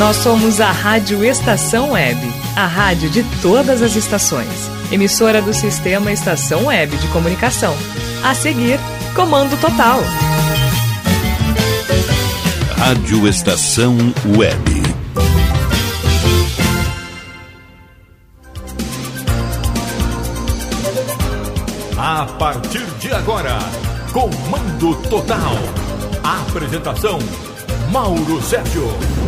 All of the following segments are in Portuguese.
Nós somos a Rádio Estação Web, a rádio de todas as estações. Emissora do Sistema Estação Web de Comunicação. A seguir, Comando Total. Rádio Estação Web. A partir de agora, Comando Total. Apresentação Mauro Sérgio.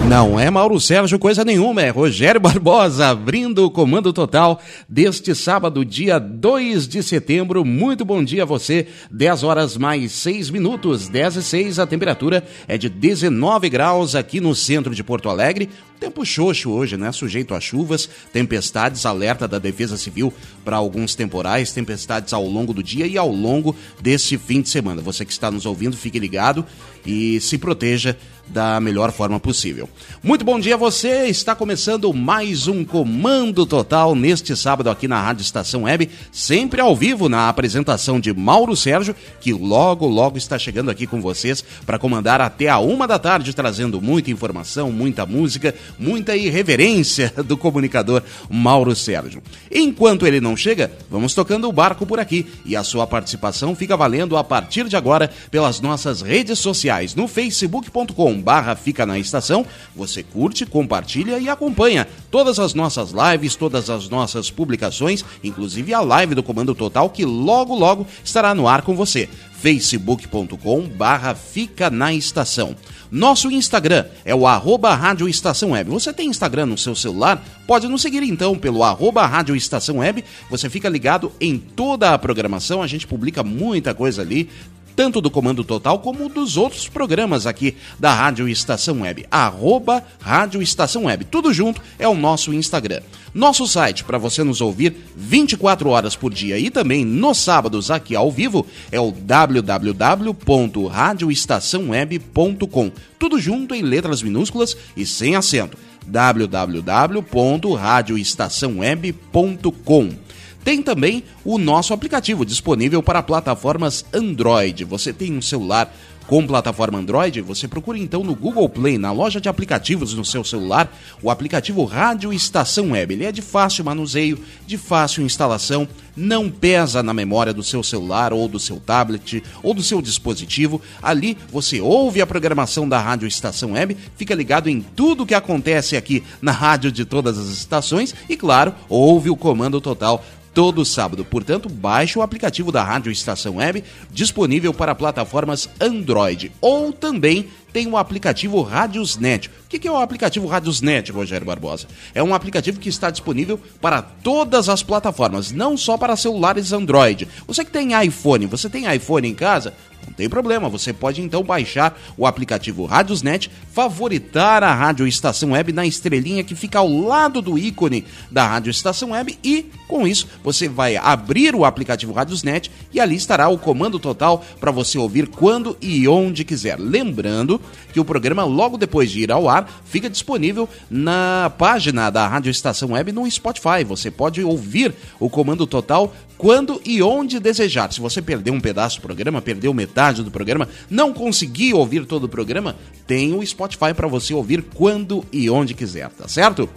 Não é Mauro Sérgio coisa nenhuma, é Rogério Barbosa abrindo o comando total deste sábado, dia 2 de setembro. Muito bom dia a você. 10 horas mais 6 minutos, 10 e 6. A temperatura é de 19 graus aqui no centro de Porto Alegre. Tempo xoxo hoje, né? Sujeito a chuvas, tempestades, alerta da Defesa Civil para alguns temporais, tempestades ao longo do dia e ao longo desse fim de semana. Você que está nos ouvindo, fique ligado e se proteja da melhor forma possível. Muito bom dia a você, está começando mais um Comando Total neste sábado aqui na Rádio Estação Web, sempre ao vivo na apresentação de Mauro Sérgio, que logo, logo está chegando aqui com vocês para comandar até a uma da tarde, trazendo muita informação, muita música, muita irreverência do comunicador Mauro Sérgio. Enquanto ele não chega, vamos tocando o barco por aqui e a sua participação fica valendo a partir de agora pelas nossas redes sociais no facebook.com barra fica na estação, você curte, compartilha e acompanha todas as nossas lives, todas as nossas publicações, inclusive a live do Comando Total que logo logo estará no ar com você facebook.com barra fica na estação. Nosso Instagram é o arroba Rádio Estação Web. Você tem Instagram no seu celular? Pode nos seguir então pelo arroba Rádio Estação Web. Você fica ligado em toda a programação, a gente publica muita coisa ali, tanto do Comando Total como dos outros programas aqui da Rádio Estação Web. Arroba Rádio Estação Web. Tudo junto é o nosso Instagram. Nosso site para você nos ouvir 24 horas por dia e também nos sábados aqui ao vivo é o www.radioestaçãoweb.com. Tudo junto em letras minúsculas e sem acento. www.radioestaçãoweb.com. Tem também o nosso aplicativo disponível para plataformas Android. Você tem um celular com plataforma Android, você procura então no Google Play, na loja de aplicativos no seu celular, o aplicativo Rádio Estação Web. Ele é de fácil manuseio, de fácil instalação, não pesa na memória do seu celular ou do seu tablet ou do seu dispositivo. Ali você ouve a programação da Rádio Estação Web, fica ligado em tudo que acontece aqui na rádio de todas as estações e, claro, ouve o comando total todo sábado. Portanto, baixe o aplicativo da Rádio Estação Web, disponível para plataformas Android. Ou também tem o aplicativo Radiosnet. O que é o aplicativo Radiosnet, Rogério Barbosa? É um aplicativo que está disponível para todas as plataformas, não só para celulares Android. Você que tem iPhone, você tem iPhone em casa? Não tem problema, você pode então baixar o aplicativo Radiosnet, favoritar a Rádio Estação Web na estrelinha que fica ao lado do ícone da Rádio Estação Web e, com isso, você vai abrir o aplicativo Radiosnet e ali estará o comando total para você ouvir quando e onde quiser. Lembrando que o programa, logo depois de ir ao ar, fica disponível na página da Rádio Estação Web no Spotify. Você pode ouvir o comando total quando e onde desejar. Se você perdeu um pedaço do programa, perdeu metade do programa, não conseguiu ouvir todo o programa, tem o Spotify para você ouvir quando e onde quiser, tá certo?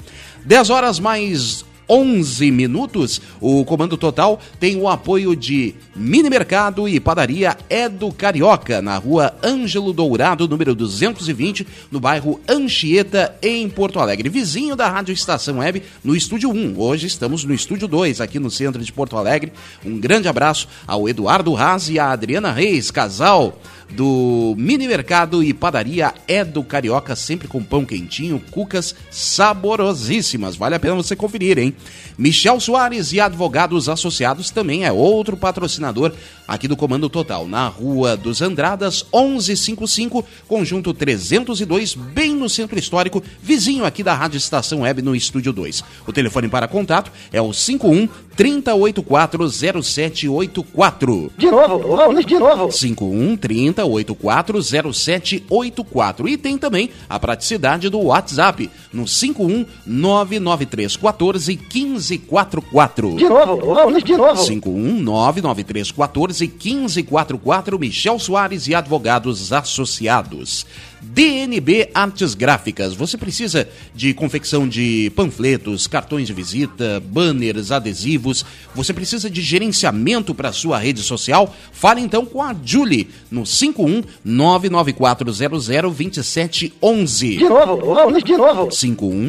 10 horas mais 11 minutos. O Comando Total tem o apoio de Mini Mercado e Padaria Edo Carioca, na rua Ângelo Dourado, número 220, no bairro Anchieta, em Porto Alegre. Vizinho da Rádio Estação Web, no Estúdio 1. Hoje estamos no Estúdio 2, aqui no centro de Porto Alegre. Um grande abraço ao Eduardo Raz e à Adriana Reis, casal do Mini Mercado e Padaria do Carioca, sempre com pão quentinho, cucas saborosíssimas. Vale a pena você conferir, hein? Michel Soares e Advogados Associados também é outro patrocinador aqui do Comando Total, na Rua dos Andradas, 1155, conjunto 302, bem no centro histórico, vizinho aqui da Rádio Estação Web no Estúdio 2. O telefone para contato é o 51 3084 0784. De novo, vamos de novo. 51 3084 0784. E tem também a praticidade do WhatsApp no 51 993 14 1544. De novo, de novo. 51993141544 Michel Soares e Advogados Associados. DNB Artes Gráficas. Você precisa de confecção de panfletos, cartões de visita, banners, adesivos. Você precisa de gerenciamento para sua rede social? Fale então com a Julie no 51 99400 2711. De novo, de novo. 51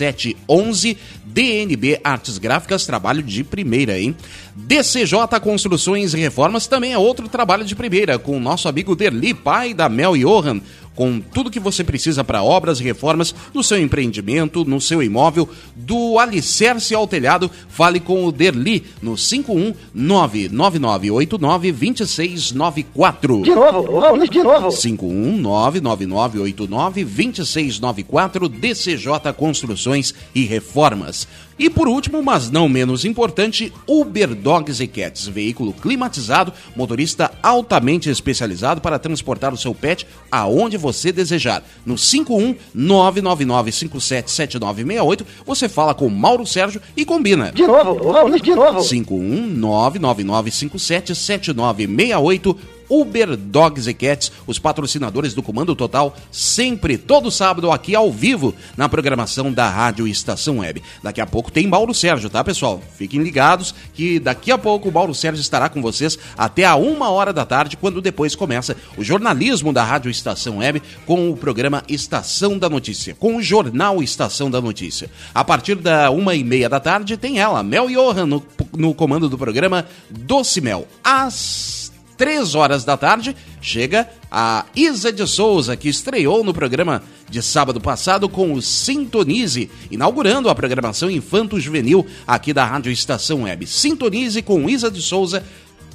99400 2711. DNB Artes Gráficas, trabalho de primeira, hein? DCJ Construções e Reformas também é outro trabalho de primeira, com o nosso amigo Derli, pai da Mel Johan com tudo que você precisa para obras e reformas no seu empreendimento, no seu imóvel, do alicerce ao telhado. Fale com o Derli no 51999892694. De novo, vamos de novo. 51999892694 DCJ Construções e Reformas. E por último, mas não menos importante, Uber Dogs e Cats, veículo climatizado, motorista altamente especializado para transportar o seu pet aonde você desejar. No 51999577968, você fala com Mauro Sérgio e combina. De novo, vamos de novo. 51999577968 Uber Dogs e Cats, os patrocinadores do Comando Total, sempre, todo sábado, aqui ao vivo, na programação da Rádio Estação Web. Daqui a pouco tem Mauro Sérgio, tá, pessoal? Fiquem ligados que daqui a pouco o Mauro Sérgio estará com vocês até a uma hora da tarde, quando depois começa o jornalismo da Rádio Estação Web com o programa Estação da Notícia, com o jornal Estação da Notícia. A partir da uma e meia da tarde tem ela, Mel Johan, no, no comando do programa Doce Mel. Às três horas da tarde, chega a Isa de Souza, que estreou no programa de sábado passado com o Sintonize, inaugurando a programação infanto-juvenil aqui da Rádio Estação Web. Sintonize com Isa de Souza,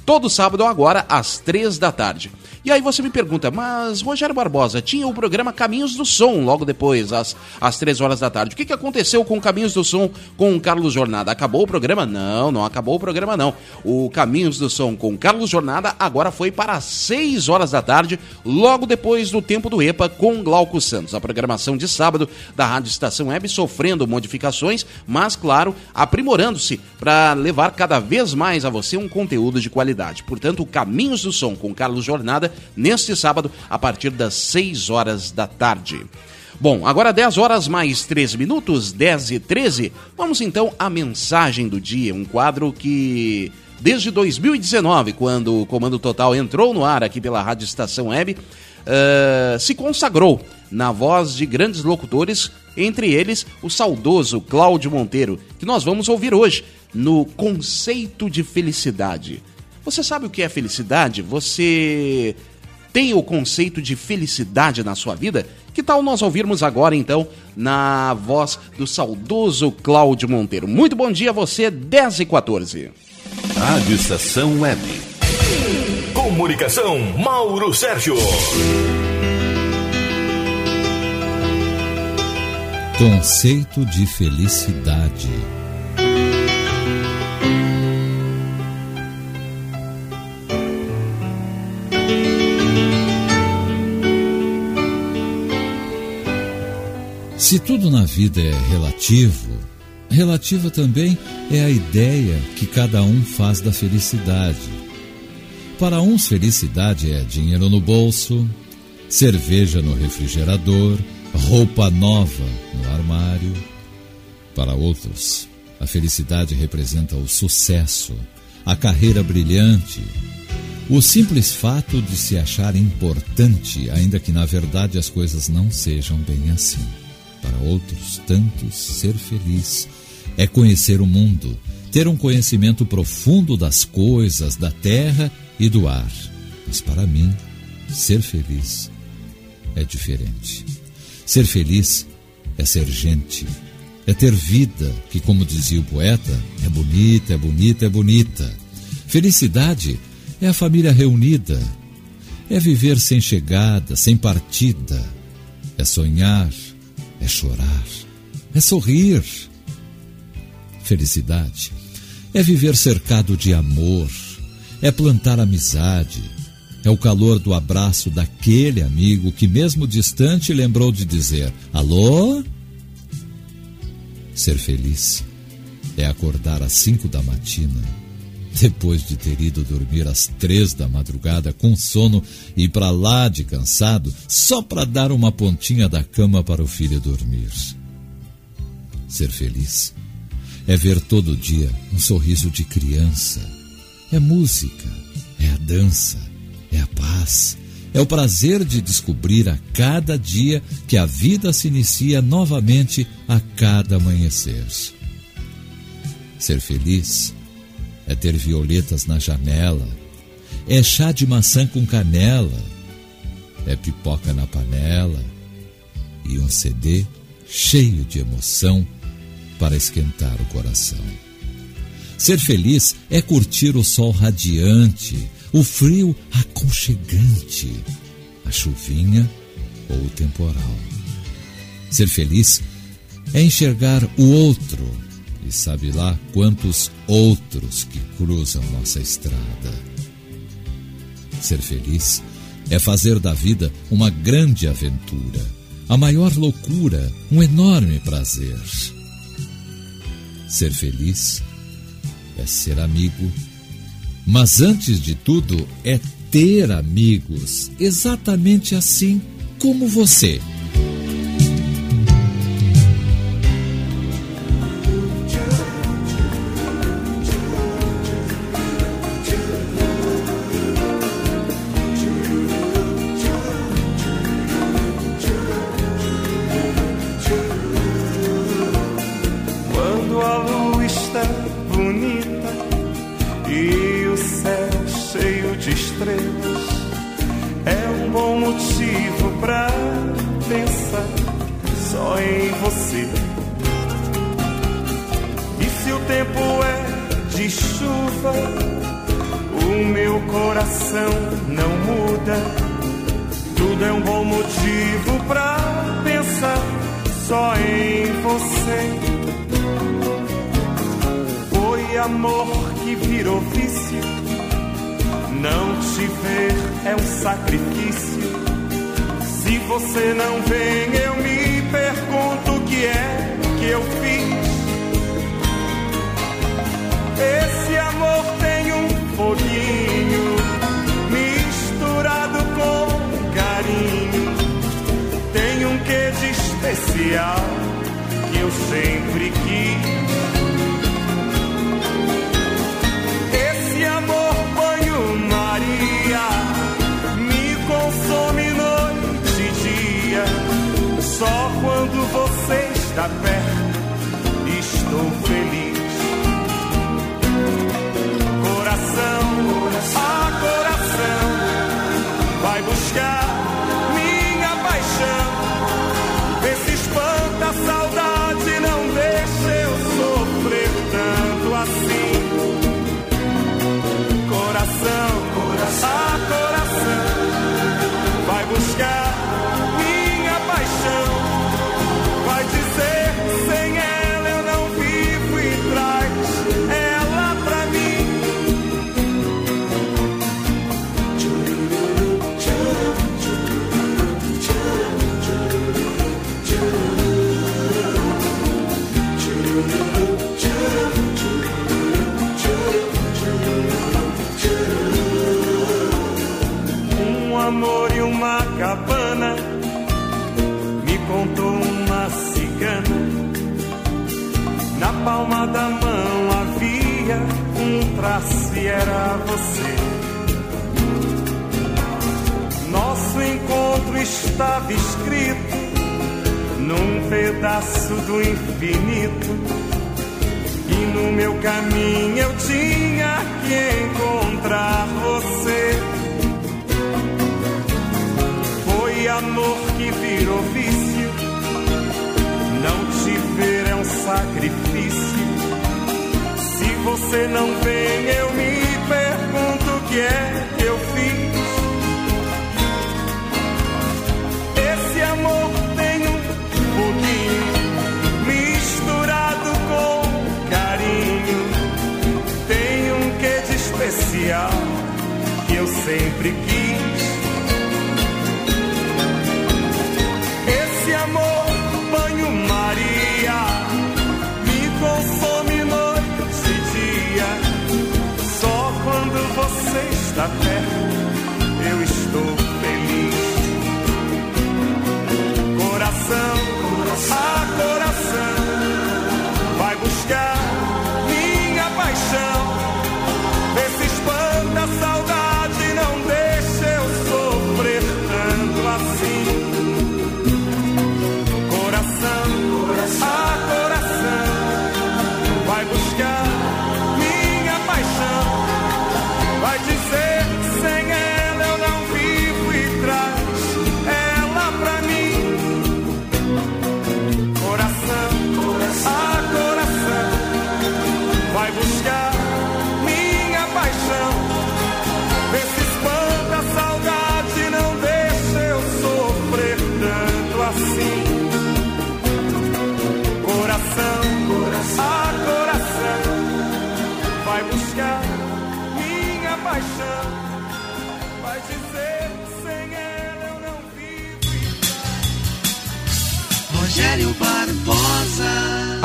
todo sábado agora às três da tarde. E aí você me pergunta, mas Rogério Barbosa tinha o programa Caminhos do Som logo depois, às, às três horas da tarde. O que, que aconteceu com Caminhos do Som com Carlos Jornada? Acabou o programa? Não, não acabou o programa não. O Caminhos do Som com Carlos Jornada agora foi para as seis horas da tarde, logo depois do Tempo do EPA com Glauco Santos. A programação de sábado da Rádio Estação Web sofrendo modificações, mas claro, aprimorando-se para levar cada vez mais a você um conteúdo de qualidade. Portanto, Caminhos do Som com Carlos Jornada neste sábado, a partir das 6 horas da tarde. Bom, agora 10 horas mais 13 minutos, 10 e 13. Vamos então à mensagem do dia, um quadro que desde 2019, quando o Comando Total entrou no ar aqui pela Rádio Estação Web, uh, se consagrou na voz de grandes locutores, entre eles o saudoso Cláudio Monteiro, que nós vamos ouvir hoje no Conceito de Felicidade. Você sabe o que é felicidade? Você tem o conceito de felicidade na sua vida? Que tal nós ouvirmos agora, então, na voz do saudoso Cláudio Monteiro? Muito bom dia a você, 10 e 14. Rádio Estação Web. Comunicação, Mauro Sérgio. Conceito de felicidade. Se tudo na vida é relativo, relativa também é a ideia que cada um faz da felicidade. Para uns, felicidade é dinheiro no bolso, cerveja no refrigerador, roupa nova no armário. Para outros, a felicidade representa o sucesso, a carreira brilhante, o simples fato de se achar importante, ainda que na verdade as coisas não sejam bem assim para outros tantos, ser feliz é conhecer o mundo, ter um conhecimento profundo das coisas, da terra e do ar. Mas para mim, ser feliz é diferente. Ser feliz é ser gente, é ter vida, que, como dizia o poeta, é bonita, é bonita, é bonita. Felicidade é a família reunida, é viver sem chegada, sem partida, é sonhar, é chorar, é sorrir. Felicidade é viver cercado de amor, é plantar amizade, é o calor do abraço daquele amigo que, mesmo distante, lembrou de dizer: Alô? Ser feliz é acordar às cinco da matina, depois de ter ido dormir às três da madrugada com sono e para lá de cansado, só para dar uma pontinha da cama para o filho dormir. Ser feliz é ver todo dia um sorriso de criança. É música, é a dança, é a paz, é o prazer de descobrir a cada dia que a vida se inicia novamente a cada amanhecer. Ser feliz é ter violetas na janela, é chá de maçã com canela, é pipoca na panela e um CD cheio de emoção para esquentar o coração. Ser feliz é curtir o sol radiante, o frio aconchegante, a chuvinha ou o temporal. Ser feliz é enxergar o outro e sabe lá quantos outros que cruzam nossa estrada. Ser feliz é fazer da vida uma grande aventura, a maior loucura, um enorme prazer. Ser feliz é ser amigo, mas antes de tudo é ter amigos, exatamente assim como você. Não te ver é um sacrifício. Se você não vem, eu me pergunto o que é você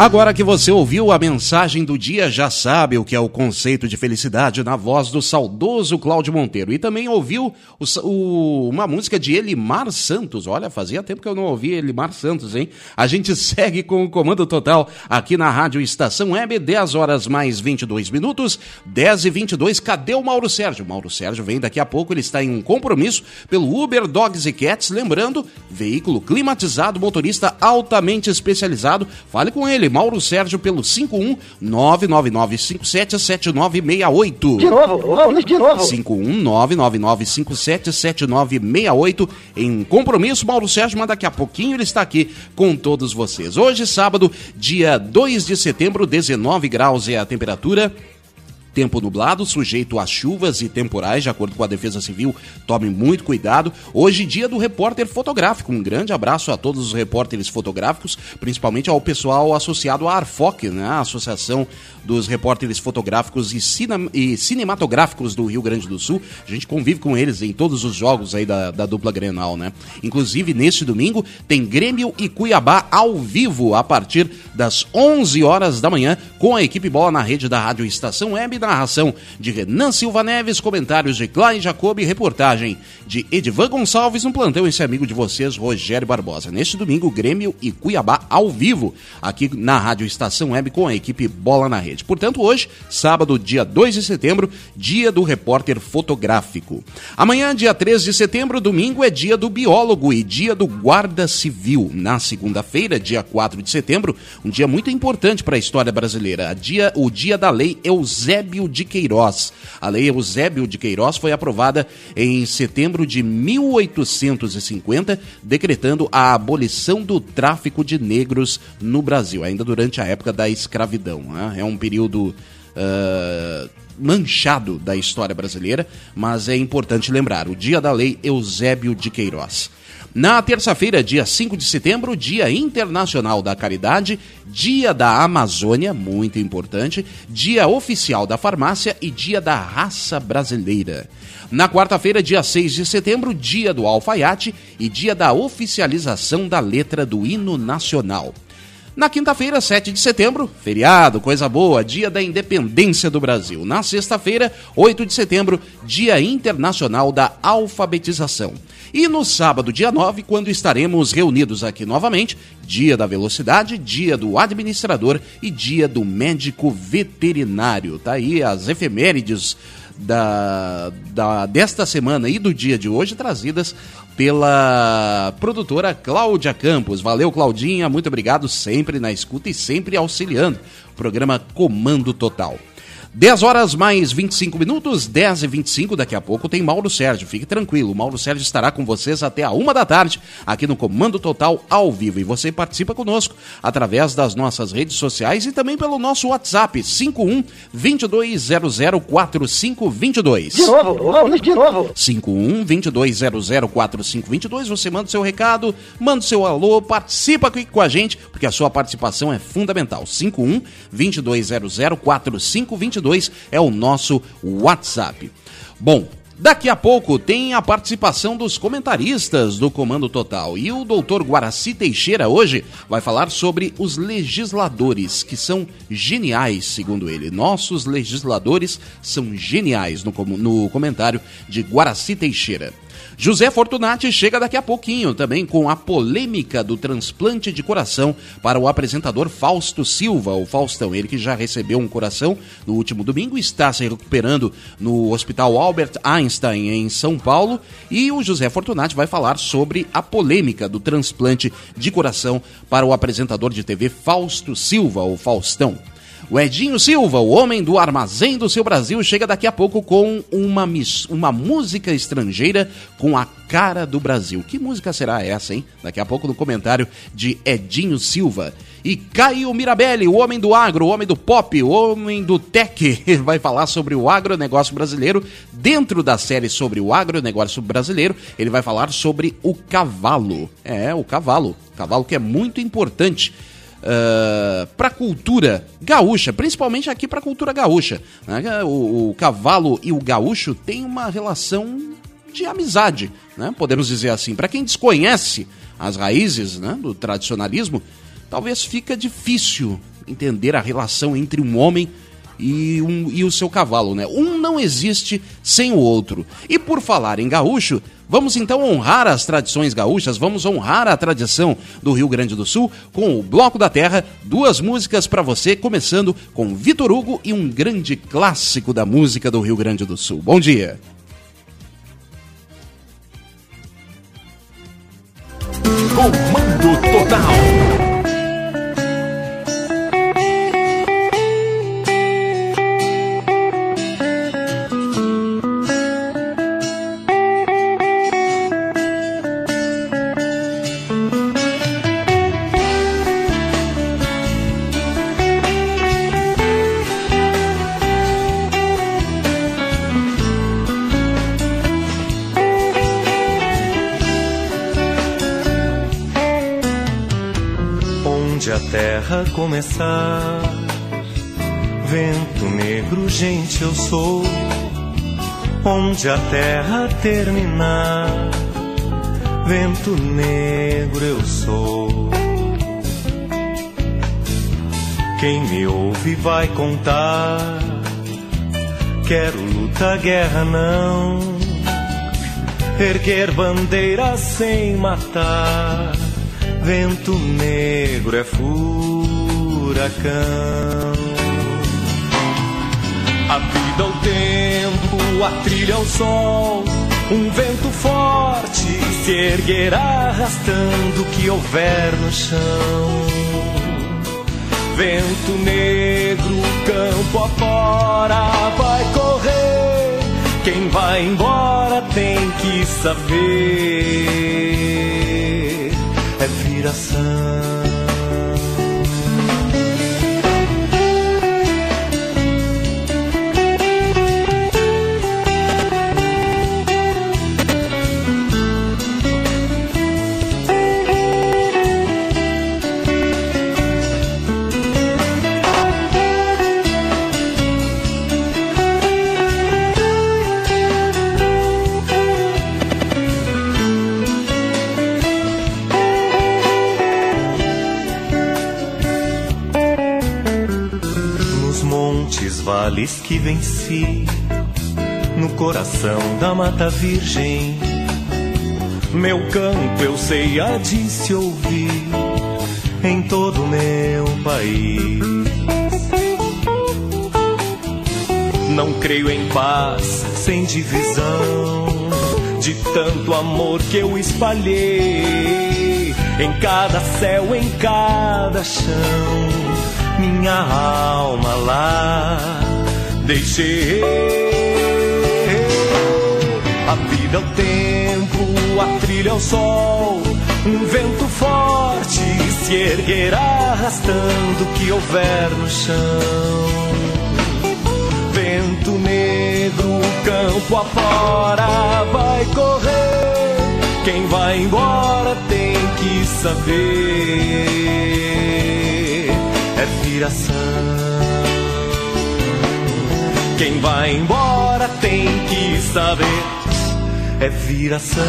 Agora que você ouviu a mensagem do dia, já sabe o que é o conceito de felicidade na voz do saudoso Cláudio Monteiro. E também ouviu o o- uma música de Elimar Santos. Olha, fazia tempo que eu não ouvia Elimar Santos, hein? A gente segue com o comando total aqui na Rádio Estação Web, 10 horas mais 22 minutos, 10 e 22. Cadê o Mauro Sérgio? Mauro Sérgio vem daqui a pouco, ele está em um compromisso pelo Uber Dogs e Cats. Lembrando, veículo climatizado, motorista altamente especializado. Fale com ele, Mauro Sérgio, pelo 51 99957 7968. De novo, Raul, de novo. 51999577968 em compromisso, Mauro Sérgio, mas daqui a pouquinho ele está aqui com todos vocês. Hoje, sábado, dia 2 de setembro, 19 graus é a temperatura. Tempo nublado, sujeito a chuvas e temporais, de acordo com a Defesa Civil. Tome muito cuidado. Hoje, dia do repórter fotográfico. Um grande abraço a todos os repórteres fotográficos, principalmente ao pessoal associado à ARFOC, né? a Associação dos Repórteres Fotográficos e, cine- e Cinematográficos do Rio Grande do Sul. A gente convive com eles em todos os jogos aí da, da dupla Grenal, né? Inclusive, neste domingo, tem Grêmio e Cuiabá ao vivo, a partir das 11 horas da manhã, com a equipe bola na rede da Rádio Estação Web, narração de Renan Silva Neves, comentários de Klein Jacob e reportagem de Edivan Gonçalves no plantão esse amigo de vocês, Rogério Barbosa. Neste domingo, Grêmio e Cuiabá ao vivo, aqui na Rádio Estação Web com a equipe Bola na Rede. Portanto, hoje, sábado, dia 2 de setembro, dia do repórter fotográfico. Amanhã, dia 3 de setembro, domingo, é dia do biólogo e dia do guarda civil. Na segunda-feira, dia 4 de setembro, um dia muito importante para a história brasileira, dia, o dia da Lei Eusébio de Queiroz. A Lei Eusébio de Queiroz foi aprovada em setembro de 1850, decretando a abolição do tráfico de negros no Brasil, ainda durante a época da escravidão. né? É um período ah, manchado da história brasileira, mas é importante lembrar: o dia da Lei Eusébio de Queiroz. Na terça-feira, dia 5 de setembro, Dia Internacional da Caridade, Dia da Amazônia, muito importante, Dia Oficial da Farmácia e Dia da Raça Brasileira. Na quarta-feira, dia 6 de setembro, Dia do Alfaiate e Dia da Oficialização da Letra do Hino Nacional. Na quinta-feira, 7 de setembro, feriado, coisa boa, dia da independência do Brasil. Na sexta-feira, 8 de setembro, Dia Internacional da Alfabetização. E no sábado, dia 9, quando estaremos reunidos aqui novamente, dia da velocidade, dia do administrador e dia do médico veterinário. Tá aí as efemérides da, da- desta semana e do dia de hoje trazidas pela produtora Cláudia Campos. Valeu, Claudinha, muito obrigado sempre na escuta e sempre auxiliando. Programa Comando Total. 10 horas mais 25 minutos, 10 e 25, daqui a pouco tem Mauro Sérgio. Fique tranquilo, o Mauro Sérgio estará com vocês até a uma da tarde, aqui no Comando Total ao vivo. E você participa conosco através das nossas redes sociais e também pelo nosso WhatsApp, 51 22004522. De novo, de novo. 51 22004522. Você manda o seu recado, manda o seu alô, participa aqui com a gente, porque a sua participação é fundamental. 51 22004522 é o nosso WhatsApp. Bom, Daqui a pouco tem a participação dos comentaristas do Comando Total. E o doutor Guaraci Teixeira hoje vai falar sobre os legisladores, que são geniais, segundo ele. Nossos legisladores são geniais no, no comentário de Guaraci Teixeira. José Fortunati chega daqui a pouquinho também com a polêmica do transplante de coração para o apresentador Fausto Silva, o Faustão, ele que já recebeu um coração no último domingo, está se recuperando no Hospital Albert Einstein em São Paulo, e o José Fortunati vai falar sobre a polêmica do transplante de coração para o apresentador de TV Fausto Silva, o Faustão. O Edinho Silva, o homem do armazém do seu Brasil, chega daqui a pouco com uma, uma música estrangeira com a cara do Brasil. Que música será essa, hein? Daqui a pouco no comentário de Edinho Silva. E Caio Mirabelli, o homem do agro, o homem do pop, o homem do tech, vai falar sobre o agronegócio brasileiro. Dentro da série sobre o agronegócio brasileiro, ele vai falar sobre o cavalo. É, o cavalo. Cavalo que é muito importante uh, ah, para a cultura gaúcha, principalmente aqui para a cultura gaúcha. Né? O, o, cavalo e o gaúcho têm uma relação de amizade, né? podemos dizer assim. Para quem desconhece as raízes né, do tradicionalismo, talvez fica difícil entender a relação entre um homem e, um, e o seu cavalo, né? Um não existe sem o outro. E por falar em gaúcho, vamos então honrar as tradições gaúchas, vamos honrar a tradição do Rio Grande do Sul com o Bloco da Terra, duas músicas para você, começando com Vitor Hugo e um grande clássico da música do Rio Grande do Sul. Bom dia. Comando Total. Começar. Vento negro, gente, eu sou. Onde a terra terminar. Vento negro, eu sou. Quem me ouve vai contar. Quero luta, guerra não. Erguer bandeira sem matar Vento negro é furacão. A vida ao tempo, a trilha ao sol. Um vento forte se erguerá arrastando o que houver no chão. Vento negro, campo afora, vai correr. Quem vai embora tem que saber é viração. Que venci no coração da mata virgem. Meu canto eu sei há de se ouvir em todo o meu país. Não creio em paz sem divisão, de tanto amor que eu espalhei em cada céu, em cada chão, minha alma lá deixei. A vida ao tempo, a trilha ao sol, um vento forte se erguerá arrastando o que houver no chão. Vento negro, campo afora, vai correr. Quem vai embora tem que saber. É viração vai embora tem que saber é viração.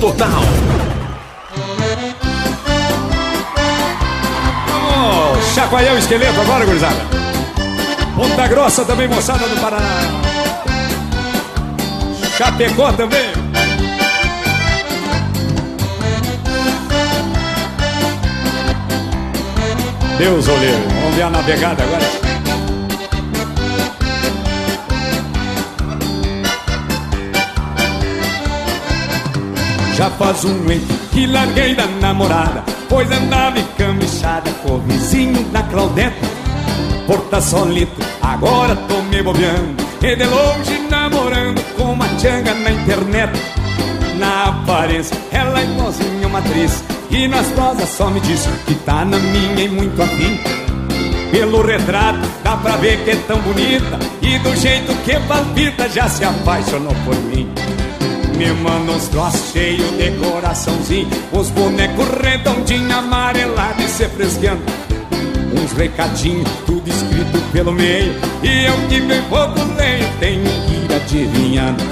Total. Vamos chacoalhar o esqueleto agora, gurizada. Ponta Grossa também, moçada do Paraná. Chapecó também. Deus olheiro. Vamos ver a navegada agora. Já faz um mês que larguei da namorada Pois andava encamichada com o vizinho da Claudeta Porta solito, agora tô me bobeando E de longe namorando com uma tchanga na internet. Na aparência, ela é igualzinha uma atriz E nas prosas só me diz que tá na minha e muito afim. Pelo retrato dá pra ver que é tão bonita E do jeito que palpita já se apaixonou por mim me manda uns troços cheios de coraçãozinho. Os bonecos redondinhos, amarelados e se fresqueando. Uns recadinhos, tudo escrito pelo meio. E eu que bem pouco leio, tenho que ir adivinhando.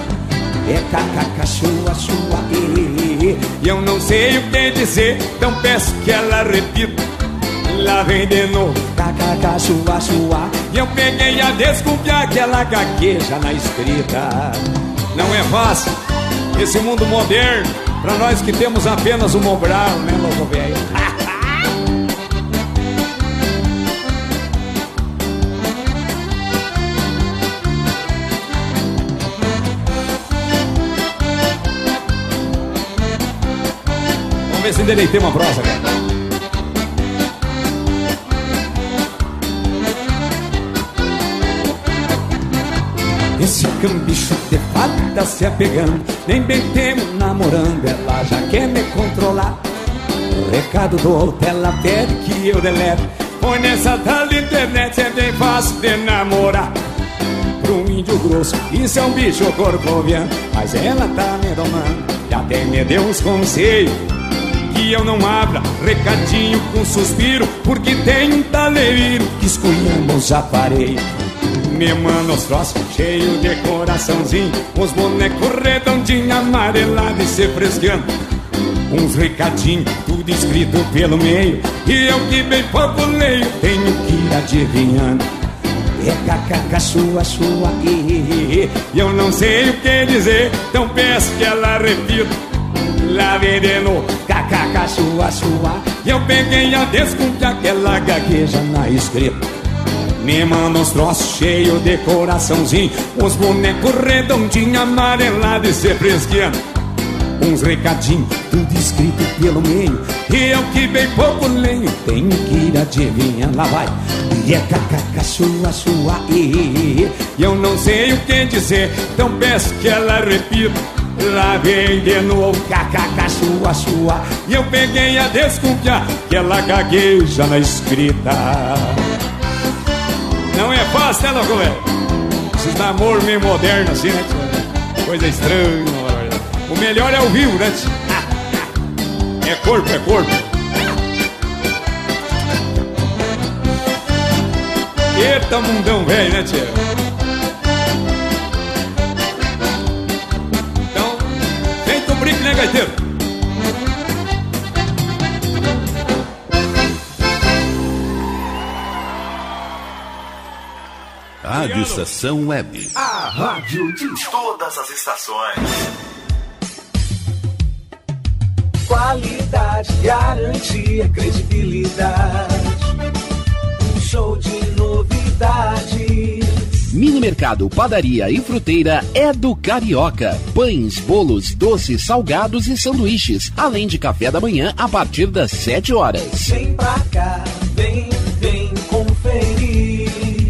É cacaca, chua, chua, e, e, e. Eu não sei o que dizer, então peço que ela repita. Lá vem de novo, cacaca, chua, chua. E eu peguei a desconfiar que ela gagueja na escrita. Não é fácil esse mundo moderno, pra nós que temos apenas o Mobral, né, louco velho? Vamos ver se deleitei uma prosa, cara. Esse cambicho de fada se apegando. Nem bem temo namorando Ela já quer me controlar. O recado do outro ela pede que eu delete. Põe nessa tal internet é bem fácil de namorar. Pro índio grosso, isso é um bicho corcoviano. Mas ela tá me domando E até me deu uns conselhos. Que eu não abra recadinho com suspiro Porque tem um taleiro que esculhamba os aparelhos me manda os troços cheio de coraçãozinho Os bonecos redondinhos, amarelados e se frescando Uns recadinhos, tudo escrito pelo meio E eu que bem pouco leio, tenho que ir adivinhando. É cacaca, sua, sua, e, e, Eu não sei o que dizer, então peço que ela repita. Lá novo, cacaca, sua, sua E eu peguei a desconfiar que ela gagueja na escrita me manda uns troços cheios de coraçãozinho Uns bonecos redondinhos, amarelados e se fresqueando Uns recadinhos, tudo escrito pelo meio E eu que bem pouco leio, tenho que ir adivinhando Lá vai. E é cacaca, sua, e, Eu não sei o que dizer, então peço que ela repita Lá vem de novo, cacaca, sua, sua E eu peguei a desconfiar que ela gagueja na escrita fácil, né, louco, velho? Esses namoro meio moderno assim, né? Coisa estranha. O melhor é o vivo, né, tio? É corpo, é corpo. Eita mundão velho, né, tio? Então, feito o brinco, né, gaiteiro? Rádio Estação Web. A rádio de todas as estações. Qualidade, garantia, credibilidade. Um show de novidades. Mini Mercado, Padaria e Fruteira é do Carioca. Pães, bolos, doces, salgados e sanduíches, além de café da manhã a partir das 7 horas. Vem pra cá, vem, vem.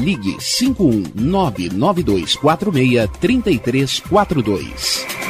ligue 51992463342.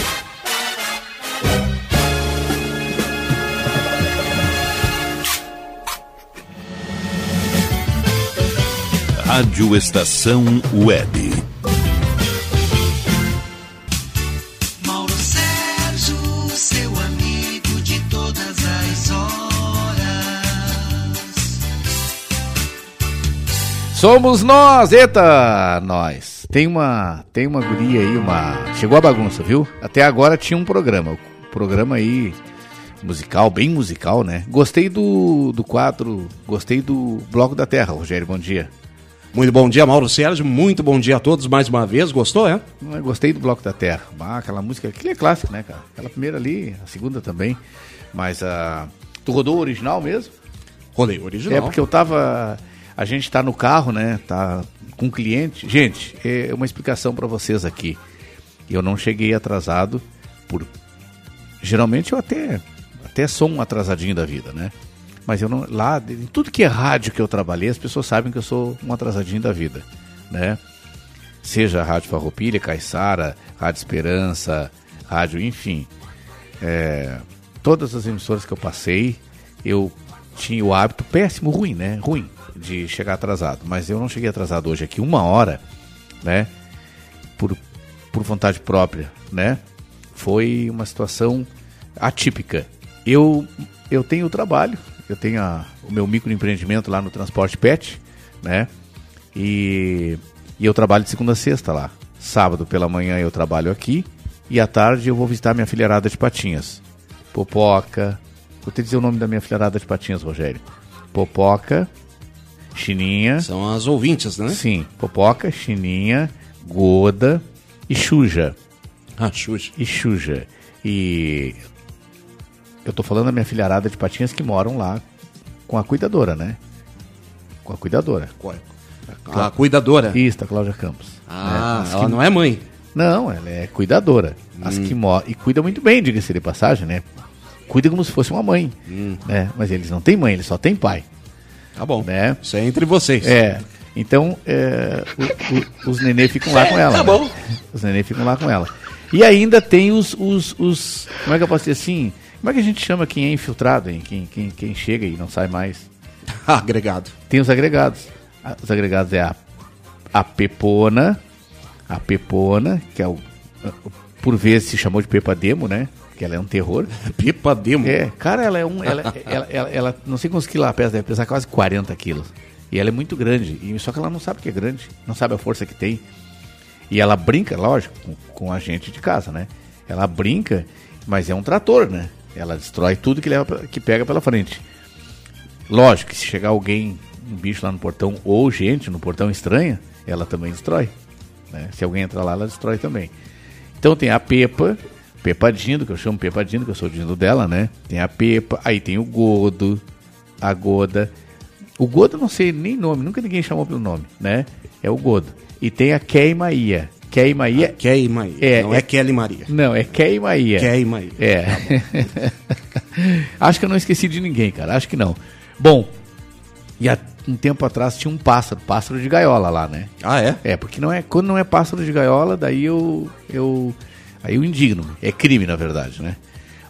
Rádio Estação Web. Mauro Sérgio, seu amigo de todas as horas. Somos nós, eita, nós. Tem uma, tem uma guria aí, uma. Chegou a bagunça, viu? Até agora tinha um programa, um programa aí musical, bem musical, né? Gostei do, do quadro, gostei do Bloco da Terra, Rogério, bom dia. Muito bom dia, Mauro Sérgio. Muito bom dia a todos mais uma vez. Gostou, é? Eu gostei do Bloco da Terra. Ah, aquela música, aquilo é clássico, né, cara? Aquela primeira ali, a segunda também. Mas a. Tu rodou o original mesmo? Rodei o original. É porque eu tava. A gente tá no carro, né? Tá com um cliente. Gente, é uma explicação para vocês aqui. Eu não cheguei atrasado por. Geralmente eu até. Até sou um atrasadinho da vida, né? Mas eu não. Lá, em tudo que é rádio que eu trabalhei, as pessoas sabem que eu sou um atrasadinho da vida, né? Seja a Rádio Farroupilha, Caiçara, Rádio Esperança, Rádio, enfim. É, todas as emissoras que eu passei, eu tinha o hábito péssimo, ruim, né? Ruim de chegar atrasado. Mas eu não cheguei atrasado hoje aqui, uma hora, né? Por, por vontade própria, né? Foi uma situação atípica. Eu, eu tenho trabalho, eu tenho a, o meu microempreendimento lá no Transporte Pet, né? E, e eu trabalho de segunda a sexta lá. Sábado pela manhã eu trabalho aqui e à tarde eu vou visitar minha filharada de patinhas. Popoca. Vou te dizer o nome da minha filharada de patinhas, Rogério. Popoca, Chininha. São as ouvintes, né? Sim. Popoca, Chininha, Goda e Xuja. Ah, Xuja. E Xuja. E eu tô falando da minha filharada de patinhas que moram lá com a cuidadora, né? Com a cuidadora. Qual? A cuidadora? Isso, a Cláudia Campos. Ah, As ela que- não é mãe. Não, ela é cuidadora. As Hum. que moram. E cuida muito bem, diga-se de passagem, né? Cuida como se fosse uma mãe. Hum. Né? Mas eles não têm mãe, eles só têm pai. Tá bom. Né? Isso é entre vocês. É. Então, é, o- o- os nenê ficam lá com ela. Tá né? bom. Os nenê ficam lá com ela. E ainda tem os, os, os- Como é que eu posso dizer assim? Como é que a gente chama quem é infiltrado, hein? Quem, quem, quem chega e não sai mais? Agregado. Tem os agregados. Ah, Os agregados é a, a pepona, a pepona, que é o. Por vezes se chamou de Pepa Demo, né? Que ela é um terror. Pepa Demo? É, cara, ela é um. Ela, ela, ela, ela- não sei quantos quilos ela pesa, deve pesar quase 40 quilos. E ela é muito grande. E, só que ela não sabe que é grande, não sabe a força que tem. E ela brinca, lógico, com, com a gente de casa, né? Ela brinca, mas é um trator, né? Ela destrói tudo que, leva, que pega pela frente. Lógico que se chegar alguém, um bicho lá no portão, ou gente no portão estranha, ela também destrói. né? Se alguém entrar lá, ela destrói também. Então tem a Pepa, Pepa Dindo, que eu chamo Pepa Dindo, que eu sou Dindo dela, né? Tem a Pepa, aí tem o Godo, a Goda. O Godo não sei nem nome, nunca ninguém chamou pelo nome, né? É o Godo. E tem a Keimaia. Keimaia. Keimaia. É, não é, Kelly Maria. Não, é Keimaia. Keimaia. É. Acho que eu não esqueci de ninguém, cara. Acho que não. Bom, e há um tempo atrás tinha um pássaro, pássaro de gaiola lá, né? Ah, é? É, porque não é, quando não é pássaro de gaiola, daí eu, eu aí eu indigno. É crime, na verdade, né?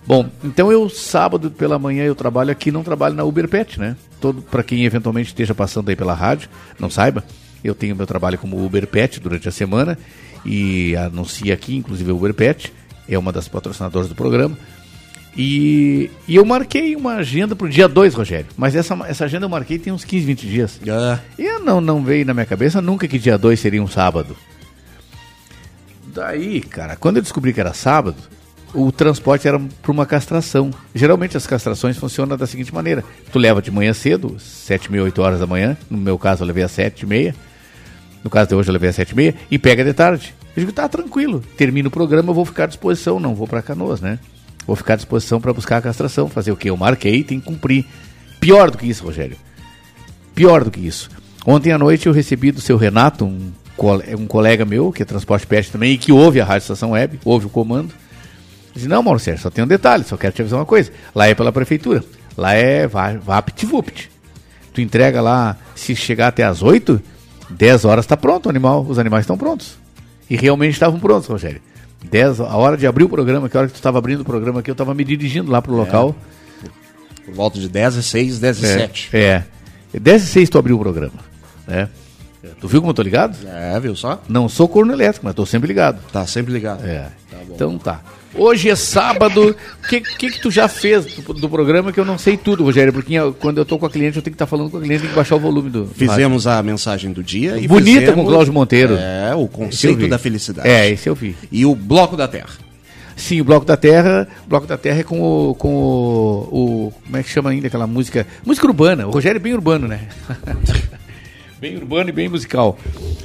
Bom, então eu sábado pela manhã eu trabalho aqui, não trabalho na Uber Pet, né? Todo para quem eventualmente esteja passando aí pela rádio, não saiba, eu tenho meu trabalho como Uber Pet durante a semana e anuncio aqui, inclusive a Uber Pet é uma das patrocinadoras do programa. E, e eu marquei uma agenda pro dia 2, Rogério. Mas essa, essa agenda eu marquei tem uns 15, 20 dias. E eu não, não veio na minha cabeça nunca que dia 2 seria um sábado. Daí, cara, quando eu descobri que era sábado, o transporte era para uma castração. Geralmente as castrações funcionam da seguinte maneira: tu leva de manhã cedo, 7 e meia, 8 horas da manhã. No meu caso, eu levei às 7 e meia. No caso de hoje, eu levei às 7 e pega de tarde. Eu digo, tá tranquilo. Termina o programa, eu vou ficar à disposição. Não vou para Canoas, né? Vou ficar à disposição para buscar a castração. Fazer o que? Eu marquei, tem que cumprir. Pior do que isso, Rogério. Pior do que isso. Ontem à noite eu recebi do seu Renato, um, cole- um colega meu, que é transporte pet também, e que ouve a Rádio Estação Web, ouve o comando. Disse, não, Mauro Sérgio, só tem um detalhe, só quero te avisar uma coisa. Lá é pela prefeitura. Lá é va- VaptVupt. Tu entrega lá, se chegar até as 8, 10 horas está pronto o animal, os animais estão prontos. E realmente estavam prontos, Rogério. 10, a hora de abrir o programa, que a hora que tu estava abrindo o programa aqui, eu estava me dirigindo lá pro local. Por volta de 10 e 6, 10 e É, 7. É. 10 e 6 tu abriu o programa. Né? Tu viu como eu tô ligado? É, viu só? Não sou corno elétrico, mas tô sempre ligado. Tá sempre ligado. É. Então tá. Hoje é sábado. O que, que, que tu já fez do, do programa que eu não sei tudo, Rogério? Porque quando eu tô com a cliente, eu tenho que estar falando com a cliente, tenho que baixar o volume do. Fizemos a mensagem do dia. e Bonita fizemos- com o Cláudio Monteiro. É, o conceito da felicidade. É, esse eu vi. E o Bloco da Terra. Sim, o Bloco da Terra. Bloco da Terra é com o. Com o, o- como é que chama ainda aquela música? Música urbana. O Rogério é bem urbano, né? bem urbano e bem musical.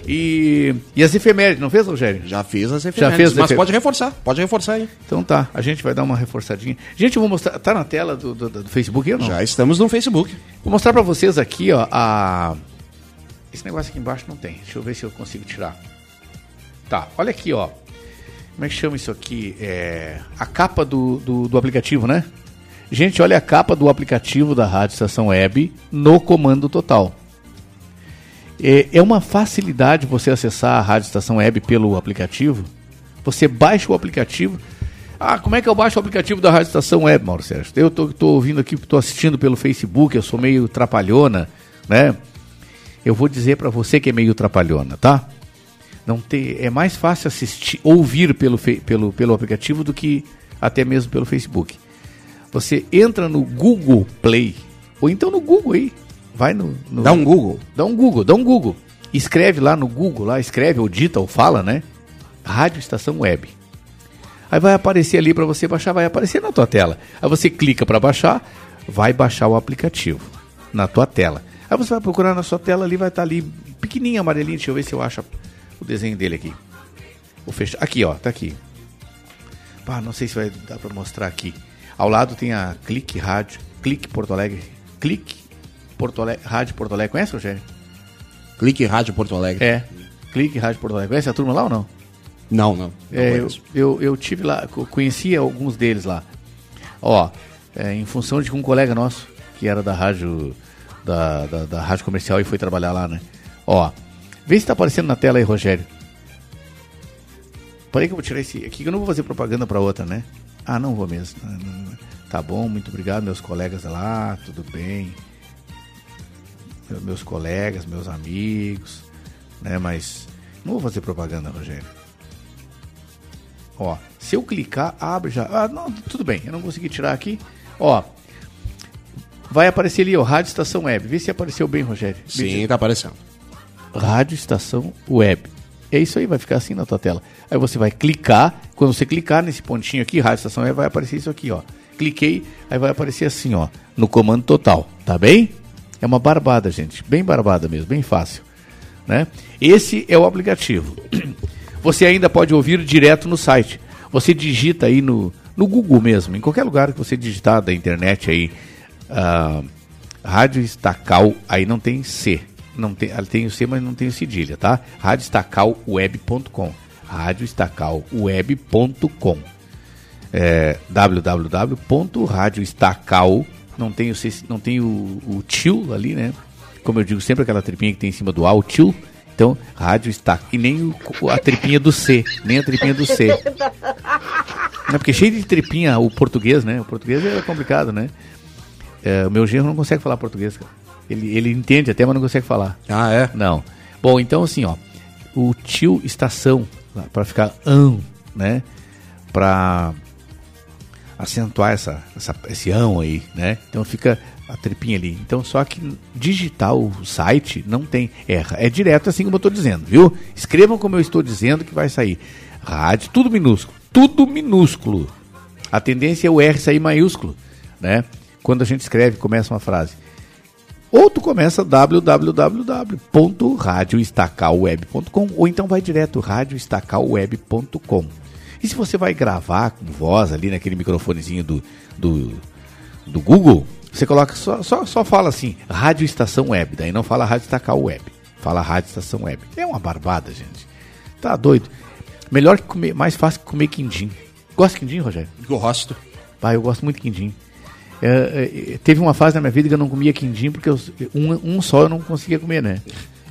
E, e as efemérides, não fez, Rogério? Já fiz as Já efemérides, fez as mas pode reforçar, pode reforçar aí. Então tá, a gente vai dar uma reforçadinha. Gente, eu vou mostrar. Tá na tela do, do, do Facebook ou não? Já estamos no Facebook. Vou mostrar pra vocês aqui, ó, a. Esse negócio aqui embaixo não tem. Deixa eu ver se eu consigo tirar. Tá, olha aqui, ó. Como é que chama isso aqui? É. A capa do, do, do aplicativo, né? Gente, olha a capa do aplicativo da Rádio Estação Web no comando total. É, é uma facilidade você acessar a Rádio Estação Web pelo aplicativo. Você baixa o aplicativo. Ah, como é que eu baixo o aplicativo da Rádio Estação Web, Mauro Sérgio? Eu tô, tô ouvindo aqui, tô assistindo pelo Facebook, eu sou meio trapalhona, né? Eu vou dizer para você que é meio trapalhona, tá? Não ter, é mais fácil assistir, ouvir pelo, pelo, pelo aplicativo do que até mesmo pelo Facebook. Você entra no Google Play, ou então no Google aí. Vai no, no- Dá um Google. Dá um Google, dá um Google. Escreve lá no Google, lá, escreve ou dita ou fala, né? Rádio Estação Web. Aí vai aparecer ali para você baixar, vai aparecer na tua tela. Aí você clica para baixar, vai baixar o aplicativo na tua tela. Aí você vai procurar na sua tela ali, vai estar ali pequenininho, amarelinho. Deixa eu ver se eu acho o desenho dele aqui. Vou fechar. Aqui, ó, tá aqui. Pá, não sei se vai dar para mostrar aqui. Ao lado tem a Clique Rádio, Clique Porto Alegre, Clique Porto Alegre, Rádio Porto Alegre. Conhece, Rogério? Clique Rádio Porto Alegre. É. Clique Rádio Porto Alegre. Conhece a turma lá ou não? Não, não. não É, eu, eu, eu tive lá, co- conheci alguns deles lá. Ó, é, em função de um colega nosso, que era da rádio, da, da, da rádio comercial e foi trabalhar lá, né? Ó, vê se tá aparecendo na tela aí, Rogério. Parei que eu vou tirar esse aqui, que eu não vou fazer propaganda para outra, né? Ah, não vou mesmo. Não. Tá bom, muito obrigado, meus colegas lá, tudo bem. Meu- Meus colegas, meus amigos, né? Mas não vou fazer propaganda, Rogério. Ó, se eu clicar, abre já. Ah, não, tudo bem, eu não consegui tirar aqui. Ó, vai aparecer ali, ó, Rádio Estação Web. Vê se apareceu bem, Rogério. Sim, tá aparecendo. Rádio Estação Web. É isso aí, vai ficar assim na tua tela. Aí você vai clicar, quando você clicar nesse pontinho aqui, Rádio Estação Web, vai aparecer isso aqui, ó. Cliquei, aí vai aparecer assim, ó, no comando total, tá bem? É uma barbada, gente, bem barbada mesmo, bem fácil, né? Esse é o aplicativo. Você ainda pode ouvir direto no site. Você digita aí no, no Google mesmo, em qualquer lugar que você digitar da internet aí, ah, Rádio Estacal, aí não tem C. Não tem, ah, tem o C, mas não tem o cedilha, tá? radioestacalweb.com radioestacalweb.com é, www.radioestacal não tem o não tem o, o tio ali, né? Como eu digo sempre aquela tripinha que tem em cima do A, o tio. Então, rádio está e nem o, a tripinha do C, nem a tripinha do C. Não, porque cheio de tripinha o português, né? O português é complicado, né? É, o meu genro não consegue falar português, cara. Ele, ele entende até, mas não consegue falar. Ah, é? Não. Bom, então assim, ó. O tio estação, para ficar ão, né? Pra acentuar essa, essa, esse ão aí, né? Então fica a tripinha ali. Então só que digitar o site não tem erra. É direto assim como eu estou dizendo, viu? Escrevam como eu estou dizendo que vai sair. Rádio, tudo minúsculo. Tudo minúsculo. A tendência é o R sair maiúsculo, né? Quando a gente escreve, começa uma frase. Ou tu começa www.radioestacalweb.com ou então vai direto radioestacalweb.com. E se você vai gravar com voz ali naquele microfonezinho do, do, do Google, você coloca só, só, só fala assim, Rádio Estação Web, daí não fala Rádio Estacal Web, fala Rádio Estação Web. É uma barbada, gente. Tá doido. Melhor que comer, mais fácil que comer quindim. Gosta de quindim, Rogério? Gosto. Pai, eu gosto muito de quindim. É, é, teve uma fase na minha vida que eu não comia quindim porque eu, um, um só eu não conseguia comer, né?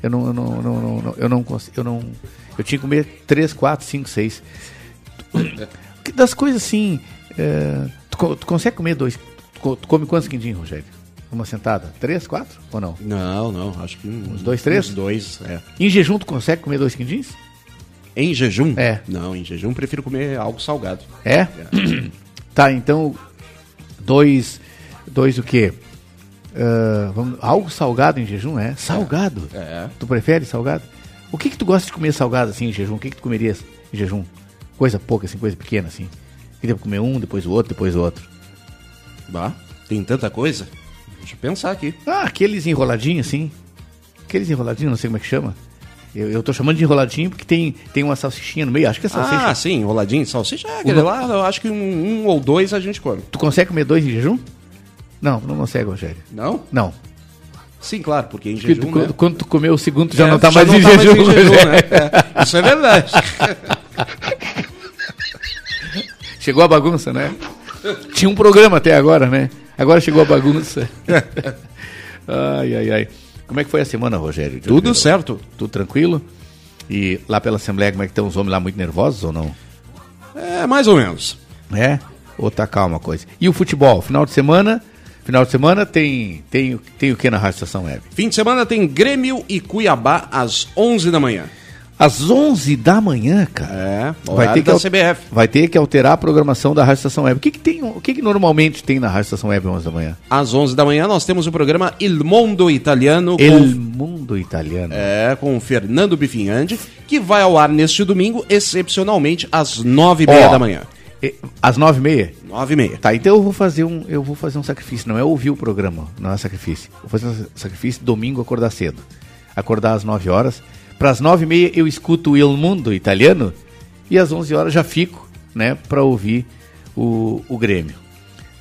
Eu não, eu não, não, não, não- eu não, eu não, eu tinha que comer três, quatro, cinco, seis. Das coisas assim, é, tu, tu consegue comer dois? Tu, tu come quantos quindim, Rogério? Uma sentada? Três, quatro ou não? Não, não, acho que uns dois, três? Uns dois, é. Em jejum tu consegue comer dois quindins? Em jejum? É. Não, em jejum prefiro comer algo salgado. É? tá, então dois, dois o quê? Ah, vamos, algo salgado em jejum, é? Salgado? É. Tu prefere salgado? O que que tu gosta de comer salgado assim em jejum? O que que tu comerias em jejum? Coisa pouca assim, coisa pequena assim. Queria comer um, depois o outro, depois o outro. Bah, tem tanta coisa. Deixa eu pensar aqui. Ah, aqueles enroladinhos assim. Aqueles enroladinhos, não sei como é que chama. Eu, eu tô chamando de enroladinho porque tem, tem uma salsichinha no meio. Acho que é salsicha. Ah, sim, enroladinho salsicha. É, aquele lá, eu acho que um, um ou dois a gente come. Tu consegue comer dois em jejum? Não, não consegue, Rogério. Não? Não. Sim, claro, porque em Porque jejum, quando, né? quando tu comer o segundo, tu já É, não tá já mais não em tá mais jejum. em jejum, Rogério. né? É, isso é verdade. Chegou a bagunça, né? Tinha um programa até agora, né? Agora chegou a bagunça. ai, ai, ai. Como é que foi a semana, Rogério? Tudo certo. Tudo tranquilo? E lá pela Assembleia, como é que estão os homens lá muito nervosos ou não? É, mais ou menos. É? Ou tá calma a coisa? E o futebol? Final de semana? Final de semana tem, tem, tem o que na Rádio Estação Web? Fim de semana tem Grêmio e Cuiabá às 11 da manhã. Às 11 da manhã, cara. É, Vai ter, que da CBF. vai ter que alterar a programação da Rádio Estação Web. O que, que, tem, o que, que normalmente tem na Rádio Estação Web às 11 da manhã? Às 11 da manhã nós temos o programa Il Mondo Italiano El com, Mundo Italiano. é, com o Fernando Bifinhandi, que vai ao ar neste domingo, excepcionalmente às 9 e meia Ó, da manhã. Às 9 e meia? 9 e meia. Tá, então eu vou fazer um, eu vou fazer um sacrifício. Não é ouvir o programa, não é sacrifício. Vou fazer um sacrifício domingo acordar cedo. Acordar às 9 horas. Para as 9 e meia eu escuto o Il Mundo italiano e às 11 horas já fico, né, para ouvir o, o Grêmio.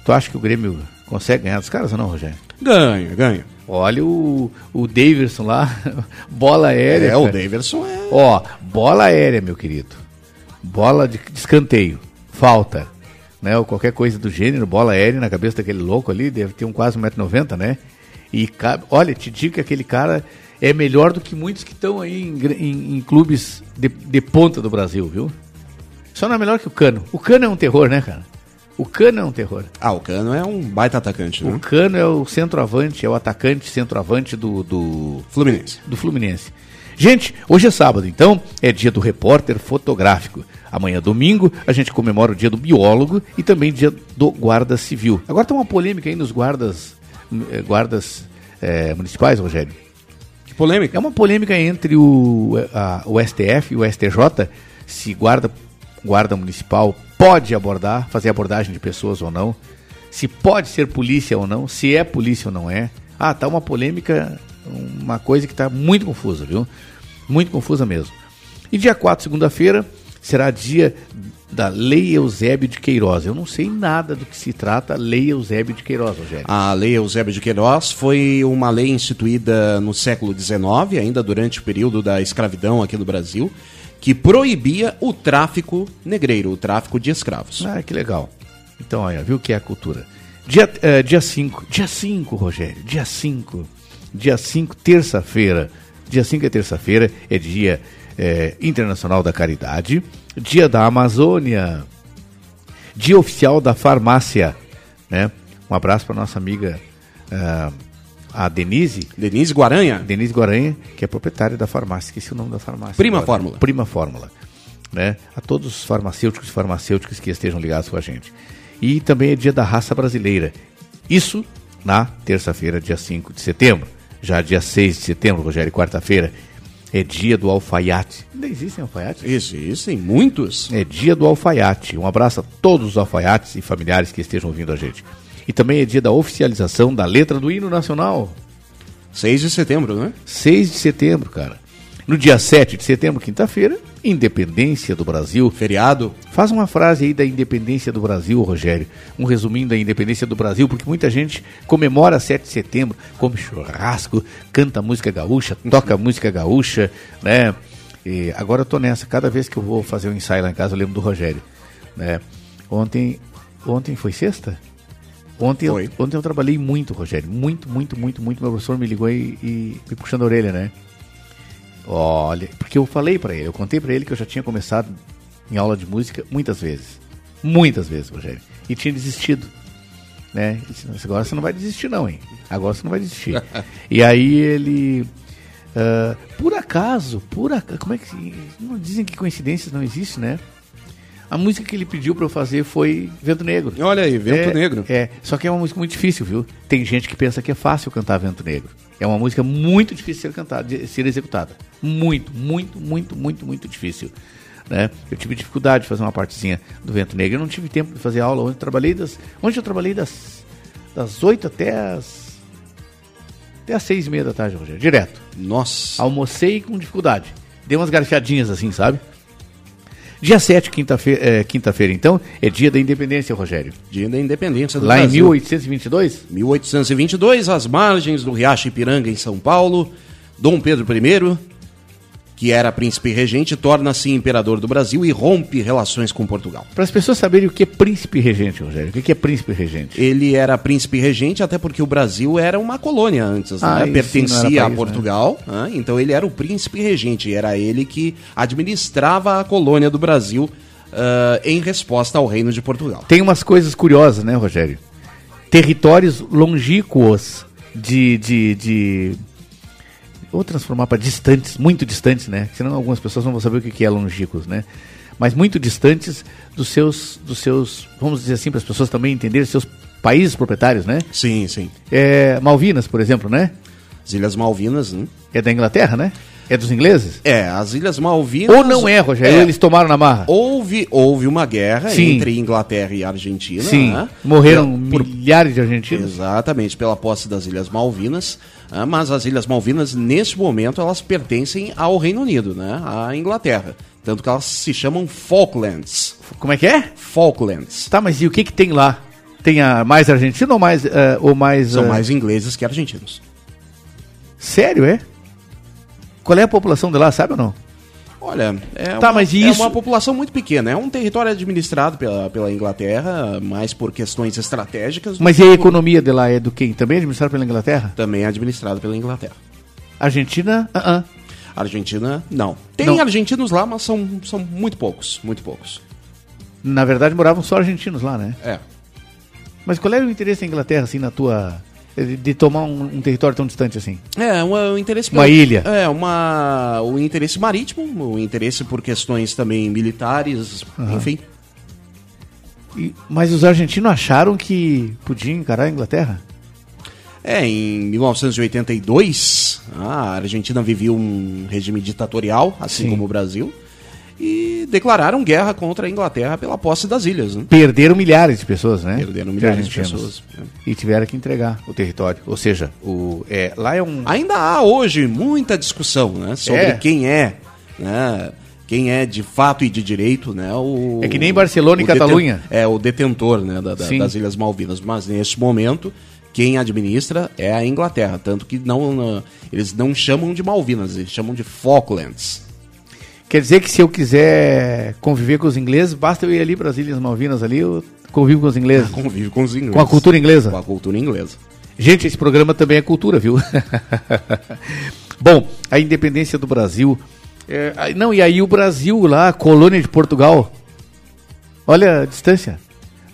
Tu acha que o Grêmio consegue ganhar dos caras ou não, Rogério? Ganha, ganha. Olha o, o Davidson lá, bola aérea. É, o cara. Daverson é. Ó, bola aérea, meu querido. Bola de, de escanteio. Falta. Né, ou qualquer coisa do gênero, bola aérea na cabeça daquele louco ali, deve ter um quase 1,90m, né? E, olha, te digo que aquele cara é melhor do que muitos que estão aí em, em- em clubes de, de ponta do Brasil, viu? Só não é melhor que o Cano. O Cano é um terror, né, cara? O Cano é um terror. Ah, o Cano é um baita atacante, né? O Cano é o centroavante, é o atacante centroavante do, do Fluminense. do Fluminense. Gente, hoje é sábado, então é dia do repórter fotográfico. Amanhã, domingo, a gente comemora o dia do biólogo e também dia do guarda civil. Agora tem uma polêmica aí nos guardas, eh, guardas eh, municipais, Rogério. Polêmica? É uma polêmica entre o, a- o STF e o STJ se guarda, guarda municipal pode abordar, fazer abordagem de pessoas ou não, se pode ser polícia ou não, se é polícia ou não é. Ah, tá uma polêmica, uma coisa que está muito confusa, viu? Muito confusa mesmo. E dia 4, segunda-feira, será dia da Lei Eusébio de Queiroz. Eu não sei nada do que se trata a Lei Eusébio de Queiroz, Rogério. A Lei Eusébio de Queiroz foi uma lei instituída no século XIX, ainda durante o período da escravidão aqui no Brasil, que proibia o tráfico negreiro, o tráfico de escravos. Ah, que legal. Então, olha, viu o que é a cultura? Dia 5, eh, dia 5, dia 5, Rogério, dia 5. Dia 5, terça-feira. Dia 5 é terça-feira, é dia eh, internacional da caridade, dia da Amazônia, dia oficial da farmácia, né? Um abraço para nossa amiga ah, a Denise. Denise Guaranha. Denise Guaranha, que é proprietária da farmácia, esqueci o nome da farmácia. Prima agora. Fórmula. Prima Fórmula. Né? A todos os farmacêuticos e farmacêuticas que estejam ligados com a gente. E também é dia da raça brasileira. Isso na terça-feira, dia 5 de setembro. Já dia 6 de setembro, Rogério, quarta-feira, é dia do alfaiate. Ainda existem alfaiates? Existem muitos. É dia do alfaiate. Um abraço a todos os alfaiates e familiares que estejam ouvindo a gente. E também é dia da oficialização da letra do hino nacional. 6 de setembro, né? 6 de setembro, cara. No dia 7 de setembro, quinta-feira, Independência do Brasil. Feriado. Faz uma frase aí da Independência do Brasil, Rogério. Um resuminho da Independência do Brasil, porque muita gente comemora 7 de setembro, come churrasco, canta música gaúcha, toca música gaúcha, né? E agora eu tô nessa. Cada vez que eu vou fazer um ensaio lá em casa, eu lembro do Rogério. Né? Ontem, ontem foi sexta? Ontem eu, Foi. ontem eu trabalhei muito, Rogério. Muito, muito, muito, muito. Meu professor me ligou e, e me puxando a orelha, né? Olha, porque eu falei pra ele, eu contei pra ele que eu já tinha começado em aula de música muitas vezes. Muitas vezes, Rogério. E tinha desistido. Né? Disse, "Nossa, agora você não vai desistir, não, hein? Agora você não vai desistir. e aí ele. ah, por acaso, por acaso. Como é que. Não, dizem que coincidências não existem, né? A música que ele pediu pra eu fazer foi Vento Negro. Olha aí, Vento É, Negro. É, só que é uma música muito difícil, viu? Tem gente que pensa que é fácil cantar Vento Negro. É uma música muito difícil de ser cantada, de ser executada. Muito, muito, muito, muito, muito difícil. Né? Eu tive dificuldade de fazer uma partezinha do Vento Negro. Eu não tive tempo de fazer aula. Onde eu trabalhei das, onde eu trabalhei das, das 8 até as até as seis e meia da tarde, Rogério. Direto. Nossa. Almocei com dificuldade. Dei umas garfiadinhas assim, sabe? Dia 7, quinta-feira, é, quinta-feira, então, é dia da independência, Rogério. Dia da Independência do Lá em Brasil. 1822? 1822, às margens do Riacho Ipiranga, em São Paulo, Dom Pedro I, que era príncipe regente, torna-se imperador do Brasil e rompe relações com Portugal. Para as pessoas saberem o que é príncipe regente, Rogério. O que é príncipe regente? Ele era príncipe regente até porque o Brasil era uma colônia antes, Ah, né? isso não pertencia era a país, Portugal, né? então ele era o príncipe regente, era ele que administrava a colônia do Brasil ah, em resposta ao reino de Portugal. Tem umas coisas curiosas, né, Rogério? Territórios longínquos de. de, de... Vou transformar para distantes, muito distantes, né? Senão algumas pessoas não vão saber o que é longínquos, né? Mas muito distantes dos seus, dos seus, vamos dizer assim, para as pessoas também entenderem, seus países proprietários, né? Sim, sim. É, Malvinas, por exemplo, né? As Ilhas Malvinas, né? É da Inglaterra, né? É dos ingleses? É, as Ilhas Malvinas. Ou não é, Rogério? É. Eles tomaram na marra? Houve, houve uma guerra Sim. entre Inglaterra e Argentina. Sim. né? Morreram Por- milhares de argentinos. Exatamente, pela posse das Ilhas Malvinas. ah, mas as Ilhas Malvinas, neste momento, elas pertencem ao Reino Unido, né? À Inglaterra. Tanto que elas se chamam Falklands. Como é que é? Falklands. Tá, mas e o que que tem lá? Tem a mais argentino ou mais eh, ou mais São eh, mais ingleses que argentinos. Sério, é? Qual é a população de lá, sabe ou não? Olha, é, Tá, uma, mas é isso- uma população muito pequena. É um território administrado pela, pela Inglaterra, mais por questões estratégicas. Mas e a economia de lá é do quem? Também é administrado pela Inglaterra? Também é administrado pela Inglaterra. Argentina, ah, ah. Argentina, não. Tem Não. argentinos lá, mas são, são muito poucos, muito poucos. na verdade moravam só argentinos lá, né? É. Mas qual era o interesse da Inglaterra, assim, na tua... de, de tomar um, um território tão distante assim? É, um, um interesse... Uma ilha. É, uma, o interesse marítimo, o interesse por questões também militares, Aham. enfim. E- mas os argentinos acharam que podiam encarar a Inglaterra? É, em 1982, a Argentina vivia um regime ditatorial, assim Sim. como o Brasil, e declararam guerra contra a Inglaterra pela posse das ilhas. Né? Perderam milhares de pessoas, né? Perderam milhares de pessoas. né? E tiveram que entregar o território. Ou seja, o, é, lá é um. Ainda há hoje muita discussão né, sobre É. quem é, né, quem é de fato e de direito, né, o É que nem Barcelona e Catalunha. É o detentor, né, da- da- das Ilhas Malvinas, mas neste momento quem administra é a Inglaterra, tanto que não, não- eles não chamam de Malvinas, eles chamam de Falklands. Quer dizer que se eu quiser conviver com os ingleses, basta eu ir ali para as Ilhas Malvinas ali, eu convivo com os ingleses. Convive com os ingleses. Com a cultura inglesa. Com a cultura inglesa. Gente, esse programa também é cultura, viu? Bom, a independência do Brasil. é, não, e aí o Brasil lá, colônia de Portugal. Olha a distância.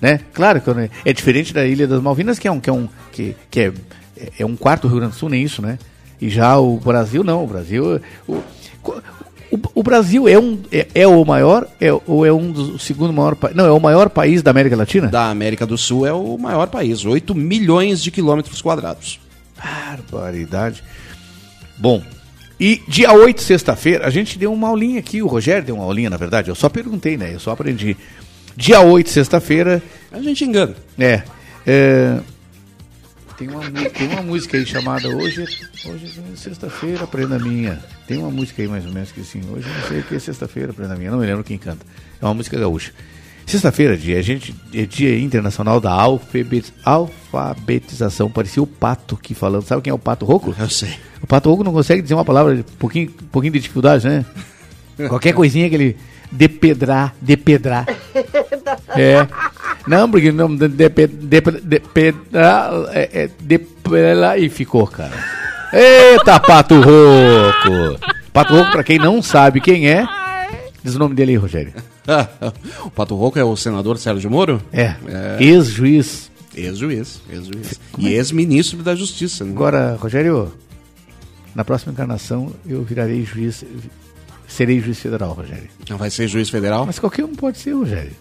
Né? Claro que é diferente da Ilha das Malvinas, que é um, que é um, que, que é, é um quarto do Rio Grande do Sul, nem isso, né? E já o Brasil não, o Brasil. O, o, o Brasil é, um, é, é o maior, é, ou é um dos o segundo maior país. Não, é o maior país da América Latina? Da América do Sul é o maior país, 8 milhões de quilômetros quadrados. Barbaridade. Bom, e dia 8, sexta-feira, a gente deu uma aulinha aqui, o Rogério deu uma aulinha, na verdade, eu só perguntei, né? Eu só aprendi. Dia 8, sexta-feira. A gente engana. É. é, tem, uma, tem uma música aí chamada Hoje, é- hoje é sexta-feira, prenda minha. Tem uma música aí mais ou menos que assim, hoje não sei o que é sexta-feira, prenda minha, não me lembro quem canta. É uma música gaúcha. Sexta-feira, dia, a gente, é dia internacional da alfabet- alfabetização. Parecia o pato que falando. Sabe quem é o pato rouco? Eu sei. O pato rouco não consegue dizer uma palavra, um pouquinho, um pouquinho de dificuldade, né? Qualquer coisinha que ele depedrar, depedrar. É. Não, porque não depedrar, depedrar, é, é, depedrar e ficou, cara. Eita, pato rouco! Pato rouco, pra quem não sabe quem é, diz o nome dele aí, Rogério. o Pato Rouco é o senador Sérgio Moro? É, ex-juiz. Ex-juiz, ex-juiz. E ex-ministro da Justiça. Né? Agora, Rogério, na próxima encarnação eu virarei juiz, serei juiz federal, Rogério. Não vai ser juiz federal? Mas qualquer um pode ser, Rogério.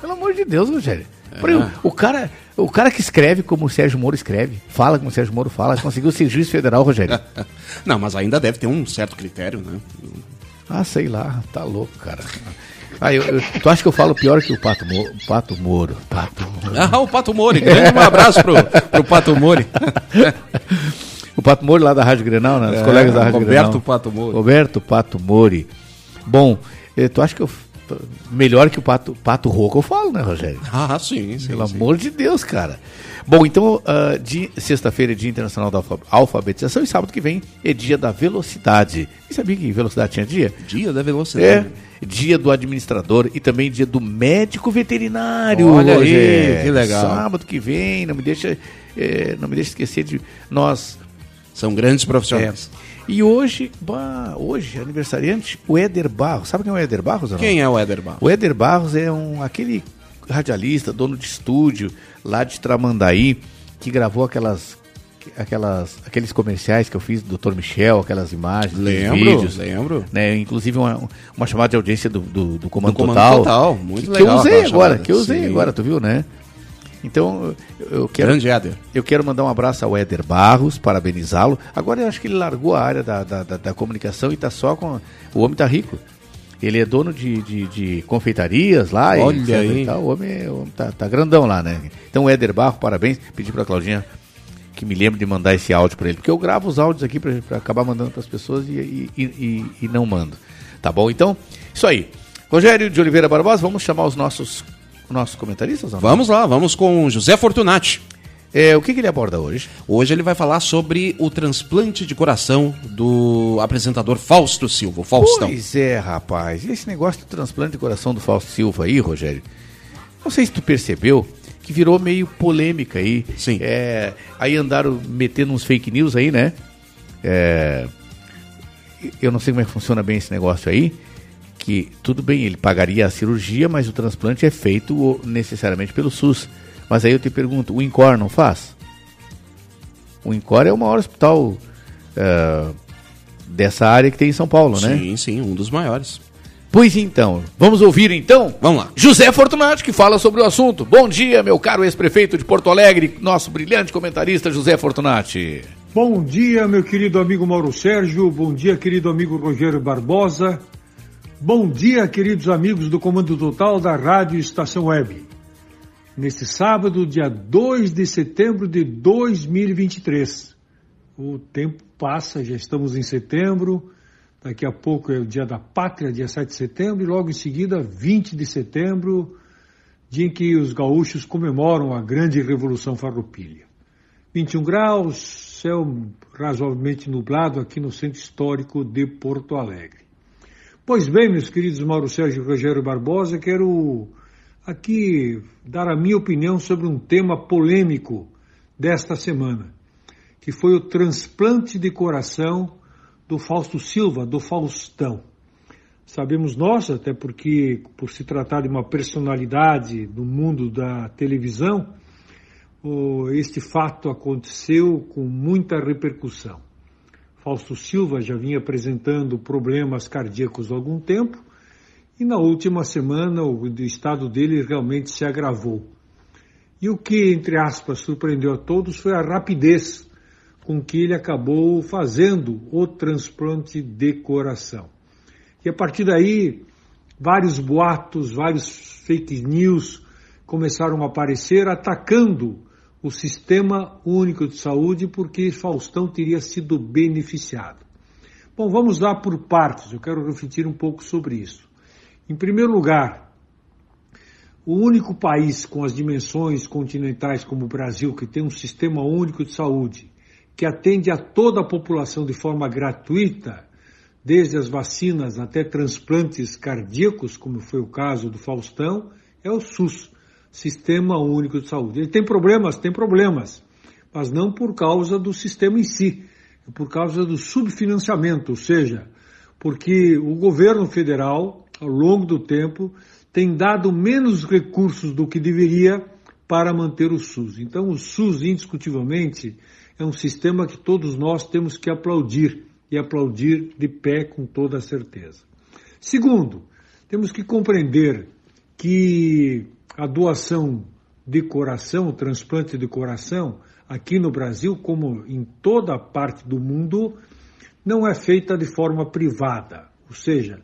Pelo amor de Deus, Rogério. É. Por exemplo, o, cara, o cara que escreve como o Sérgio Moro escreve, fala como o Sérgio Moro fala, conseguiu ser juiz federal, Rogério. Não, mas ainda deve ter um certo critério, né? Ah, sei lá, tá louco, cara. Ah, eu, eu- tu acha que eu falo pior que o Pato, Mo, Pato Moro? Pato Moro. Ah, o Pato Mori. Grande um abraço pro, pro Pato Mori. O Pato Mori lá da Rádio Grenal, né? Os É, colegas da Rádio Roberto Grenal. Pato Mori. Roberto Pato Mori. Bom, eh, tu acha que eu melhor que o Pato, Pato Rouco eu falo, né, Rogério? Ah, sim, sim. Pelo sim. amor de Deus, cara. Bom, então, ah, de sexta-feira é Dia Internacional da Alfa- Alfabetização e sábado que vem é Dia da Velocidade. E sabia que velocidade tinha dia? Dia da É, velocidade. dia do administrador e também dia do médico veterinário. Olha aí, Rogério. que legal. Sábado que vem, não me deixa, eh, não me deixa esquecer de nós. São grandes profissionais. É. E hoje, bah, hoje, aniversariante, o Éder Barros. Sabe quem é o Éder Barros? não? Quem é o Éder Barros? O Éder Barros é um, aquele radialista, dono de estúdio lá de Tramandaí, que gravou aquelas, aquelas, aqueles comerciais que eu fiz do Dr. Michel, aquelas imagens, Lembro, vídeos. lembro. Né, inclusive uma, uma chamada de audiência do, do, do Comando, Do Comando Total. Total, muito que, legal Que eu usei agora, chamada, que eu usei sim. agora, tu viu, né? Então, eu, quero... Grande Éder. Eu quero mandar um abraço ao Éder Barros, parabenizá-lo. Agora eu acho que ele largou a área da, da, da- da comunicação e está só com. O homem tá rico. Ele é dono de, de, de confeitarias lá. Olha e aí. tal. O homem, é- o homem tá, tá grandão lá, né? Então, Éder Barros, parabéns. Pedi para a Claudinha que me lembre de mandar esse áudio para ele. Porque eu gravo os áudios aqui para acabar mandando para as pessoas e, e, e- e não mando. Tá bom? Então, isso aí. Rogério de Oliveira Barbosa, vamos chamar os nossos, nossos comentaristas? ou não? Vamos lá, vamos com José Fortunati. É, o que, que ele aborda hoje? Hoje ele vai falar sobre o transplante de coração do apresentador Fausto Silva, o Faustão. Pois é, rapaz. Esse negócio do transplante de coração do Fausto Silva aí, Rogério? Não sei se tu percebeu que virou meio polêmica aí. Sim. É, aí andaram metendo uns fake news aí, né? É, eu não sei como é que funciona bem esse negócio aí, que tudo bem, ele pagaria a cirurgia, mas o transplante é feito necessariamente pelo SUS. Mas aí eu te pergunto, o INCOR não faz? O INCOR é o maior hospital uh, dessa área que tem em São Paulo, sim, né? Sim, sim, um dos maiores. Pois então, vamos ouvir então? Vamos lá. José Fortunato que fala sobre o assunto. Bom dia, meu caro ex-prefeito de Porto Alegre, nosso brilhante comentarista José Fortunati. Bom dia, meu querido amigo Mauro Sérgio. Bom dia, querido amigo Rogério Barbosa. Bom dia, queridos amigos do Comando Total da Rádio Estação Web. Neste sábado, dia 2 de setembro de 2023. O tempo passa, já estamos em setembro Daqui a pouco é o dia da pátria, dia 7 de setembro, e logo em seguida, 20 de setembro, dia em que os gaúchos comemoram a grande Revolução Farroupilha. 21 graus, céu razoavelmente nublado aqui no centro histórico de Porto Alegre. Pois bem, meus queridos Mauro Sérgio Rogério Barbosa, quero aqui dar a minha opinião sobre um tema polêmico desta semana, que foi o transplante de coração do Fausto Silva, do Faustão. Sabemos nós, até porque, por se tratar de uma personalidade do mundo da televisão, este fato aconteceu com muita repercussão. Fausto Silva já vinha apresentando problemas cardíacos há algum tempo e na última semana o estado dele realmente se agravou. E o que, entre aspas, surpreendeu a todos foi a rapidez com que ele acabou fazendo o transplante de coração. E a partir daí, vários boatos, vários fake news começaram a aparecer atacando o Sistema Único de Saúde porque Faustão teria sido beneficiado. Bom, vamos lá por partes, eu quero refletir um pouco sobre isso. Em primeiro lugar, o único país com as dimensões continentais como o Brasil, que tem um sistema único de saúde, que atende a toda a população de forma gratuita, desde as vacinas até transplantes cardíacos, como foi o caso do Faustão, é o SUS, Sistema Único de Saúde. Ele tem problemas, tem problemas, mas não por causa do sistema em si, é por causa do subfinanciamento, ou seja, porque o governo federal, ao longo do tempo, tem dado menos recursos do que deveria para manter o SUS. Então, o SUS, indiscutivelmente, é um sistema que todos nós temos que aplaudir e aplaudir de pé com toda certeza. Segundo, temos que compreender que a doação de coração, o transplante de coração, aqui no Brasil, como em toda parte do mundo, não é feita de forma privada. Ou seja,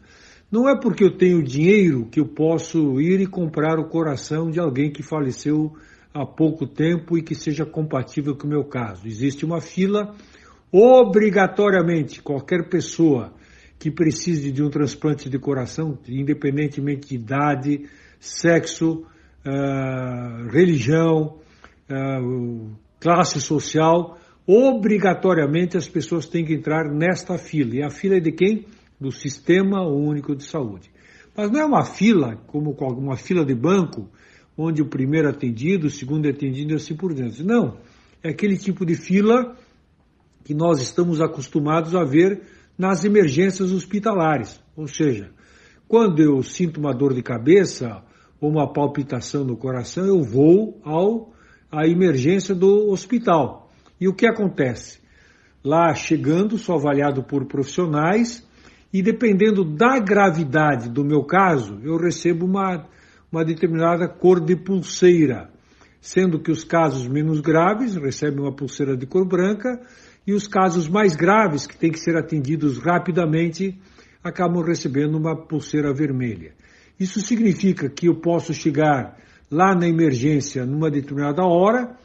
não é porque eu tenho dinheiro que eu posso ir e comprar o coração de alguém que faleceu há pouco tempo e que seja compatível com o meu caso. Existe uma fila, obrigatoriamente, qualquer pessoa que precise de um transplante de coração, independentemente de idade, sexo, uh, religião, uh, classe social, obrigatoriamente as pessoas têm que entrar nesta fila. E a fila é de quem? Do Sistema Único de Saúde. Mas não é uma fila, como uma fila de banco, onde o primeiro atendido, o segundo atendido e assim por diante. Não, é aquele tipo de fila que nós estamos acostumados a ver nas emergências hospitalares. Ou seja, quando eu sinto uma dor de cabeça ou uma palpitação no coração, eu vou ao à emergência do hospital. E o que acontece? Lá chegando, sou avaliado por profissionais e dependendo da gravidade do meu caso, eu recebo uma uma determinada cor de pulseira, sendo que os casos menos graves recebem uma pulseira de cor branca e os casos mais graves, que têm que ser atendidos rapidamente, acabam recebendo uma pulseira vermelha. Isso significa que eu posso chegar lá na emergência numa determinada hora,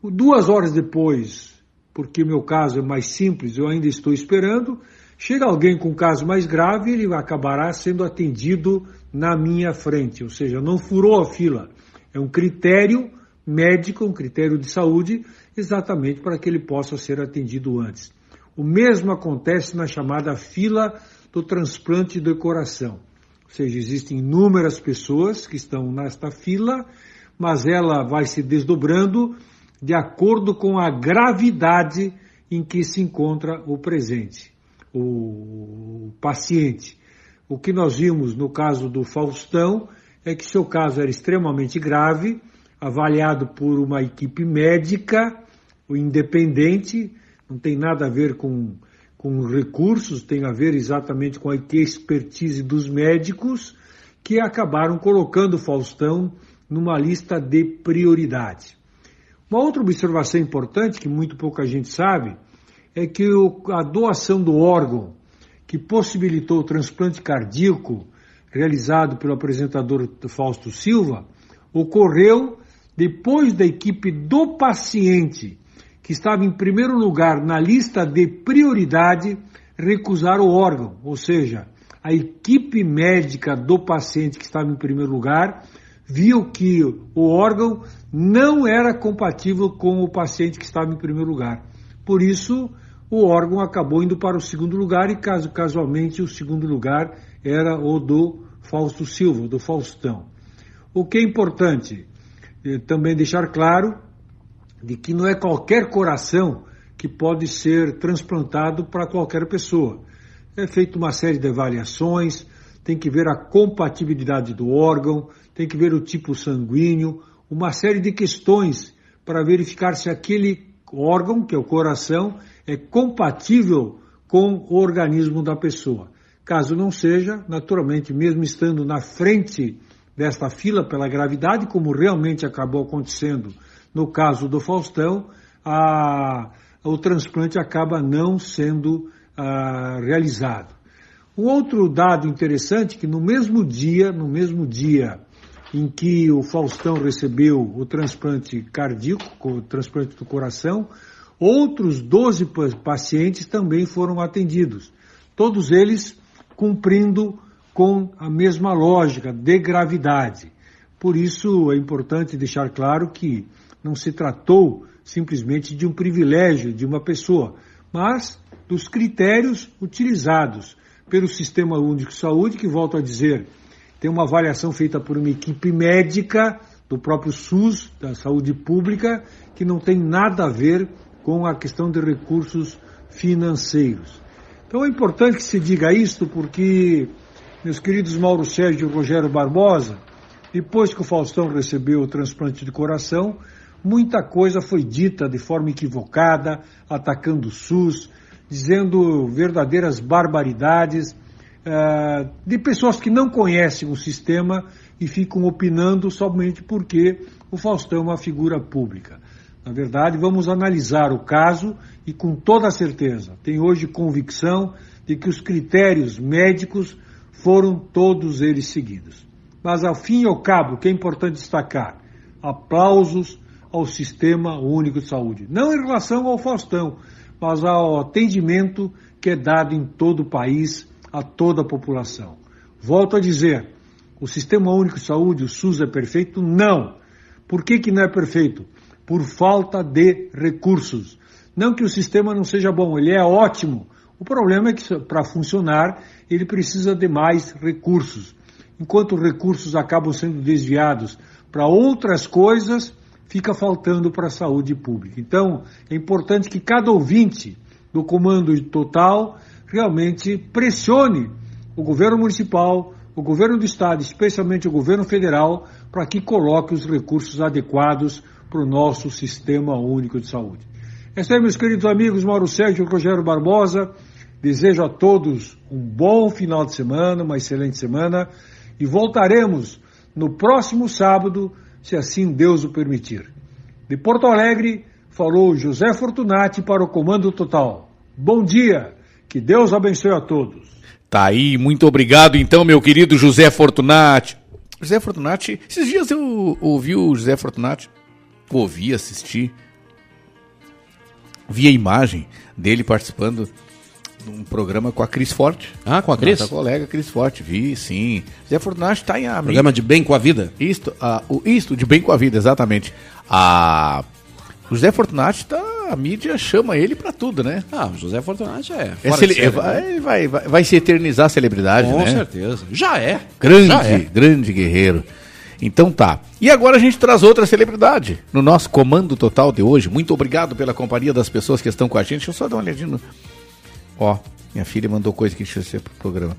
duas horas depois, porque o meu caso é mais simples, eu ainda estou esperando, chega alguém com um caso mais grave, ele acabará sendo atendido na minha frente, ou seja, não furou a fila. É um critério médico, um critério de saúde, exatamente para que ele possa ser atendido antes. O mesmo acontece na chamada fila do transplante do coração. Ou seja, existem inúmeras pessoas que estão nesta fila, mas ela vai se desdobrando de acordo com a gravidade em que se encontra o presente. o paciente. O que nós vimos no caso do Faustão é que seu caso era extremamente grave, avaliado por uma equipe médica, independente, não tem nada a ver com, com recursos, tem a ver exatamente com a expertise dos médicos, que acabaram colocando Faustão numa lista de prioridade. Uma outra observação importante, que muito pouca gente sabe, é que a doação do órgão que possibilitou o transplante cardíaco realizado pelo apresentador Fausto Silva ocorreu depois da equipe do paciente, que estava em primeiro lugar na lista de prioridade, recusar o órgão, ou seja, a equipe médica do paciente que estava em primeiro lugar viu que o órgão não era compatível com o paciente que estava em primeiro lugar. Por isso, o órgão acabou indo para o segundo lugar e, caso casualmente, o segundo lugar era o do Fausto Silva, do Faustão. O que é importante eh, também deixar claro de que não é qualquer coração que pode ser transplantado para qualquer pessoa. É feita uma série de avaliações, tem que ver a compatibilidade do órgão, tem que ver o tipo sanguíneo, uma série de questões para verificar se aquele órgão, que é o coração, é compatível com o organismo da pessoa. Caso não seja, naturalmente, mesmo estando na frente desta fila pela gravidade, como realmente acabou acontecendo no caso do Faustão, a, o transplante acaba não sendo a, ah, realizado. Um outro dado interessante que no mesmo dia, no mesmo dia em que o Faustão recebeu o transplante cardíaco, o transplante do coração, outros 12 pacientes também foram atendidos. Todos eles cumprindo com a mesma lógica de gravidade. Por isso é importante deixar claro que não se tratou simplesmente de um privilégio de uma pessoa, mas dos critérios utilizados pelo Sistema Único de Saúde, que, volto a dizer, tem uma avaliação feita por uma equipe médica do próprio SUS, da saúde pública, que não tem nada a ver com a questão de recursos financeiros. Então é importante que se diga isto, porque, meus queridos Mauro Sérgio e Rogério Barbosa, depois que o Faustão recebeu o transplante de coração, muita coisa foi dita de forma equivocada, atacando o SUS, dizendo verdadeiras barbaridades uh, de pessoas que não conhecem o sistema e ficam opinando somente porque o Faustão é uma figura pública. Na verdade, vamos analisar o caso e com toda certeza, tenho hoje convicção de que os critérios médicos foram todos eles seguidos. Mas ao fim e ao cabo, o que é importante destacar, aplausos ao Sistema Único de Saúde. Não em relação ao Faustão, mas ao atendimento que é dado em todo o país a toda a população. Volto a dizer, o Sistema Único de Saúde, o SUS, é perfeito? Não. Por que, que não é perfeito? Por falta de recursos. Não que o sistema não seja bom, ele é ótimo. O problema é que para funcionar ele precisa de mais recursos. Enquanto recursos acabam sendo desviados para outras coisas, fica faltando para a saúde pública. Então, é importante que cada ouvinte do comando total realmente pressione o governo municipal, o governo do estado, especialmente o governo federal, para que coloque os recursos adequados para o nosso sistema único de saúde. É meus queridos amigos, Mauro Sérgio e Rogério Barbosa. Desejo a todos um bom final de semana, uma excelente semana e voltaremos no próximo sábado se assim Deus o permitir. De Porto Alegre, falou José Fortunati para o Comando Total. Bom dia, que Deus abençoe a todos. Tá aí, muito obrigado então, meu querido José Fortunati. José Fortunati, esses dias eu ouvi o José Fortunati, ouvi, assisti, vi a imagem dele participando num programa com a Cris Forte. Ah, com a Cris? Nossa colega Cris Forte, vi, sim. Zé Fortunati está em a Programa de bem com a vida? Isto, a, o, isto, de bem com a vida, exatamente. A, o José Fortunati tá, a mídia chama ele para tudo, né? Ah, o José Fortunati é. é cele... série, vai, né? vai, vai, vai, se eternizar a celebridade, com né? Com certeza. Já é. Grande, Já é. grande guerreiro. Então tá. E agora a gente traz outra celebridade no nosso comando total de hoje. Muito obrigado pela companhia das pessoas que estão com a gente. Deixa eu só dar uma olhadinha no... Ó, Minha filha mandou coisa que deixa eu pro programa.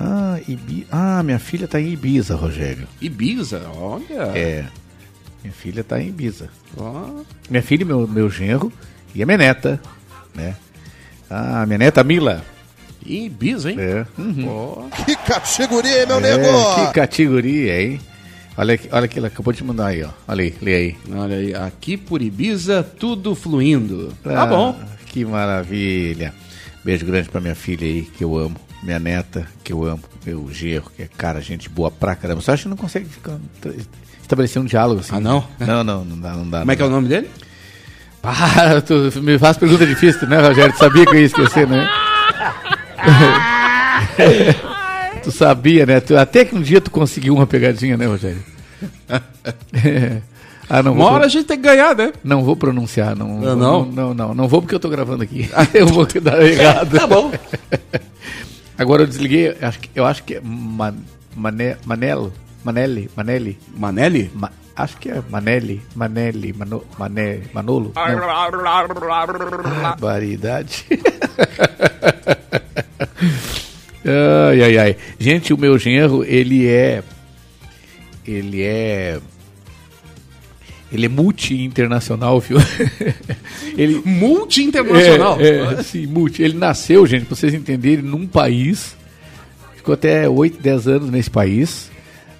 Ah, Ibi... ah, minha filha tá em Ibiza, Rogério. Ibiza? Olha. É. Minha filha tá em Ibiza. Ó. Minha filha, meu, meu genro e a minha neta, né? Ah, minha neta Mila. Ibiza, hein? É. Uhum. Que categoria, hein, meu É, nego? que categoria, hein? Olha aqui, olha aqui, ela acabou de mandar aí, ó. Olha aí, lê aí. Olha aí, aqui por Ibiza, tudo fluindo. Tá Ah, bom. Que maravilha. Beijo grande pra minha filha aí, que eu amo. Minha neta, que eu amo. Meu gerro, que é cara, gente boa pra caramba. Só acho que não consegue ficar, estabelecer um diálogo assim. Ah, não? Não, não, não dá, não dá. Como é que é o nome dele? Ah, tu me faz pergunta difícil, né, Rogério? Tu sabia que eu ia esquecer, né? tu sabia, né? Tu- até que um dia tu conseguiu uma pegadinha, né, Rogério? ah, não Uma vou hora a gente tem que ganhar, né? Não vou pronunciar, não. Não, não, não? não, não, não vou porque eu tô gravando aqui. eu vou te dar errado. Tá bom. Agora eu desliguei, acho que- eu acho que é Man, Mané, Manelo, Manelli, Manelli. Manelli? Ma- acho que é Manelli, Manelli, Mano, Mané, Manolo. Barbaridade. ai, ai, ai. Gente, o meu genro, ele é. Ele é. Ele é multi-internacional, viu? ele, Multi-internacional? É, é, sim, multi. Ele nasceu, gente, pra vocês entenderem, num país. Ficou até 8, 10 anos nesse país.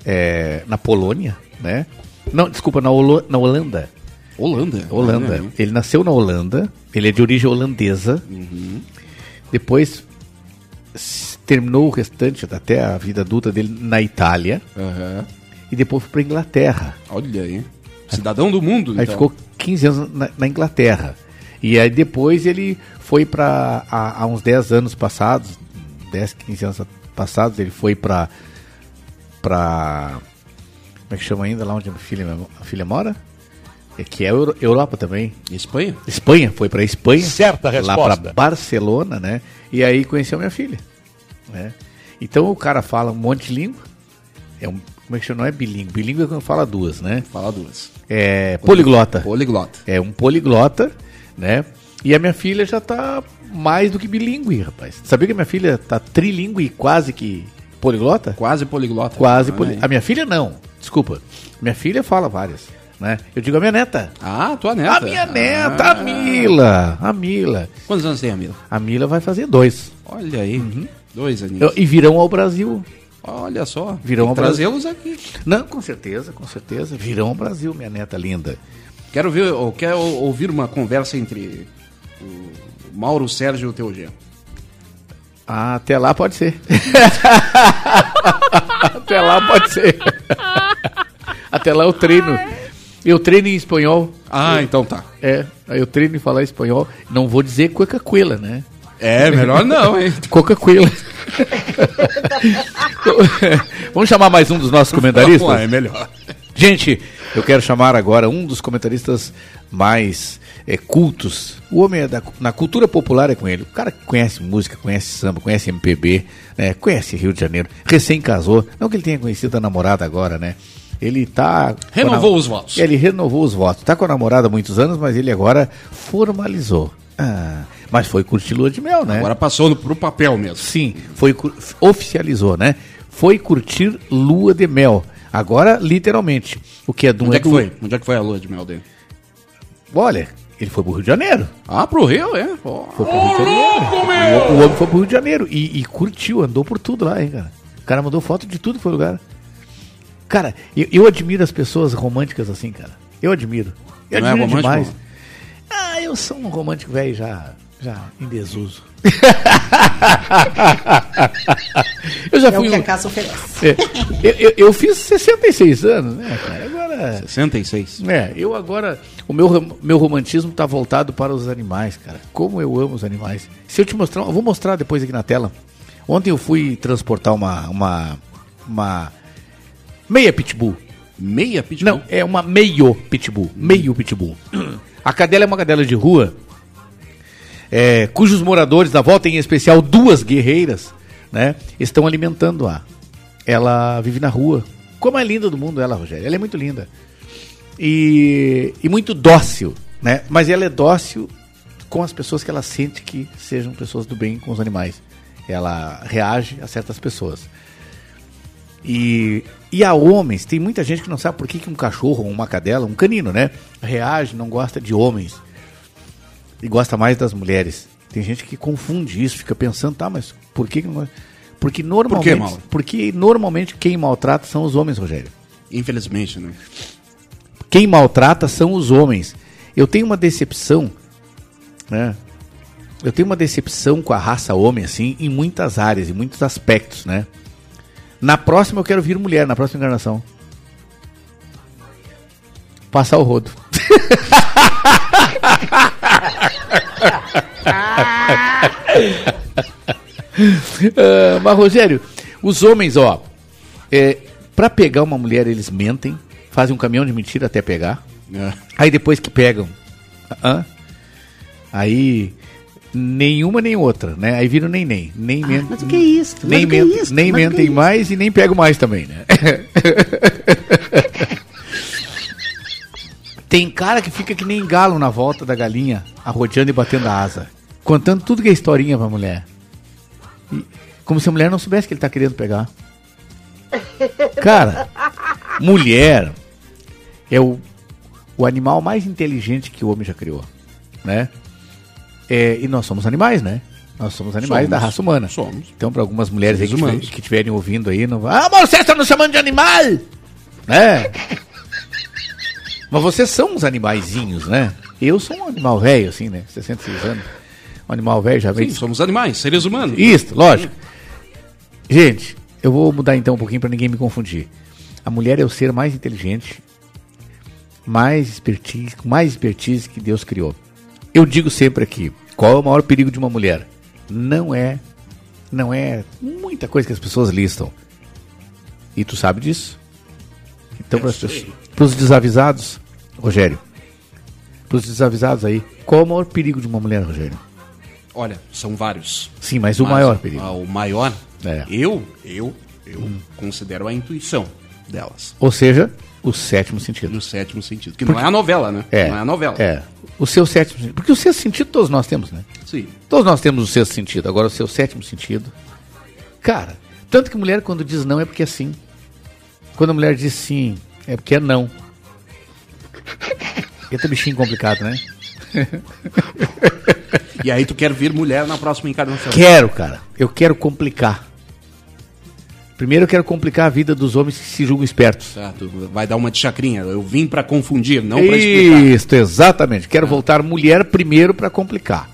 é, na Polônia, né? Não, desculpa, na, Holo- na Holanda. Holanda? Holanda. Aí. Ele nasceu na Holanda. Ele é de origem holandesa. Uhum. Depois terminou o restante, até a vida adulta dele, na Itália. Aham. E depois foi pra Inglaterra. Olha aí. Cidadão do mundo, Aí então. ficou 15 anos na, na Inglaterra. E aí depois ele foi para há, há uns 10 anos passados, 10, 15 anos passados, ele foi para para como é que chama ainda lá onde a filha, a filha mora? É que é Euro- Europa também. Espanha? Espanha, foi para Espanha. Certa Lá resposta. para Barcelona, né? E aí conheceu minha filha. Né? Então o cara fala um monte de língua. É um, como é que chama? Não é bilíngue. Bilíngue é quando fala duas, né? Fala duas. É poliglota. Poliglota. É um poliglota, né? E a minha filha já tá mais do que bilíngue, rapaz. Sabia que a minha filha tá trilingue, quase que poliglota? Quase poliglota. Quase Olha poli... aí. A minha filha não, desculpa. Minha filha fala várias, né? Eu digo a minha neta. Ah, tua neta. A minha neta, Ah. a Mila. A Mila. Quantos anos tem a Mila? A Mila vai fazer dois. Olha aí. Dois aninhos. E virão ao Brasil. Olha só. Virão ao Brasil. trazê-los aqui. Não, com certeza, com certeza. Virão ao Brasil, minha neta linda. Quero ver, eu quero ouvir uma conversa entre o Mauro Sérgio e o teu genro. Ah, até lá pode ser. até lá pode ser. até lá eu treino. Eu treino em espanhol. Ah, então tá. É, eu treino em falar espanhol. Não vou dizer Coca-Cola, né? É, melhor não, hein? Coca-Cola. Vamos chamar mais um dos nossos comentaristas? Vamos lá, é melhor. Gente, eu quero chamar agora um dos comentaristas mais é, cultos. O homem é da, na cultura popular é com ele. O cara que conhece música, conhece samba, conhece MPB, né, conhece Rio de Janeiro. Recém casou. Não que ele tenha conhecido a namorada agora, né? Ele tá. Renovou a- os votos. Ele renovou os votos. Tá com a namorada há muitos anos, mas ele agora formalizou. Ah, mas foi curtir lua de mel, né? Agora passou no, pro papel mesmo. Sim, foi oficializou, né? Foi curtir lua de mel. Agora, literalmente, o que é do Onde é que foi? Onde é que foi a lua de mel dele? Olha, ele foi pro Rio de Janeiro. Ah, pro Rio, é? Foi pro Rio de Janeiro. O, o homem foi pro Rio de Janeiro e, e curtiu, andou por tudo lá, hein, cara. O cara mandou foto de tudo que foi lugar. Cara, eu, eu admiro as pessoas românticas assim, cara. Eu admiro. Eu Não é admiro romântico? demais. Ah, eu sou um romântico velho já, já em desuso. eu já É o fui que um- a casa oferece. É, eu, eu- eu fiz 66 anos, né, cara? Agora. 66. É, eu agora. O meu, meu romantismo tá voltado para os animais, cara. Como eu amo os animais. Se eu te mostrar. Eu vou mostrar depois aqui na tela. Ontem eu fui transportar uma. Uma. Uma. Meia pitbull. Meia pitbull? Não, é uma meio pitbull. Meio pitbull. A cadela é uma cadela de rua. É, cujos moradores da volta, em especial duas guerreiras, né, estão alimentando-a. Ela vive na rua. Como é linda do mundo ela, Rogério. Ela é muito linda. E, e muito dócil, né? Mas ela é dócil com as pessoas que ela sente que sejam pessoas do bem com os animais. Ela reage a certas pessoas. E, e a homens, tem muita gente que não sabe por que, que um cachorro uma cadela, um canino, né? Reage, não gosta de homens. E gosta mais das mulheres. Tem gente que confunde isso, fica pensando, tá, mas por que que não gosta? Porque normalmente, Mauro? porque normalmente quem maltrata são os homens, Rogério. Infelizmente, né? Quem maltrata são os homens. Eu tenho uma decepção, né? Eu tenho uma decepção com a raça homem, assim, em muitas áreas, em muitos aspectos, né? Na próxima eu quero vir mulher, na próxima encarnação. Passar o rodo. Ah, mas, Rogério, os homens, ó, é, para pegar uma mulher, eles mentem, fazem um caminhão de mentira até pegar. É. Aí depois que pegam, hã? aí nenhuma nem outra, né? Aí viram nem nem, nem men- mas o que é isso? Nem, que é isso? nem é mentem isso? mais e nem pegam mais também, né? Tem cara que fica que nem galo na volta da galinha, arrodeando e batendo a asa, contando tudo que é historinha pra mulher. E- como se a mulher não soubesse que ele tá querendo pegar. Cara, mulher é o, o animal mais inteligente que o homem já criou, né? É, e nós somos animais, né? Nós somos animais Somos. da raça humana. Somos. Então, para algumas mulheres que estiverem ouvindo aí, não vai. Ah, mas vocês estão nos chamando de animal! Né? Mas vocês são uns animaizinhos, né? Eu sou um animal velho, assim, né? 66 anos. Um animal velho já vem. Sim, somos animais, seres humanos. Isso, lógico. Gente, eu vou mudar então um pouquinho para ninguém me confundir. A mulher é o ser mais inteligente, mais expertise, com mais expertise que Deus criou. Eu digo sempre aqui, qual é o maior perigo de uma mulher? Não é, não é muita coisa que as pessoas listam. E tu sabe disso? Então para os desavisados, Rogério, para os desavisados aí, qual é o maior perigo de uma mulher, Rogério? Olha, são vários. Sim, mas o maior perigo. o maior, É. eu, eu, eu considero a intuição delas. Ou seja, o sétimo sentido. No sétimo sentido. Que não é a novela, né? É. Não é a novela. É. O seu sétimo sentido. Porque o sexto sentido todos nós temos, né? Sim. Todos nós temos o sexto sentido. Agora o seu sétimo sentido. Cara, tanto que mulher quando diz não é porque é sim. Quando a mulher diz sim, é porque é não. Eita bichinho complicado, né? E aí tu quer vir mulher na próxima encarnação. Quero, cara. Eu quero complicar. Primeiro eu quero complicar a vida dos homens que se julgam espertos. Tá, tu vai dar uma de chacrinha. Eu vim pra confundir, não pra explicar. Isso, exatamente. Quero voltar mulher primeiro para complicar,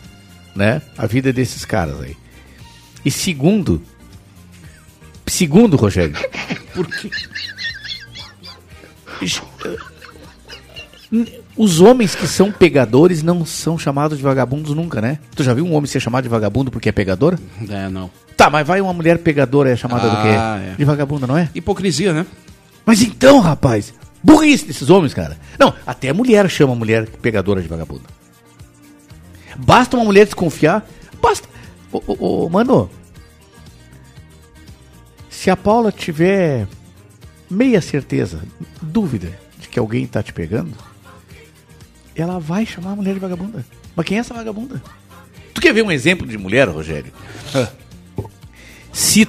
né? A vida desses caras aí. E segundo, segundo, Rogério, Por quê? Os homens que são pegadores não são chamados de vagabundos nunca, né? Tu já viu um homem ser chamado de vagabundo porque é pegador? É, não. Tá, mas vai uma mulher pegadora é chamada do Ah, quê? é. De vagabunda, não é? Hipocrisia, né? Mas então, rapaz, burrice desses homens, cara. Não, até a mulher chama a mulher pegadora de vagabunda. Basta uma mulher desconfiar. Basta. Ô, ô, ô, mano, se a Paula tiver meia certeza, dúvida de que alguém tá te pegando, ela vai chamar a mulher de vagabunda. Mas quem é essa vagabunda? Tu quer ver um exemplo de mulher, Rogério? Se,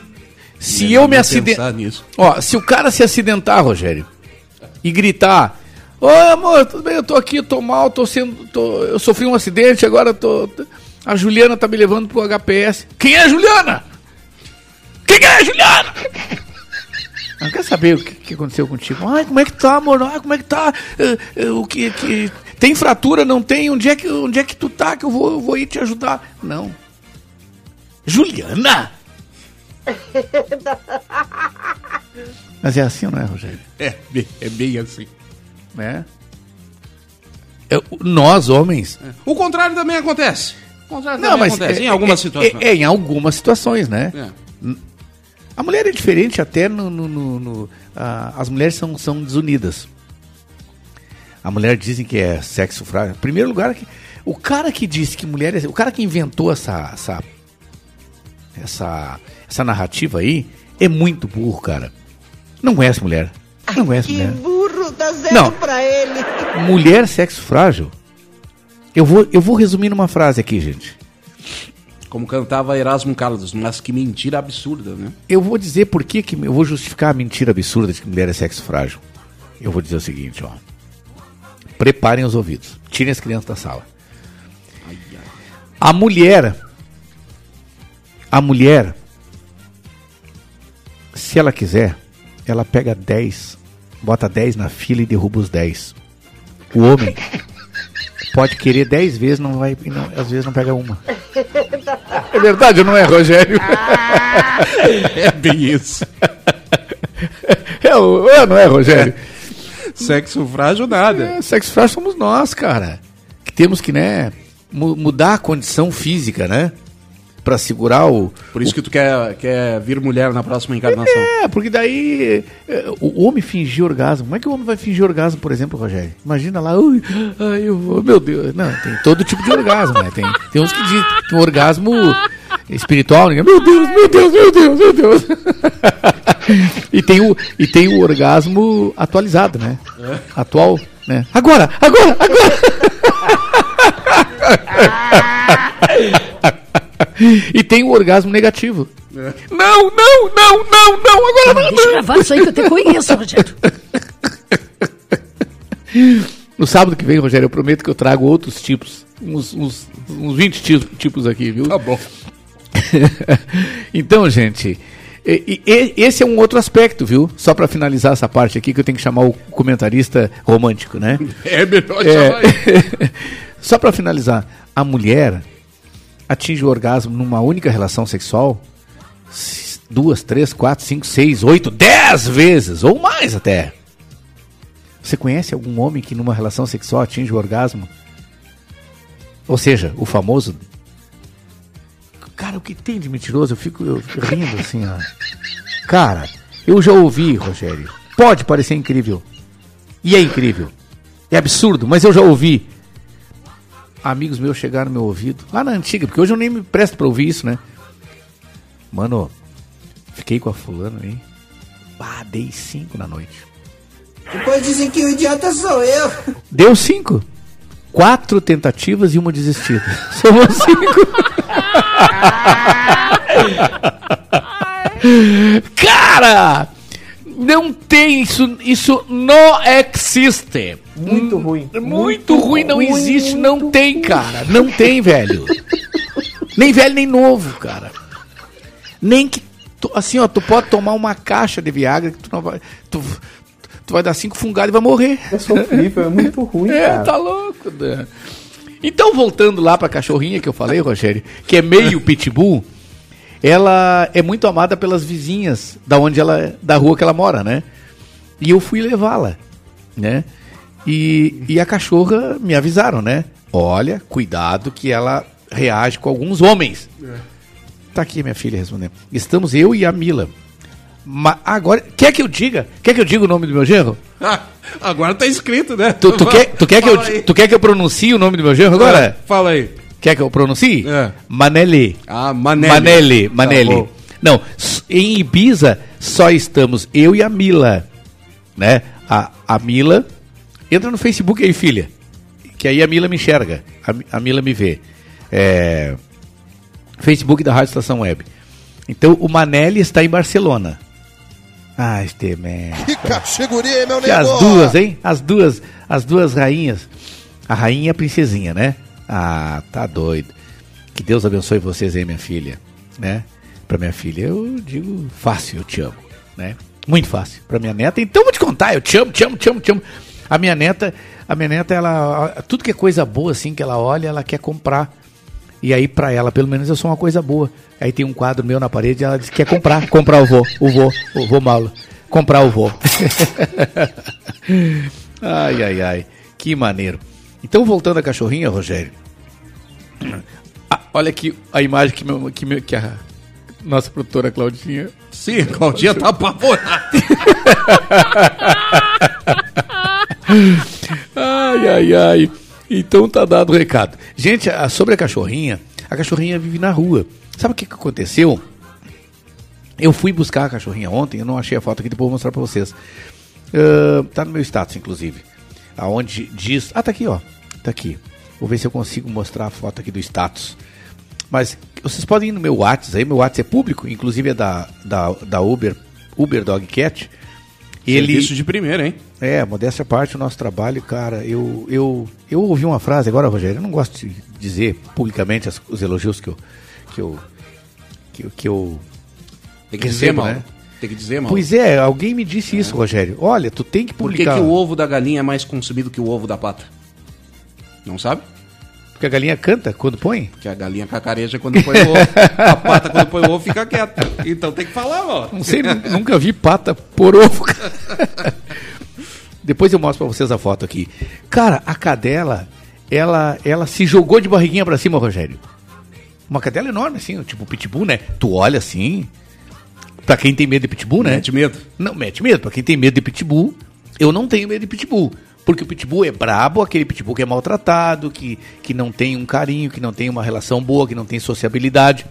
se Melhor eu me acidentar. Ó, se o cara se acidentar, Rogério, e gritar: Ô amor, tudo bem, eu tô aqui, tô mal, tô sendo. Tô, eu sofri um acidente, agora tô. A Juliana tá me levando pro HPS. Quem é a Juliana? Quem é a Juliana? Não quer saber o que, que aconteceu contigo? Ai, como é que tá, amor? Ai, como é que tá? Eh, eh, o que, que tem fratura? Não tem? Onde é que onde é que tu tá? Que eu vou, eu vou ir te ajudar? Não. Juliana? Mas é assim, não é, Rogério? É, bem- é bem assim. Né? É, o- nós, homens. O contrário também acontece. O contrário Não, também mas acontece. é- em algumas é- situações. É, é, em algumas situações, né? É. A mulher é diferente até no. no- no- no- ah, as mulheres são, são desunidas. A mulher dizem que é sexo frágil. Em primeiro lugar, que- o cara que disse que mulher é. O cara que inventou essa. essa essa, essa narrativa aí é muito burro, cara. Não conhece mulher. Não conhece mulher. burro, dá zero Não. pra ele. Mulher sexo frágil Eu vou, eu vou resumir numa frase aqui, gente. Como cantava Erasmo Carlos, mas que mentira absurda, né? Eu vou dizer por que, que eu vou justificar a mentira absurda de que mulher é sexo frágil. Eu vou dizer o seguinte, ó. Preparem os ouvidos. Tirem as crianças da sala. A mulher. A mulher. Se ela quiser, ela pega 10, bota 10 na fila e derruba os 10. O homem pode querer 10 vezes, não vai, não- às vezes não pega uma. É verdade ou não é, Rogério? É bem isso. É, o- é, não é, Rogério? Sexo frágil, nada. É, sexo frágil somos nós, cara. Que temos que, né, mu- mudar a condição física, né? Pra segurar o. Por isso que tu quer, quer vir mulher na próxima encarnação. É, porque daí é, o homem fingir orgasmo. Como é que o homem vai fingir orgasmo, por exemplo, Rogério? Imagina lá, ui, ai, eu vou, meu Deus. Não, tem todo tipo de orgasmo, né? Tem, tem uns que dizem que um orgasmo espiritual, né? meu Deus, meu Deus, meu Deus, meu Deus. e, tem o, e tem o orgasmo atualizado, né? Atual, né? Agora, agora, agora! e tem o orgasmo negativo. Não, não, não, não, não, agora não. Deixa eu gravar isso aí que eu te conheço, Rogério. No sábado que vem, Rogério, eu prometo que eu trago outros tipos. Uns, uns, uns 20 tipos, tipos aqui, viu? Tá bom. então, gente, e- e- esse é um outro aspecto, viu? Só pra finalizar essa parte aqui, que eu tenho que chamar o comentarista romântico, né? É melhor É. chamar. Só pra finalizar, a mulher atinge o orgasmo numa única relação sexual duas, três, quatro, cinco, seis, oito, dez vezes, ou mais até. Você conhece algum homem que numa relação sexual atinge o orgasmo? Ou seja, o famoso. Cara, o que tem de mentiroso? Eu fico rindo assim, ó. Cara, eu já ouvi, Rogério. Pode parecer incrível. E é incrível. É absurdo, mas eu já ouvi. Amigos meus chegaram no meu ouvido, lá na antiga, porque hoje eu nem me presto pra ouvir isso, né? Mano, fiquei com a fulana aí. Ah, dei cinco na noite. Depois dizem que o idiota sou eu. Deu cinco. Quatro tentativas e uma desistida. Somos cinco. Cara! Não tem isso, isso não existe. Muito ruim. Muito, ruim, não existe, não tem, cara. Não tem, velho. Nem velho, nem novo, cara. Nem que. tu- assim, ó, tu pode tomar uma caixa de Viagra que tu não vai. Tu, tu vai dar cinco fungadas e vai morrer. É sofrível, é muito ruim, É, cara. tá louco, né? Então, voltando lá pra cachorrinha que eu falei, Rogério, que é meio pitbull, ela é muito amada pelas vizinhas da onde ela da rua que ela mora, né? E eu fui levá-la, né? E, e a cachorra me avisaram, né? Olha, cuidado que ela reage com alguns homens. Tá aqui minha filha respondendo. Estamos eu e a Mila. Ma- agora, quer que eu diga? Quer que eu diga o nome do meu genro? Ah, agora tá escrito, né? Tu, tu quer, tu, quer que eu, aí. tu quer que eu pronuncie o nome do meu genro agora? É, fala aí. Quer que eu pronuncie? É. Manelli. Ah, Manelli. Manelli. Tá Manelli. bom. Não, em Ibiza só estamos eu e a Mila. Né? A, a Mila. Entra no Facebook aí, filha. Que aí a Mila me enxerga. A, a Mila me vê. É, Facebook da Rádio Estação Web. Então o Manelli está em Barcelona. Ah, este merda. Que categoria, meu Que as duas, hein? As duas, as duas rainhas. A rainha e a princesinha, né? Ah, tá doido. Que Deus abençoe vocês aí, minha filha, né? Pra minha filha eu digo fácil, eu te amo, né? Muito fácil. Pra minha neta, então vou te contar, eu te amo, te amo, te amo, te amo. A minha neta, a minha neta, ela tudo que é coisa boa assim que ela olha, ela quer comprar. E aí pra ela, pelo menos eu sou uma coisa boa. Aí tem um quadro meu na parede, ela diz que quer comprar, comprar o vô, o vô, o vô Mauro. Comprar o vô. ai, ai, ai. Que maneiro. Então, voltando à cachorrinha, Rogério. Ah, olha aqui a imagem que, meu, que, meu, que a nossa produtora Claudinha. Sim, Claudinha tá apavorada. ai, ai, ai. Então tá dado o recado. Gente, a- sobre a cachorrinha, a cachorrinha vive na rua. Sabe o que, que aconteceu? Eu fui buscar a cachorrinha ontem, eu não achei a foto aqui, depois vou mostrar pra vocês. Ah, tá no meu status, inclusive. Aonde diz. Ah, tá aqui, ó. Tá aqui. Vou ver se eu consigo mostrar a foto aqui do status. Mas vocês podem ir no meu WhatsApp aí, meu WhatsApp é público, inclusive é da, da, da Uber, Uber Dog Cat. Ele, Serviço de primeira, hein? é, modéstia à parte, o nosso trabalho, cara, eu, eu, eu ouvi uma frase agora, Rogério, eu não gosto de dizer publicamente as- os elogios que eu, que eu, que eu, que eu Tem que dizer, recebo, mal. né? Tem que dizer, mal. Pois é, alguém me disse isso, Rogério. Olha, tu tem que Por que, publicar. que o ovo da galinha é mais consumido que o ovo da pata? Não sabe? Porque a galinha canta quando põe? Porque a galinha cacareja quando põe o ovo. A pata quando põe o ovo fica quieta. Então tem que falar, ó. Não sei, nu- nunca vi pata por ovo. Depois eu mostro pra vocês a foto aqui. Cara, a cadela, ela, ela se jogou de barriguinha pra cima, Rogério. Uma cadela enorme, assim, tipo pitbull, né? Tu olha assim. Pra quem tem medo de pitbull, né? Mete medo. Não, mete medo. Pra quem tem medo de pitbull, eu não tenho medo de pitbull. Porque o pitbull é brabo, aquele pitbull que é maltratado, que, que não tem um carinho, que não tem uma relação boa, que não tem sociabilidade.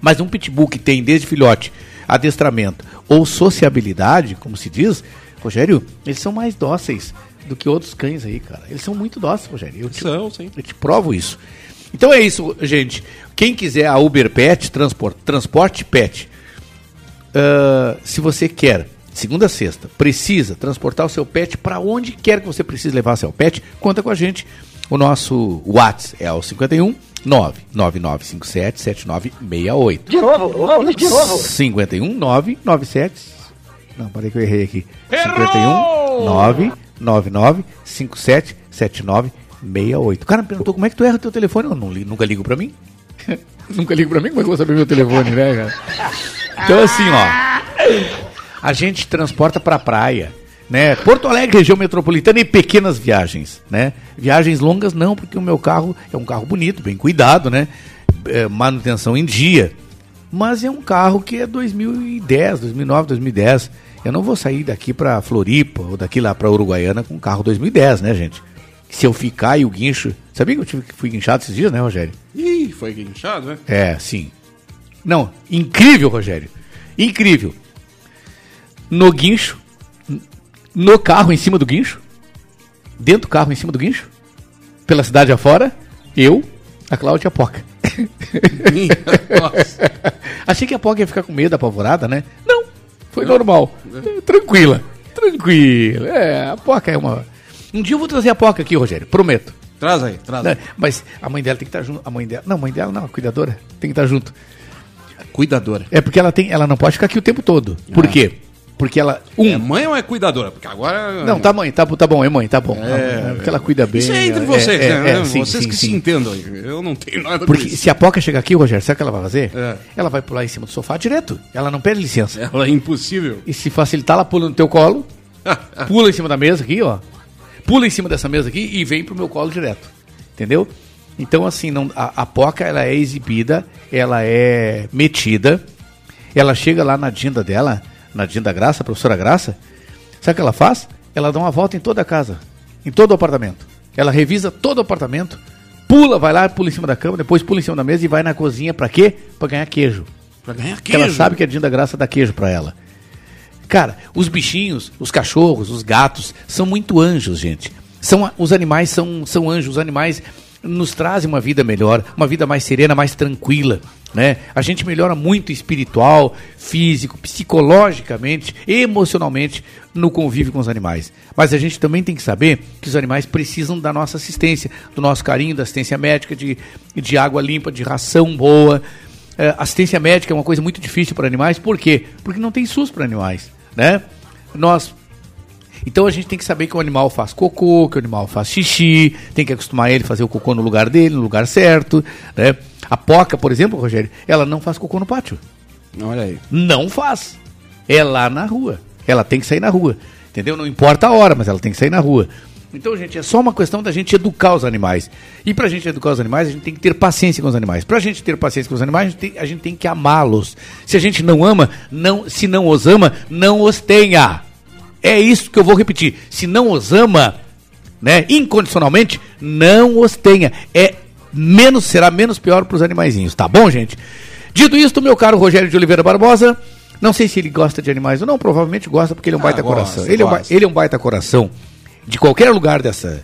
Mas um pitbull que tem desde filhote adestramento ou sociabilidade, como se diz, Rogério, eles são mais dóceis do que outros cães aí, cara. Eles são muito dóceis, Rogério. Eu te, São, sim. eu te provo isso. Então é isso, gente. Quem quiser a Uber Pet, transporte, transporte Pet, ah, se você quer, segunda a sexta, precisa transportar o seu pet para onde quer que você precise levar seu pet, conta com a gente. O nosso WhatsApp é o 51 99957 7968. De novo, vamos de novo. 51 997. Não, parei que eu errei aqui. 51 999 57 7968. O cara me perguntou como é que tu erra o teu telefone. Eu não nunca ligo pra mim. nunca ligo pra mim, como é que eu vou saber meu telefone, né, cara? Então, assim, ó. A gente transporta pra praia, né? Porto Alegre, região metropolitana e pequenas viagens, né? Viagens longas não, porque o meu carro é um carro bonito, bem cuidado, né? É, manutenção em dia. Mas é um carro que é 2010, 2009, 2010. Eu não vou sair daqui pra Floripa ou daqui lá pra Uruguaiana com um carro 2010, né, gente? Se eu ficar e o guincho. Sabia que eu tive, fui guinchado esses dias, né, Rogério? Ih, foi guinchado, né? É, sim. Não, incrível, Rogério. Incrível. No guincho, no carro em cima do guincho, dentro do carro em cima do guincho, pela cidade afora, eu, a Cláudia e a Poca. Achei que a Poca ia ficar com medo, apavorada, né? Não, foi normal. É, Tranquila, tranquila. É, a Poca é uma. Um dia eu vou trazer a Poca aqui, Rogério, prometo. Traz aí, traz Né? aí. Mas a mãe dela tem que estar junto. A mãe dela. Não, a mãe dela não, a cuidadora tem que estar junto. Cuidadora. É porque ela tem, ela não pode ficar aqui o tempo todo. Por Ah. quê? Porque ela um É mãe ou é cuidadora? Porque agora. não, tá mãe, tá, tá bom, é mãe, tá bom. É, É, porque ela cuida bem. Isso é entre é, vocês, é, né? é, sim, vocês sim, que sim. se entendam. Eu não tenho nada Porque se a Poca chegar aqui, Rogério, sabe o que ela vai fazer? É. Ela vai pular em cima do sofá direto. Ela não pede licença. Ela é impossível. E se facilitar, ela pula no teu colo, pula em cima da mesa aqui, ó. Pula em cima dessa mesa aqui e vem pro meu colo direto. Entendeu? Então, assim, não, a, a Poca, ela é exibida, ela é metida, ela chega lá na dinda dela, na dinda Graça, a professora Graça, sabe o que ela faz? Ela dá uma volta em toda a casa, em todo o apartamento. Ela revisa todo o apartamento, pula, vai lá, pula em cima da cama, depois pula em cima da mesa e vai na cozinha pra quê? Pra ganhar queijo. Pra ganhar Porque ela queijo. sabe que a Dinda Graça dá queijo pra ela. Cara, os bichinhos, os cachorros, os gatos, são muito anjos, gente. São, os animais são, são anjos, os animais nos trazem uma vida melhor, uma vida mais serena, mais tranquila, né? A gente melhora muito espiritual, físico, psicologicamente, emocionalmente no convívio com os animais. Mas a gente também tem que saber que os animais precisam da nossa assistência, do nosso carinho, da assistência médica, de, de água limpa, de ração boa, é, assistência médica é uma coisa muito difícil para animais, por quê? Porque não tem SUS para animais, né? Nós então a gente tem que saber que o animal faz cocô, que o animal faz xixi, tem que acostumar ele a fazer o cocô no lugar dele, no lugar certo, né? A poca, por exemplo, Rogério, ela não faz cocô no pátio. Olha aí. Não faz. É lá na rua. Ela tem que sair na rua. Entendeu? Não importa a hora, mas ela tem que sair na rua. Então, gente, é só uma questão da gente educar os animais. E pra gente educar os animais, a gente tem que ter paciência com os animais. Pra gente ter paciência com os animais, a gente tem, a gente tem que amá-los. Se a gente não ama, não, se não os ama, não os tenha. É isso que eu vou repetir. Se não os ama, né, incondicionalmente, não os tenha. É menos será menos pior para os animaizinhos, tá bom, gente? Dito isso, meu caro Rogério de Oliveira Barbosa, não sei se ele gosta de animais ou não, provavelmente gosta porque ele é um Ah, baita gosta, coração. Ele é, um, ba- ele é um baita coração de qualquer lugar dessa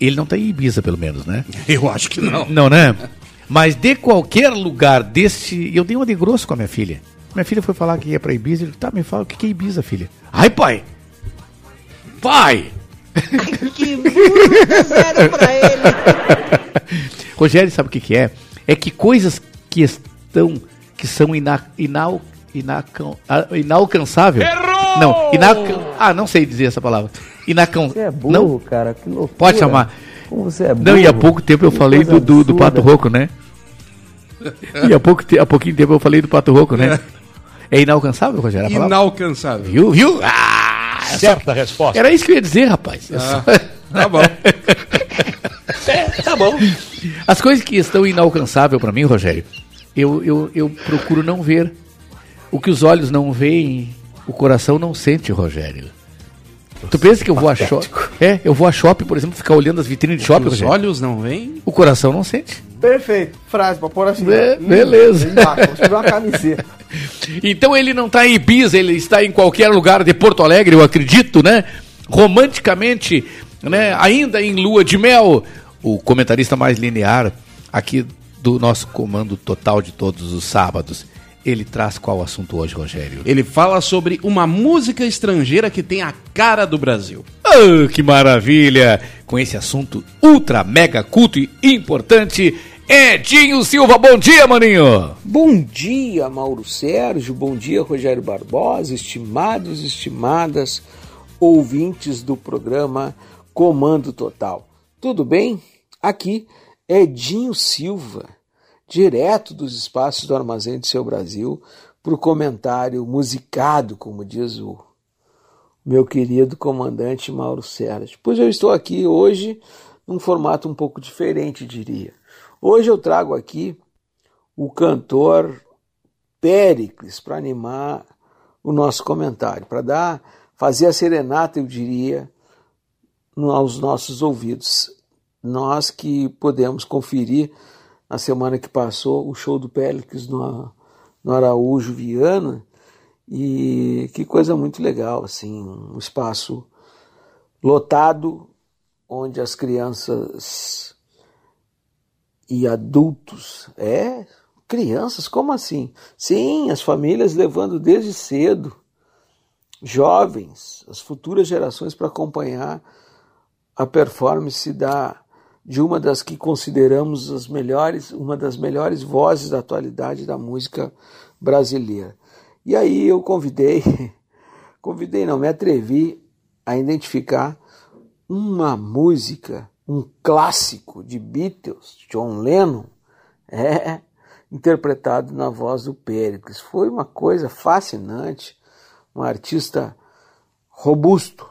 Ele não tá em Ibiza, pelo menos, né? Eu acho que não. Não, né? Mas de qualquer lugar desse. Eu dei uma de grosso com a minha filha. Minha filha foi falar que ia pra Ibiza. Ele tá, me fala o que que é Ibiza, filha. Ai, pai! Pai! Que zero pra ele. Rogério, sabe o que, que é? É que coisas que estão. que são ina, inal, inacão- ah, inalcançável. Errou! Não, inacan, ah, não sei dizer essa palavra. Inacan, Você é burro, não, cara, que loucura. pode chamar. Como você é burro. Não, e há pouco tempo eu Que falei do, do, do. Pato Roco, né? E há, pouco, te- há pouquinho tempo eu falei do Pato Roco, né? É inalcançável, Rogério? Inalcançável. Viu? Viu? Ah, Certa resposta. Era isso que eu ia dizer, rapaz. Ah, só- tá bom. tá bom. As coisas que estão inalcançáveis pra mim, Rogério, eu, eu, eu procuro não ver. O que os olhos não veem, o coração não sente, Rogério. Tu pensa que eu vou a shopping? É, eu vou a shopping, por exemplo, ficar olhando as vitrines de shopping, Os olhos não veem? O coração não sente. Perfeito. Frase pra pôr assim. Be- beleza. Embaixo, Vou escrever uma camiseta. Então ele não está em Ibiza, ele está em qualquer lugar de Porto Alegre, eu acredito, né? Romanticamente, né? Ainda em lua de mel, o comentarista mais linear aqui do nosso comando total de todos os sábados. Ele traz qual assunto hoje, Rogério? Ele fala sobre uma música estrangeira que tem a cara do Brasil. Ah, que maravilha! Com esse assunto ultra mega culto e importante, Edinho Silva, bom dia, maninho! Bom dia, Mauro Sérgio. Bom dia, Rogério Barbosa, estimados estimadas ouvintes do programa Comando Total. Tudo bem? Aqui é Edinho Silva, direto dos espaços do Armazém do Seu Brasil, para o comentário musicado, como diz o meu querido comandante Mauro Sérgio. Pois eu estou aqui hoje num formato um pouco diferente, diria. Hoje eu trago aqui o cantor Péricles para animar o nosso comentário, para dar, fazer a serenata, eu diria, aos nossos ouvidos. Nós que podemos conferir na semana que passou o show do Péricles no, no Araújo Viana e que coisa muito legal, assim, um espaço lotado onde as crianças e adultos, é, crianças, como assim? Sim, as famílias levando desde cedo jovens, as futuras gerações para acompanhar a performance da de uma das que consideramos as melhores, uma das melhores vozes da atualidade da música brasileira. E aí eu convidei, convidei não, me atrevi a identificar uma música, um clássico de Beatles, John Lennon, é interpretado na voz do Péricles. Foi uma coisa fascinante, um artista robusto,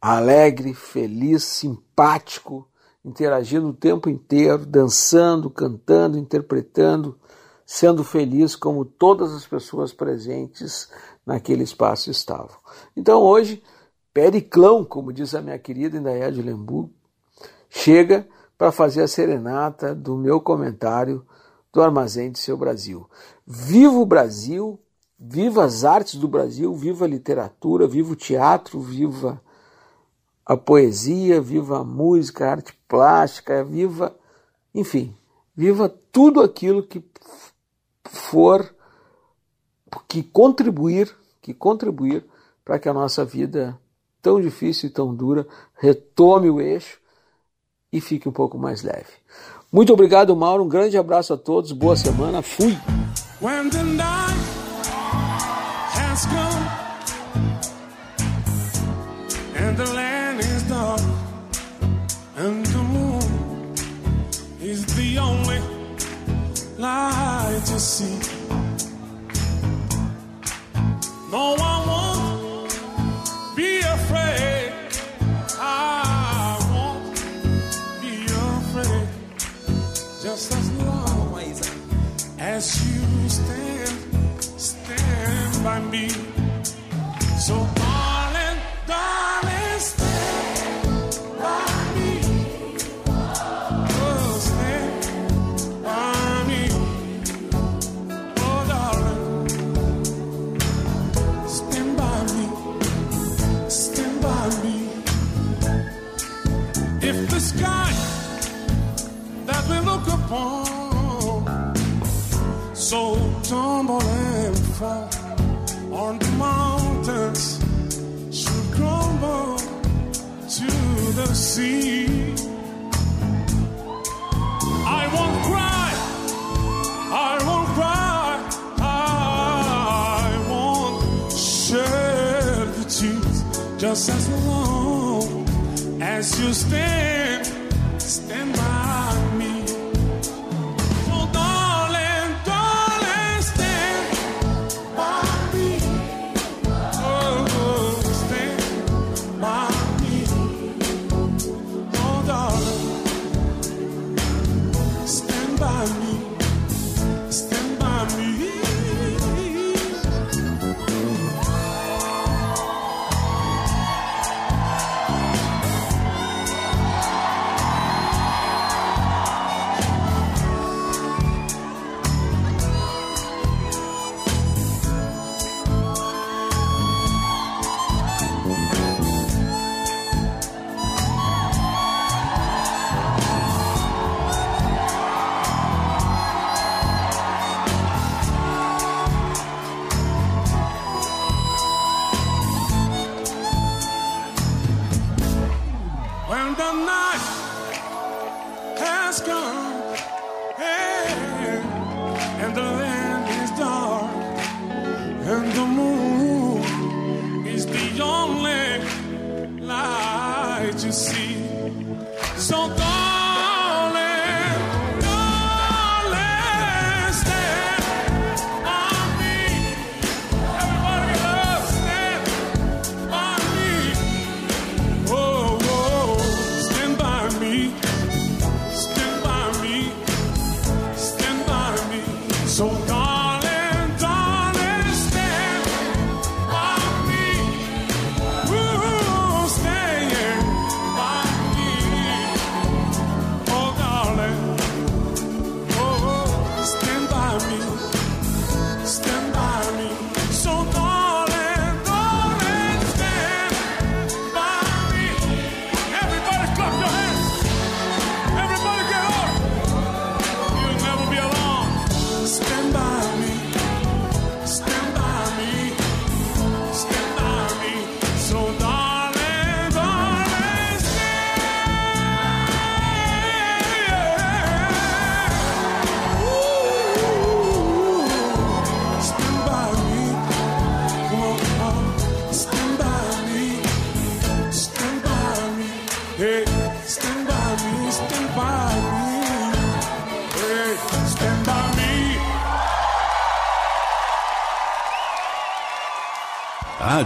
alegre, feliz, simpático, interagindo o tempo inteiro, dançando, cantando, interpretando, sendo feliz como todas as pessoas presentes naquele espaço estavam. Então hoje, Periclão, como diz a minha querida Indaiá de Lembu, chega para fazer a serenata do meu comentário do Armazém de Seu Brasil. Viva o Brasil, viva as artes do Brasil, viva a literatura, viva o teatro, viva a poesia, viva a música, a arte plástica, viva, enfim, viva tudo aquilo que for que contribuir, que contribuir para que a nossa vida tão difícil e tão dura retome o eixo e fique um pouco mais leve. Muito obrigado, Mauro. Um grande abraço a todos. Boa semana. Fui. The night has come as you stand, stand by me. So, darling, darling, stand by me. Oh, stand by me. Oh, darling, stand by me. Stand by me. If the sky that we look upon. So tumble and fall on the mountains should crumble to the sea. I won't cry, I won't cry, I won't shed the tears just as long as you stand, stand by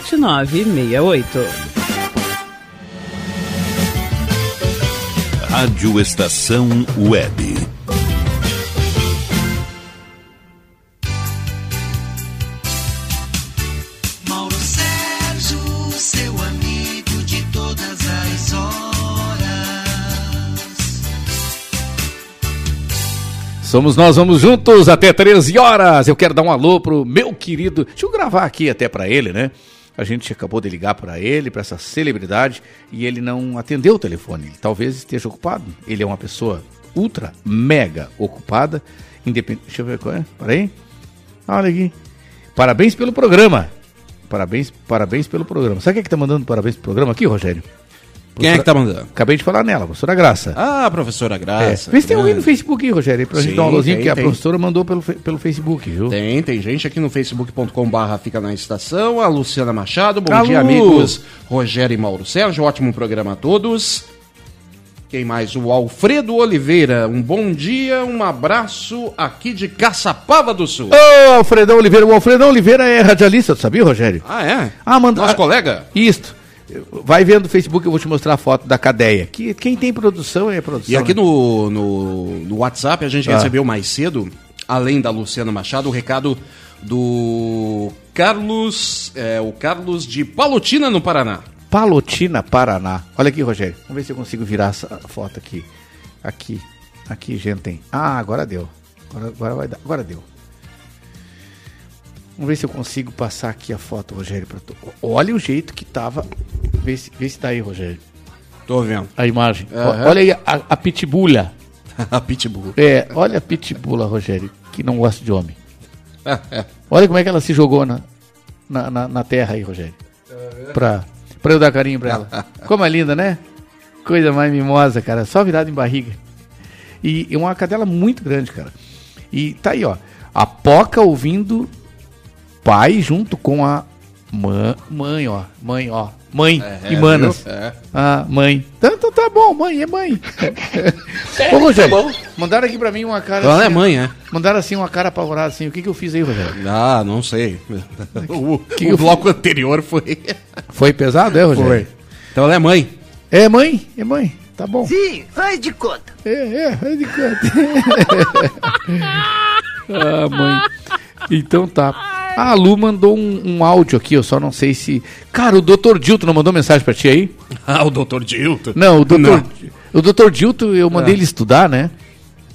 7968. Rádio Estação Web. Mauro Sérgio, seu amigo de todas as horas. Somos nós, vamos juntos até 13 horas. Eu quero dar um alô pro meu querido. Deixa eu gravar aqui até para ele, né? A gente acabou de ligar para ele, para essa celebridade, e ele não atendeu o telefone. Ele talvez esteja ocupado. Ele é uma pessoa ultra, mega ocupada. Independente. Deixa eu ver qual é. Peraí. Olha aqui. Parabéns pelo programa. Parabéns, parabéns pelo programa. Sabe quem é que tá mandando parabéns pelo programa aqui, Rogério? Quem é que tá mandando? Acabei de falar nela, professora Graça. Ah, professora Graça. É. Vê se tem alguém no. Facebook Rogério, pra gente Sim, dar uma luzinha que a tem. professora mandou pelo, pelo Facebook, viu? Tem, tem gente aqui no facebook.com barra fica na estação, a Luciana Machado, bom Alô. dia amigos, Rogério e Mauro Sérgio, ótimo programa a todos. Quem mais? O Alfredo Oliveira, um bom dia, um abraço aqui de Caçapava do Sul. Ô, Alfredão Oliveira. O Alfredão Oliveira é radialista, tu sabia, Rogério? Ah, é? Ah, manda. Nosso colega? Isto. Vai vendo no Facebook, eu vou te mostrar a foto da cadeia. Que, quem tem produção é produção. E aqui né? no, no, no WhatsApp a gente Ah. recebeu mais cedo, além da Luciana Machado, o recado do Carlos, é, o Carlos de Palotina, no Paraná. Palotina, Paraná. Olha aqui, Rogério. Vamos ver se eu consigo virar essa foto aqui. Aqui. Aqui, gente. Tem. Ah, agora deu. Agora, agora vai dar. Agora deu. Vamos ver se eu consigo passar aqui a foto, Rogério. Pra tu. Olha o jeito que tava. Vê se, vê se tá aí, Rogério. Tô vendo. A imagem. Aham. Olha aí a, a pitbulha. a pitbull. É, olha a pitbulla, Rogério, que não gosta de homem. Olha como é que ela se jogou na, na, na, na terra aí, Rogério. Pra, pra eu dar carinho pra ela. Como é linda, né? Coisa mais mimosa, cara. Só virada em barriga. E é uma cadela muito grande, cara. E tá aí, ó. A Poca ouvindo pai junto com a mãe, mãe ó. Mãe, ó. Mãe É, e manas. viu? É. Ah, mãe. Então, então tá bom, mãe, é mãe. Ô, Rogério, mandaram aqui pra mim uma cara. Ela é mãe, é? Mandaram assim uma cara apavorada assim. O que que eu fiz aí, Rogério? Ah, não sei. O, Que o bloco anterior foi. Foi pesado, é, Rogério? Foi. Então ela é mãe. É mãe? É mãe. Tá bom. Sim, faz de conta. É, é, faz de conta. ah, mãe. Então tá. A Lu mandou um, um áudio aqui, eu só não sei se. Cara, o Dr. Dilton não mandou mensagem pra ti aí? Ah, o Dr. Dilton. Não, o Dr. Não. O Dr. Dilton, eu mandei Ah. ele estudar, né?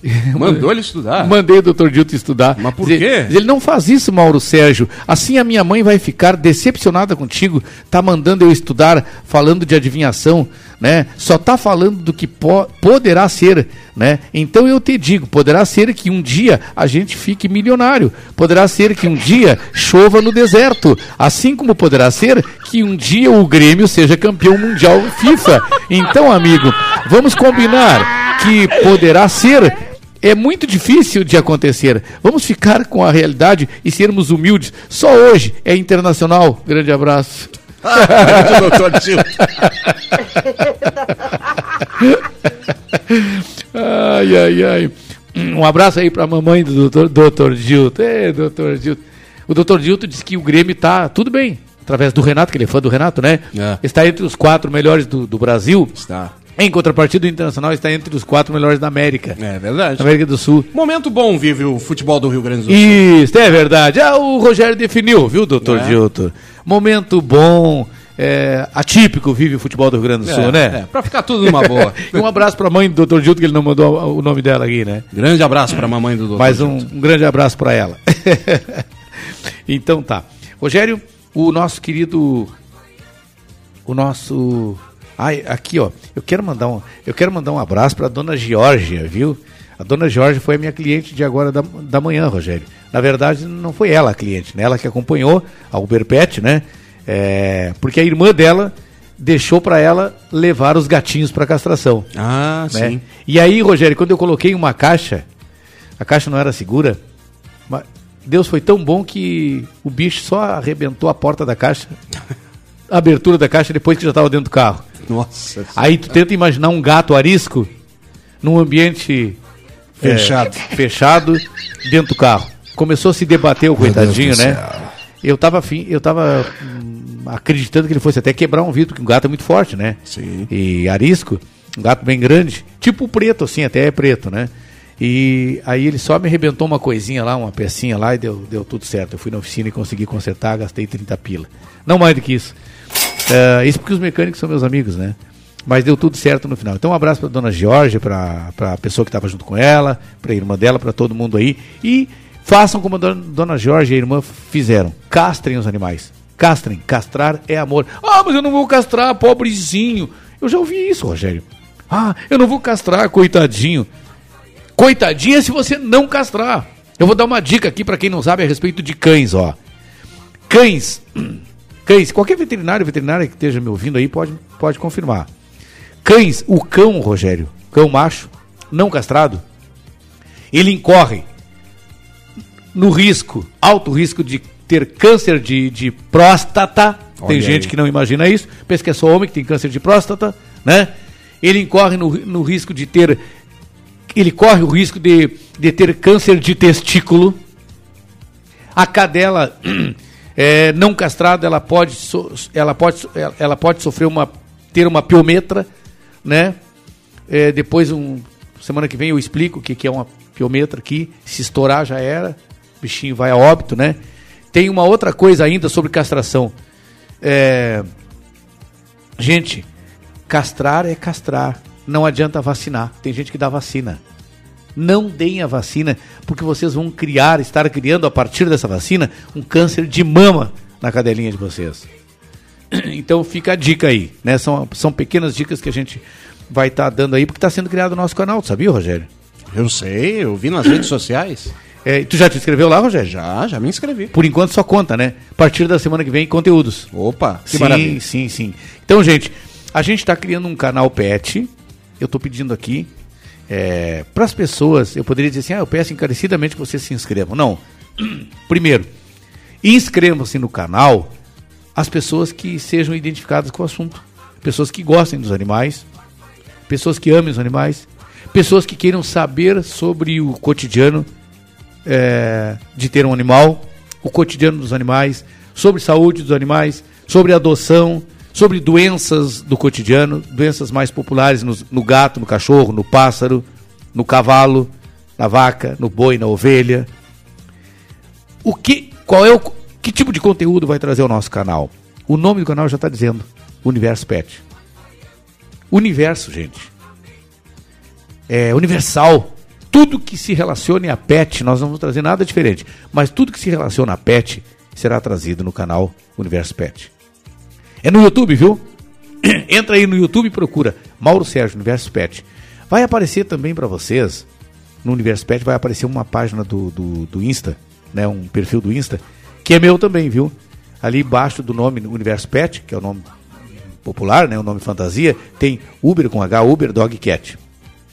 Mandou ele estudar? Mandei o Dr. Dilton estudar. Mas por quê? dizer, Ele não faz isso, Mauro Sérgio. Assim a minha mãe vai ficar decepcionada contigo. Tá mandando eu estudar, falando de adivinhação, né? Só tá falando do que po- poderá ser, né? Então eu te digo, poderá ser que um dia a gente fique milionário. Poderá ser que um dia chova no deserto. Assim como poderá ser que um dia o Grêmio seja campeão mundial FIFA. Então, amigo, vamos combinar que poderá ser é muito difícil de acontecer. Vamos ficar com a realidade e sermos humildes. Só hoje é internacional. Grande abraço. Ai, ai, ai. Um abraço aí pra mamãe do doutor, doutor. É, doutor Dilton. O doutor Dilton disse que o Grêmio tá tudo bem. Através do Renato, que ele é fã do Renato, né? É. Está entre os quatro melhores do, do Brasil. Está. Em contrapartida, o Internacional está entre os quatro melhores da América. É verdade. América do Sul. Momento bom vive o futebol do Rio Grande do Sul. Isso, é verdade. Ah, o Rogério definiu, viu, doutor É. Gilto? Momento bom, é, atípico vive o futebol do Rio Grande do Sul, É, né? é, pra ficar tudo numa boa. um abraço pra mãe do doutor Gilto, que ele não mandou o nome dela aqui, né? Grande abraço pra mamãe do doutor. Mas um, um grande abraço pra ela. então tá. Rogério, o nosso querido. O nosso. Ai, aqui, ó. Eu quero mandar um, eu quero mandar um abraço pra dona Georgia, viu? A dona Georgia foi a minha cliente de agora da, da manhã, Rogério. Na verdade, não foi ela a cliente, né? Ela que acompanhou a Uberpet, né? É, porque a irmã dela deixou pra ela levar os gatinhos pra castração. Ah, né? sim. E aí, Rogério, quando eu coloquei uma caixa, a caixa não era segura, mas Deus foi tão bom que o bicho só arrebentou a porta da caixa, a abertura da caixa depois que já estava dentro do carro. Nossa. Aí tu tenta imaginar um gato arisco num ambiente é, Fechado. fechado dentro do carro. Começou a se debater o coitadinho, né? céu. Eu tava afim, eu tava hum, acreditando que ele fosse até quebrar um vidro, porque um gato é muito forte, né? Sim. E arisco, um gato bem grande, tipo preto, assim, até é preto, né? E aí ele só me arrebentou uma coisinha lá, uma pecinha lá e deu, deu tudo certo. Eu fui na oficina e consegui consertar, gastei 30 pila. Não mais do que isso. É, isso porque os mecânicos são meus amigos, né? Mas deu tudo certo no final. Então um abraço para dona Georgia, para a pessoa que estava junto com ela, para a irmã dela, para todo mundo aí. E façam como a dona, dona Georgia e a irmã fizeram. Castrem os animais. Castrem. Castrar é amor. Ah, mas eu não vou castrar, pobrezinho. Eu já ouvi isso, Rogério. Ah, eu não vou castrar, coitadinho. Coitadinha se você não castrar. Eu vou dar uma dica aqui para quem não sabe a respeito de cães, ó. Cães, cães, qualquer veterinário, veterinária que esteja me ouvindo aí pode, pode confirmar. Cães, o cão, Rogério, cão macho, não castrado, ele incorre no risco, alto risco de ter câncer de, de próstata. Tem Olha gente aí. que não imagina isso, pensa que é só homem que tem câncer de próstata, né? Ele incorre no, no risco de ter. Ele corre o risco de, de ter câncer de testículo. A cadela é, não castrada, ela pode, so- ela pode, ela pode sofrer uma. ter uma piometra, né? É, depois, um, semana que vem, eu explico o que, que é uma piometra aqui. Se estourar, já era. O bichinho vai a óbito, né? Tem uma outra coisa ainda sobre castração. É, gente, castrar é castrar. Não adianta vacinar. Tem gente que dá vacina. Não deem a vacina, porque vocês vão criar, estar criando a partir dessa vacina, um câncer de mama na cadelinha de vocês. Então fica a dica aí, né? São, são pequenas dicas que a gente vai estar dando aí, porque está sendo criado o nosso canal, tu sabia, Rogério? Eu sei, eu vi nas redes sociais. É, tu já te inscreveu lá, Rogério? Já, já me inscrevi. Por enquanto só conta, né? A partir da semana que vem, conteúdos. Opa, que sim, maravilha. sim, sim. Então, gente, a gente está criando um canal pet. Eu estou pedindo aqui para as pessoas. Eu poderia dizer assim: ah, eu peço encarecidamente que vocês se inscrevam. Não. Primeiro, inscrevam-se no canal as pessoas que sejam identificadas com o assunto. Pessoas que gostem dos animais, pessoas que amem os animais, pessoas que queiram saber sobre o cotidiano é, de ter um animal, o cotidiano dos animais, sobre saúde dos animais, sobre adoção, sobre doenças do cotidiano, doenças mais populares no, no gato, no cachorro, no pássaro, no cavalo, na vaca, no boi, na ovelha. O que, qual é o que tipo de conteúdo vai trazer o nosso canal? O nome do canal já está dizendo, Universo Pet. Universo, gente. É universal. Tudo que se relacione a pet, nós não vamos trazer nada diferente. Mas tudo que se relaciona a pet será trazido no canal Universo Pet. É no YouTube, viu? Entra aí no YouTube e procura Mauro Sérgio Universo Pet. Vai aparecer também para vocês, no Universo Pet, vai aparecer uma página do, do, do Insta, né? um perfil do Insta, que é meu também, viu? Ali embaixo do nome Universo Pet, que é o nome popular, né? o nome fantasia, tem Uber com H, Uber Dog Cat.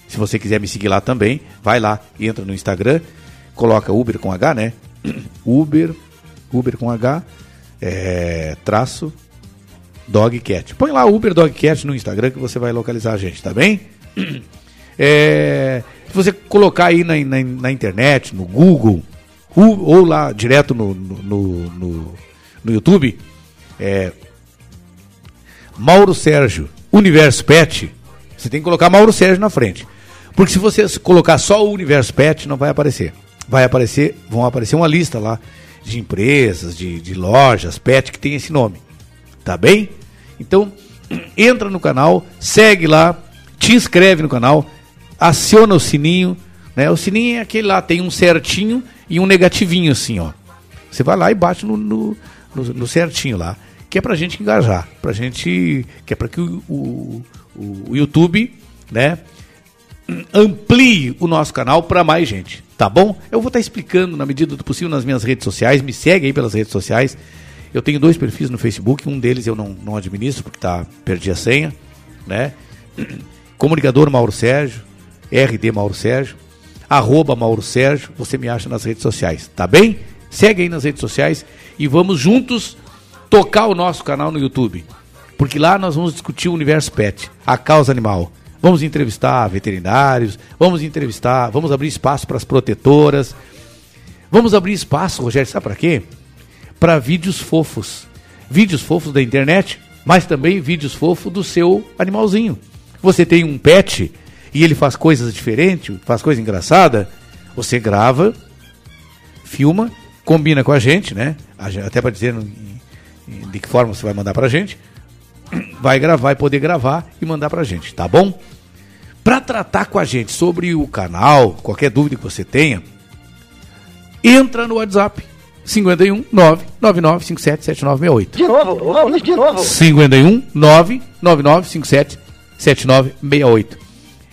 Se você quiser me seguir lá também, vai lá, entra no Instagram, coloca Uber com H, né? Uber, Uber com H, é, traço, Dog Cat. Põe lá Uber Dog Cat no Instagram que você vai localizar a gente, tá bem? É, se você colocar aí na, na, na internet, no Google, ou, ou lá direto no, no, no, no, no YouTube, é, Mauro Sérgio, Universo Pet, Você tem que colocar Mauro Sérgio na frente. Porque se você colocar só o Universo Pet, não vai aparecer. Vai aparecer, vão aparecer uma lista lá de empresas, de, de lojas, pet que tem esse nome. Tá bem? Então, entra no canal, segue lá, te inscreve no canal, aciona o sininho, né? O sininho é aquele lá, tem um certinho e um negativinho assim, ó. Você vai lá e bate no, no, no, no certinho lá, que é pra gente engajar, pra gente, que é pra que o, o, o, YouTube, né, amplie o nosso canal para mais gente, tá bom? Eu vou estar explicando na medida do possível nas minhas redes sociais, me segue aí pelas redes sociais. Eu tenho dois perfis no Facebook, um deles eu não, não administro porque tá, perdi a senha, né? Comunicador Mauro Sérgio, RD Mauro Sérgio, arroba Mauro Sérgio, você me acha nas redes sociais, tá bem? Segue aí nas redes sociais e vamos juntos tocar o nosso canal no YouTube. Porque lá nós vamos discutir o universo pet, a causa animal. Vamos entrevistar veterinários, vamos entrevistar, vamos abrir espaço para as protetoras. Vamos abrir espaço, Rogério, sabe para quê? Para vídeos fofos. Vídeos fofos da internet, mas também vídeos fofos do seu animalzinho. Você tem um pet e ele faz coisas diferentes, faz coisa engraçada, você grava, filma, combina com a gente, né? Até para dizer de que forma você vai mandar para a gente. Vai gravar, vai poder gravar e mandar para a gente, tá bom? Para tratar com a gente sobre o canal, qualquer dúvida que você tenha, entra no WhatsApp 51 99957 7968. De novo, vamos de novo. 51 99957 7968.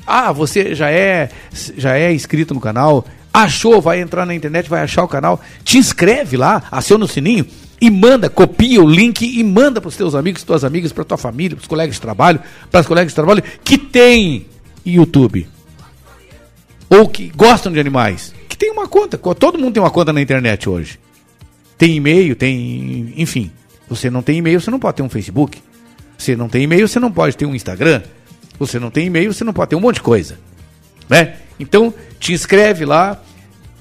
Ah, você já é já é inscrito no canal, achou, vai entrar na internet, vai achar o canal, te inscreve lá, aciona o sininho e manda, copia o link e manda para os teus amigos, tuas amigas, para tua família, para os colegas de trabalho, para as colegas de trabalho que tem YouTube ou que gostam de animais, que tem uma conta, todo mundo tem uma conta na internet hoje. Tem e-mail, tem, enfim. Você não tem e-mail, você não pode ter um Facebook. Você não tem e-mail, você não pode ter um Instagram. Você não tem e-mail, você não pode ter um monte de coisa. Né? Então, te inscreve lá,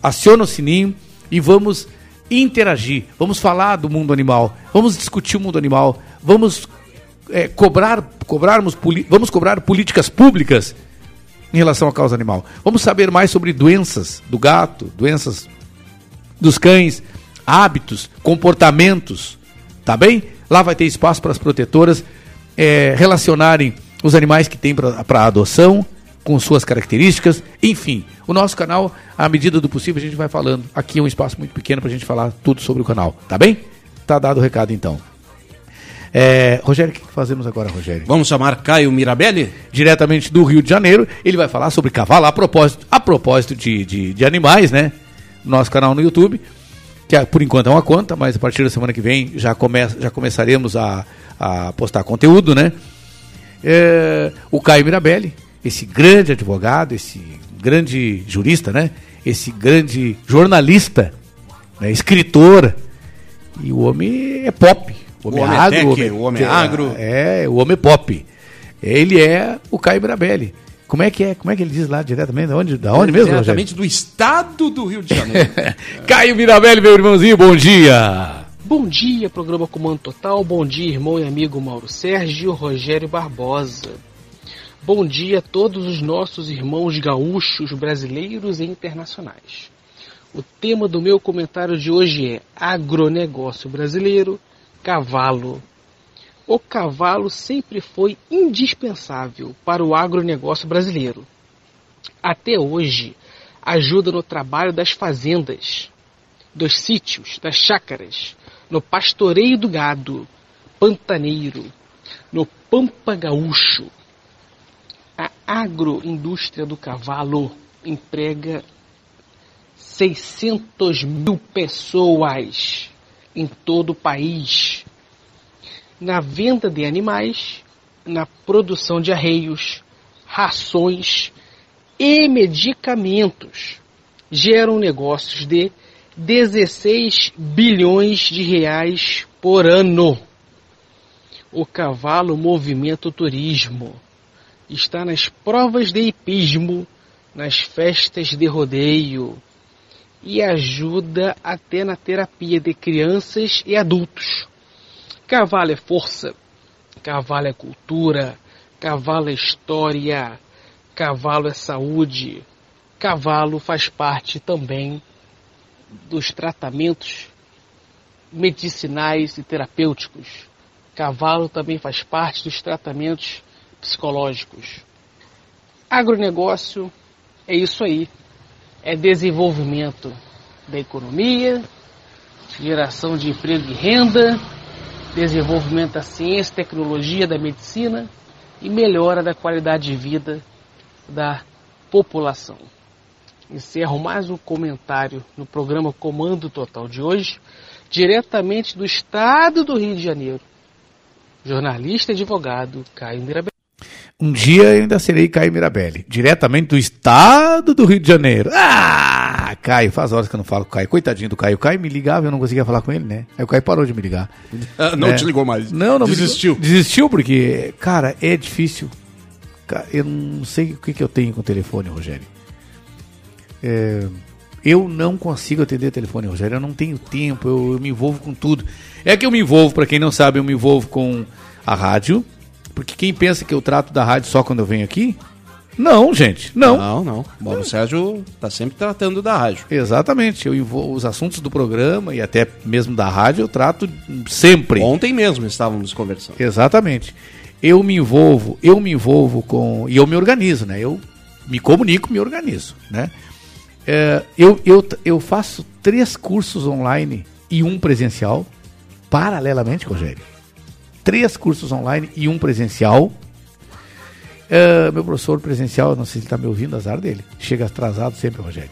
aciona o sininho e vamos interagir. Vamos falar do mundo animal. Vamos discutir o mundo animal. Vamos é, cobrar, cobrarmos, vamos cobrar políticas públicas em relação à causa animal. Vamos saber mais sobre doenças do gato, doenças dos cães, hábitos, comportamentos, tá bem? Lá vai ter espaço para as protetoras é, relacionarem os animais que tem para adoção com suas características, enfim. O nosso canal, à medida do possível, a gente vai falando. Aqui é um espaço muito pequeno para a gente falar tudo sobre o canal, tá bem? Tá dado o recado então. É, Rogério, o que fazemos agora, Rogério? Vamos chamar Caio Mirabelli? Diretamente do Rio de Janeiro. Ele vai falar sobre cavalo a propósito, a propósito de, de, de animais, né? Nosso canal no YouTube, que é, por enquanto é uma conta, mas a partir da semana que vem já, come, já começaremos a, a postar conteúdo, né? É, o Caio Mirabelli, esse grande advogado, esse grande jurista, né? Esse grande jornalista, né? escritor. E o homem é pop. O homem, o homem é agro. tech, o homem, o homem agro. É, o homem pop. Ele é o Caio Mirabelli. Como é que é? Como é que ele diz lá diretamente? Da onde, da onde mesmo, Diretamente do estado do Rio de Janeiro. Caio Mirabelli, meu irmãozinho, bom dia! Bom dia, programa Comando Total. Bom dia, irmão e amigo Mauro Sérgio Rogério Barbosa. Bom dia a todos os nossos irmãos gaúchos, brasileiros e internacionais. O tema do meu comentário de hoje é agronegócio brasileiro, cavalo. O cavalo sempre foi indispensável para o agronegócio brasileiro. Até hoje, ajuda no trabalho das fazendas, dos sítios, das chácaras, no pastoreio do gado, pantaneiro, no pampa gaúcho. A agroindústria do cavalo emprega 600 mil pessoas em todo o país na venda de animais, na produção de arreios, rações e medicamentos. Geram negócios de 16 bilhões de reais por ano. O cavalo movimenta o turismo. Está nas provas de hipismo, nas festas de rodeio e ajuda até na terapia de crianças e adultos. Cavalo é força, cavalo é cultura, Cavalo é história, cavalo é saúde, cavalo faz parte também dos tratamentos medicinais e terapêuticos. Cavalo também faz parte dos tratamentos psicológicos. Agronegócio é isso aí. É desenvolvimento da economia, geração de emprego e renda, desenvolvimento da ciência, tecnologia, da medicina e melhora da qualidade de vida da população. Encerro mais um comentário no programa Comando Total de hoje, diretamente do estado do Rio de Janeiro. Jornalista e advogado Caio Mirabel. Um dia eu ainda serei Caio Mirabelli, diretamente do estado do Rio de Janeiro. Ah, Caio, faz horas que eu não falo com o Caio. Coitadinho do Caio. O Caio me ligava e eu não conseguia falar com ele, né? Aí o Caio parou de me ligar. Ah, não É. te ligou mais. Não, não Desistiu. Desistiu porque, cara, é difícil. Eu não sei o que, que eu tenho com o telefone, Rogério. É, eu não consigo atender telefone, Rogério. Eu não tenho tempo, eu, eu me envolvo com tudo. É que eu me envolvo, para quem não sabe, eu me envolvo com a rádio. Porque quem pensa que eu trato da rádio só quando eu venho aqui? Não, gente, não. Não, não. O Mauro Sérgio tá sempre tratando da rádio. Exatamente. Eu envolvo os assuntos do programa e até mesmo da rádio eu trato sempre. Ontem mesmo estávamos conversando. Exatamente. Eu me envolvo, eu me envolvo com. E eu me organizo, né? Eu me comunico, me organizo, né? É, eu, eu, eu faço três cursos online e um presencial, paralelamente, Rogério. Três cursos online e um presencial. É, meu professor presencial, não sei se ele está me ouvindo, azar dele. Chega atrasado sempre, Rogério.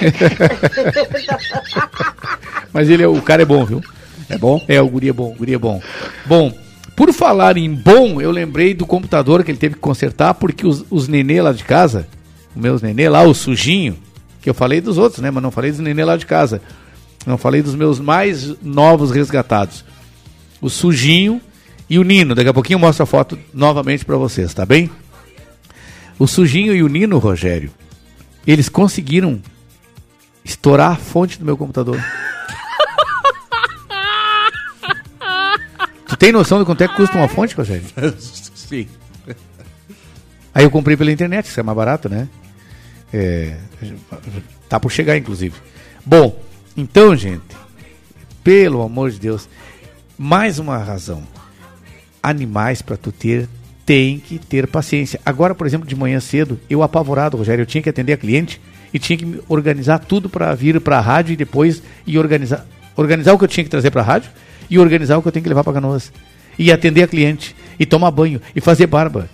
Mas ele é, o cara é bom, viu? É bom? É, o guri é bom, o guri é bom. Bom, por falar em bom, eu lembrei do computador que ele teve que consertar, porque os, os nenê lá de casa, os meus nenê lá, o sujinho, que eu falei dos outros, né? Mas não falei dos nenê lá de casa. Não falei dos meus mais novos resgatados. O sujinho e o Nino. Daqui a pouquinho eu mostro a foto novamente para vocês, tá bem? O sujinho e o Nino, Rogério, eles conseguiram estourar a fonte do meu computador. Tu tem noção de quanto é que custa uma fonte, Rogério? Sim. Aí eu comprei pela internet, isso é mais barato, né? É, tá por chegar, inclusive. Bom, então, gente, pelo amor de Deus, mais uma razão. Animais para tu ter, tem que ter paciência. Agora, por exemplo, de manhã cedo, eu apavorado, Rogério, eu tinha que atender a cliente e tinha que organizar tudo para vir para a rádio e depois e organizar, organizar o que eu tinha que trazer para a rádio e organizar o que eu tenho que levar para Canoas. E atender a cliente, e tomar banho, e fazer barba.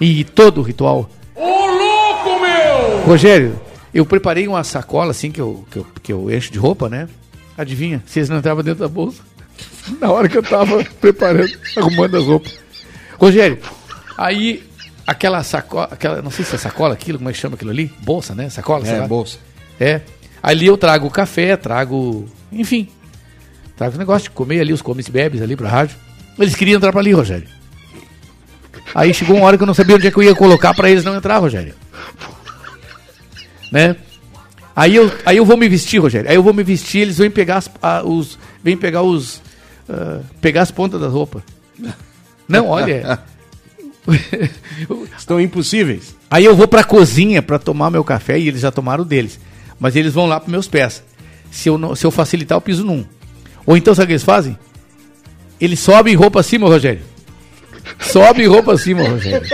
E todo o ritual. Ô louco, meu! Rogério, eu preparei uma sacola assim que eu, que eu, que eu encho de roupa, né? Adivinha? Se eles não entravam dentro da bolsa. Na hora que eu tava preparando, arrumando as roupas. Rogério, aí aquela sacola, aquela, não sei se é sacola aquilo, como é que chama aquilo ali? Bolsa, né? Sacola, É, bolsa. É. Ali eu trago café, trago. Enfim. Trago negócio de comer ali, os comes e bebes ali pra rádio. Eles queriam entrar pra ali, Rogério. Aí chegou uma hora que eu não sabia onde é que eu ia colocar pra eles não entrar, Rogério. Né? Aí eu, aí eu vou me vestir, Rogério. Aí eu vou me vestir, eles vêm pegar as, a- os. Vêm pegar os. Ah, pegar as pontas das roupas. Não, olha. Estão impossíveis. Aí eu vou pra cozinha pra tomar meu café e eles já tomaram deles. Mas eles vão lá pros meus pés. Se eu, não, se eu facilitar, eu piso num. Ou então, sabe o que eles fazem? Eles sobem roupa acima, Rogério. Sobe roupa acima, Rogério.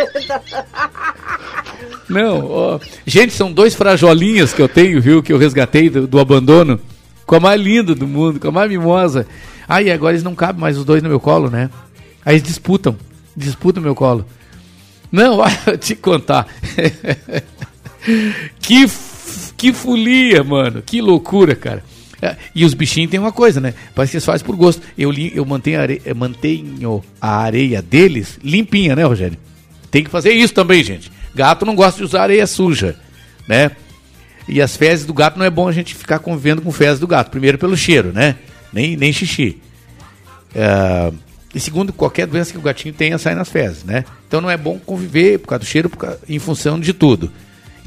Não, ó. Gente, são dois frajolinhas que eu tenho, viu? Que eu resgatei do, do abandono. Com a mais linda do mundo, com a mais mimosa. Aí agora eles não cabem mais os dois no meu colo, né? Aí eles disputam. Disputam meu colo. Não, olha, eu te contar. que, que folia, mano. Que loucura, cara. É, E os bichinhos tem uma coisa, né? Parece que eles fazem por gosto. Eu, eu mantenho, mantenho a areia deles limpinha, né, Rogério? Tem que fazer isso também, gente. Gato não gosta de usar areia suja, né? E as fezes do gato não é bom a gente ficar convivendo com fezes do gato. Primeiro pelo cheiro, né? Nem, nem xixi. É, e segundo, qualquer doença que o gatinho tenha sai nas fezes, né? Então não é bom conviver por causa do cheiro, causa- em função de tudo.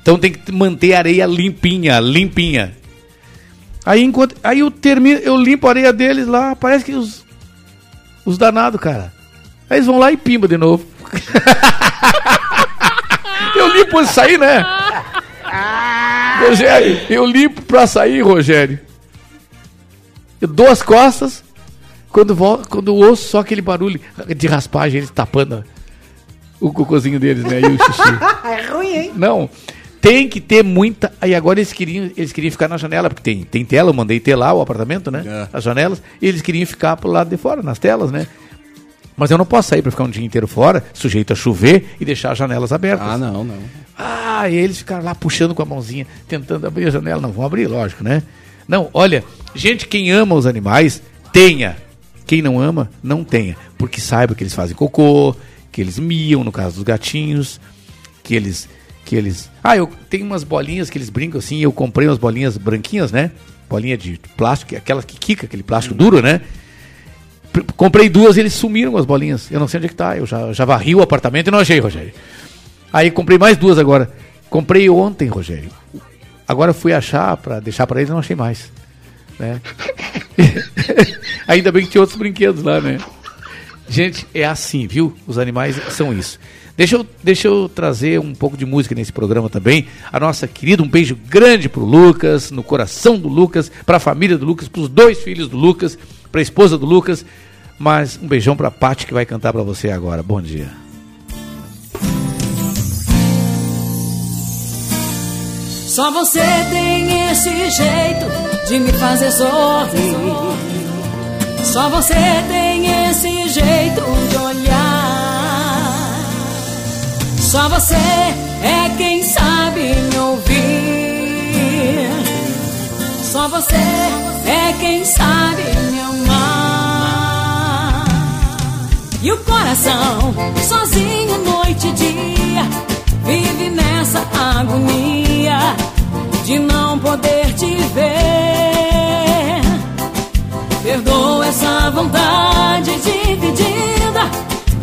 Então tem que manter a areia limpinha, limpinha. Aí enquanto, aí eu termino, eu limpo a areia deles lá, parece que os os danados, cara. Aí eles vão lá e pimba de novo. Eu limpo o açaí, né? Rogério, eu limpo pro açaí, Rogério. Eu dou as costas, quando, vol- quando eu ouço só aquele barulho de raspagem, eles tapando o cocôzinho deles, né? E o xixi. é ruim, hein? Não, tem que ter muita. Aí agora eles queriam, eles queriam ficar na janela, porque tem, tem tela, eu mandei ter lá o apartamento, né? É. As janelas, e eles queriam ficar pro lado de fora, nas telas, né? Mas eu não posso sair pra ficar um dia inteiro fora, sujeito a chover e deixar as janelas abertas. Ah, não, não. Ah, e eles ficaram lá puxando com a mãozinha, tentando abrir a janela. Não, vão abrir, lógico, né? Não, olha, gente, quem ama os animais, tenha. Quem não ama, não tenha. Porque saiba que eles fazem cocô, que eles miam, no caso dos gatinhos, que eles. que eles. Ah, eu tenho umas bolinhas que eles brincam assim, eu comprei umas bolinhas branquinhas, né? Bolinha de plástico, aquela que quica, aquele plástico duro, né? Comprei duas e eles sumiram as bolinhas. Eu não sei onde é que tá. Eu já, já varri o apartamento e não achei, Rogério. Aí comprei mais duas agora. Comprei ontem, Rogério. Agora fui achar para deixar para eles não achei mais. Né? Ainda bem que tinha outros brinquedos lá, né? Gente, é assim, viu? Os animais são isso. Deixa eu, deixa eu trazer um pouco de música nesse programa também. A nossa querida, um beijo grande pro Lucas, no coração do Lucas, pra família do Lucas, pros dois filhos do Lucas, pra esposa do Lucas. Mas um beijão pra Paty que vai cantar pra você agora. Bom dia. Só você tem esse jeito de me fazer sorrir. Só você tem esse jeito de olhar. Só você é quem sabe me ouvir. Só você é quem sabe me amar. E o coração, sozinho noite e dia, vive nessa agonia de não poder te ver. Perdoa essa vontade dividida.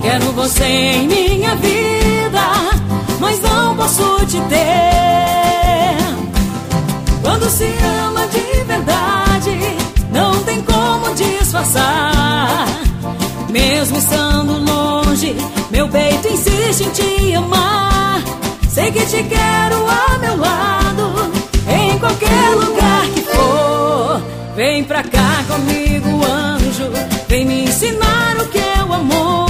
Quero você em minha vida, mas não posso te ter. Quando se ama de verdade, não tem como disfarçar. Mesmo estando longe, meu peito insiste em te amar. Sei que te quero a meu lado, em qualquer lugar que for. Vem pra cá comigo, anjo. Vem me ensinar o que é o amor.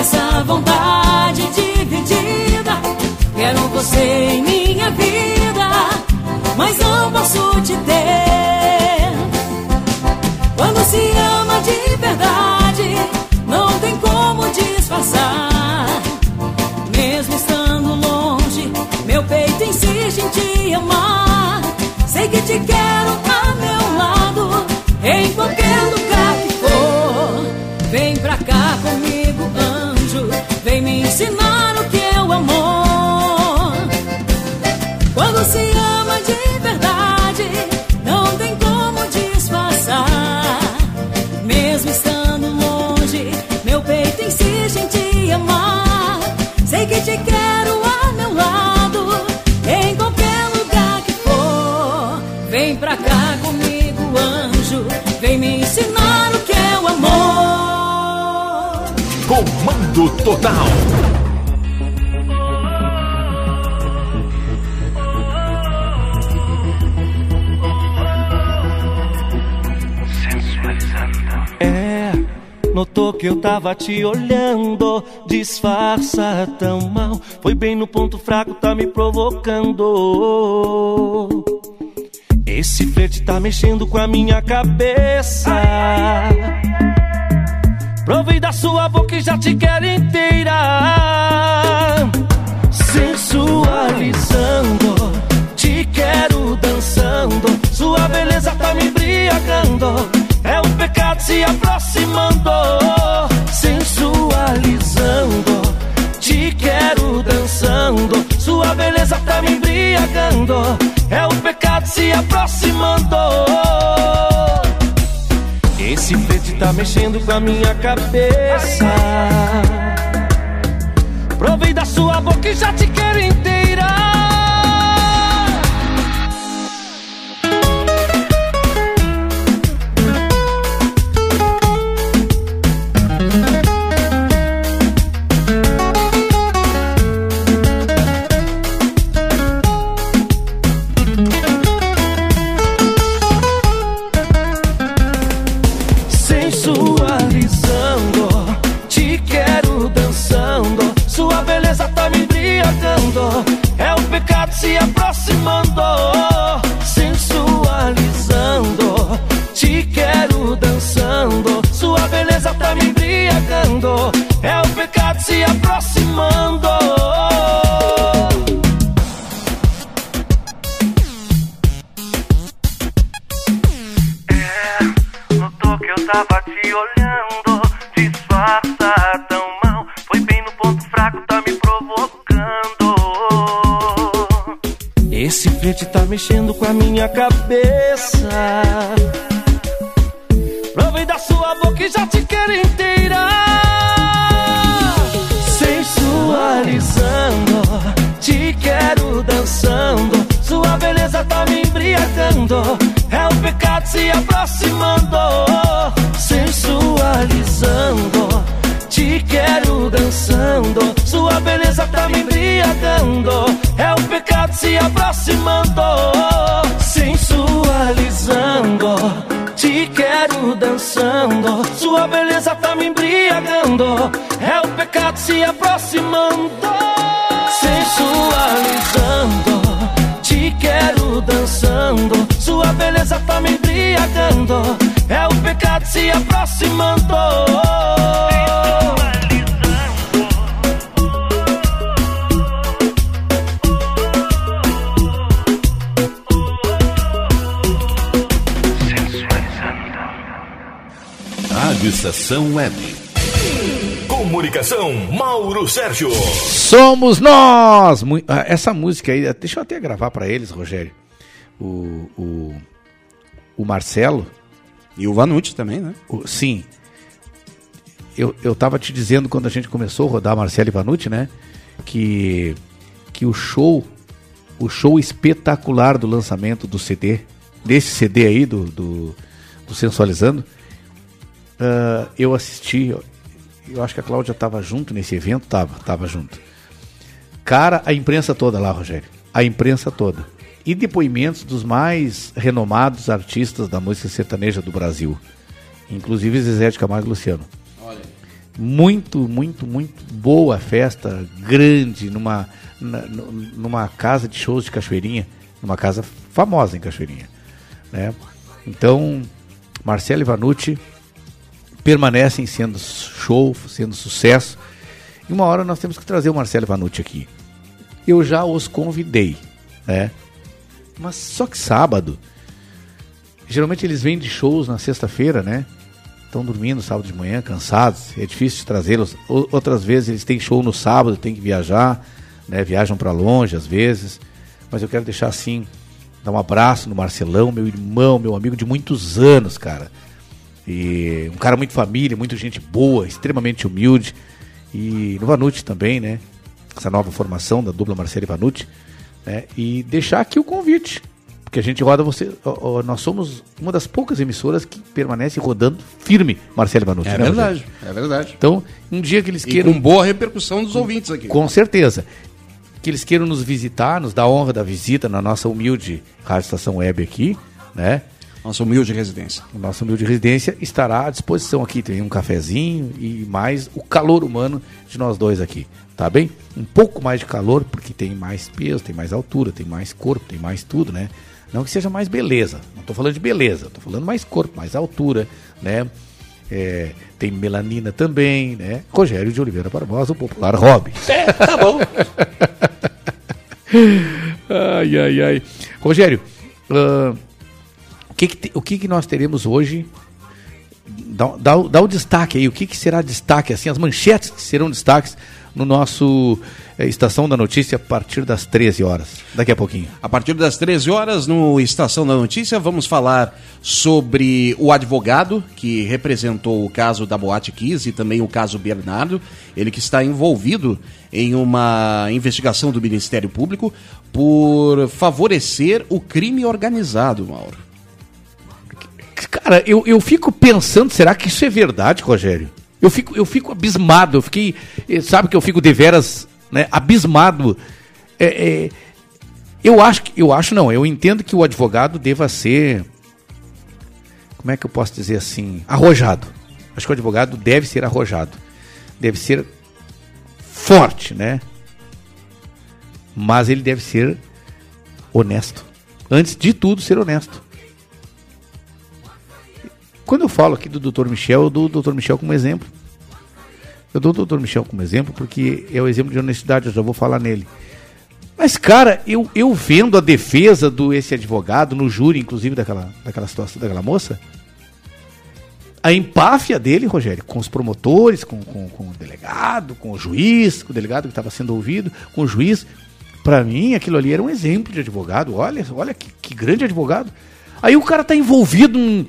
Essa vontade dividida. Quero você em minha vida, mas não posso te ter. Quando se ama de verdade, não tem como disfarçar. Mesmo estando longe, meu peito insiste em te amar. Sei que te quero Comando Total. É, notou que eu tava te olhando, disfarça tão mal. Foi bem no ponto fraco, tá me provocando. Esse flerte tá mexendo com a minha cabeça. Provei da sua boca e já te quero inteira. Sensualizando, te quero dançando. Sua beleza tá me embriagando. É o pecado se aproximando, sensualizando. Te quero dançando, sua beleza tá me embriagando. É o pecado se aproximando. Esse flete tá mexendo com a minha cabeça. Provei da sua boca e já te quero inteira. Minha. Se aproximando. Sensualizando, te quero dançando. Sua beleza tá me embriagando. É o pecado se aproximando. Rádio Estação Web. Comunicação, Mauro Sérgio. Somos nós! Ah, Essa música aí, deixa eu até gravar pra eles, Rogério. O, o, o Marcelo. E o Vanucci também, né? O- sim. Eu, eu tava te dizendo quando a gente começou a rodar Marcelo e Vanucci, né? Que, que o show, o show espetacular do lançamento do CD, desse CD aí, do, do, do Sensualizando, ah, eu assisti, eu, acho que a Cláudia tava junto nesse evento, tava, tava junto. Cara, a imprensa toda lá, Rogério. A imprensa toda. E depoimentos dos mais renomados artistas da música sertaneja do Brasil. Inclusive Zezé de Camargo e Luciano. Muito, muito, muito boa festa, grande, numa, na- nu- numa casa de shows de Cachoeirinha. Numa casa famosa em Cachoeirinha. Né? Então, Marcelo Ivanucci permanecem sendo show, sendo sucesso. E uma hora nós temos que trazer o Marcelo Vanucci aqui. Eu já os convidei, né? Mas só que sábado, geralmente eles vêm de shows na sexta-feira, né? Estão dormindo sábado de manhã, cansados, é difícil trazê-los. Outras vezes eles têm show no sábado, tem que viajar, né? Viajam para longe às vezes. Mas eu quero deixar assim, dar um abraço no Marcelão, meu irmão, meu amigo de muitos anos, cara. E um cara muito família, muito gente boa, extremamente humilde. E no Vanucci também, né? Essa nova formação da dupla Marcelo e Vanucci. Né? E deixar aqui o convite. Porque a gente roda você. ó, ó, nós somos uma das poucas emissoras que permanece rodando firme Marcelo e Vanucci. É né, verdade, Rogério? é verdade. Então, um dia que eles E queiram. com boa repercussão dos ouvintes aqui. Com certeza. Que eles queiram nos visitar, nos dar honra da visita na nossa humilde Rádio Estação Web aqui, né? Nossa humilde residência. Nossa humilde residência estará à disposição aqui. Tem um cafezinho e mais o calor humano de nós dois aqui. Tá bem? Um pouco mais de calor, porque tem mais peso, tem mais altura, tem mais corpo, tem mais tudo, né? Não que seja mais beleza. Não tô falando de beleza, tô falando mais corpo, mais altura, né? É, tem melanina também, né? Rogério de Oliveira Barbosa, o popular hobby. É, tá bom. ai, ai, ai. Rogério, O que, que, o que, que nós teremos hoje? Dá, dá, o- dá o destaque aí, o que, que será destaque, assim, as manchetes que serão destaques no nosso eh, Estação da Notícia a partir das 13 horas, daqui a pouquinho. A partir das 13 horas, no Estação da Notícia, vamos falar sobre o advogado que representou o caso da Boate Kiss e também o caso Bernardo. Ele que está envolvido em uma investigação do Ministério Público por favorecer o crime organizado, Mauro. Cara, eu, eu fico pensando, será que isso é verdade, Rogério? Eu fico, eu fico abismado, eu fiquei. eh, Sabe que eu fico deveras né, abismado. É, é, eu acho que. Eu acho não, eu entendo que o advogado deva ser. Como é que eu posso dizer assim? Arrojado. Acho que o advogado deve ser arrojado. Deve ser forte, né? Mas ele deve ser honesto. Antes de tudo, ser honesto. Quando eu falo aqui do Dr. Michel, eu dou o Dr. Michel como exemplo. Eu dou o Dr. Michel como exemplo porque é o exemplo de honestidade, eu já vou falar nele. Mas, cara, eu, eu vendo a defesa do esse advogado, no júri, inclusive, daquela, daquela situação, daquela moça, a empáfia dele, Rogério, com os promotores, com, com, com o delegado, com o juiz, com o delegado que estava sendo ouvido, com o juiz, pra mim aquilo ali era um exemplo de advogado. Olha, olha que, que grande advogado. Aí o cara tá envolvido em.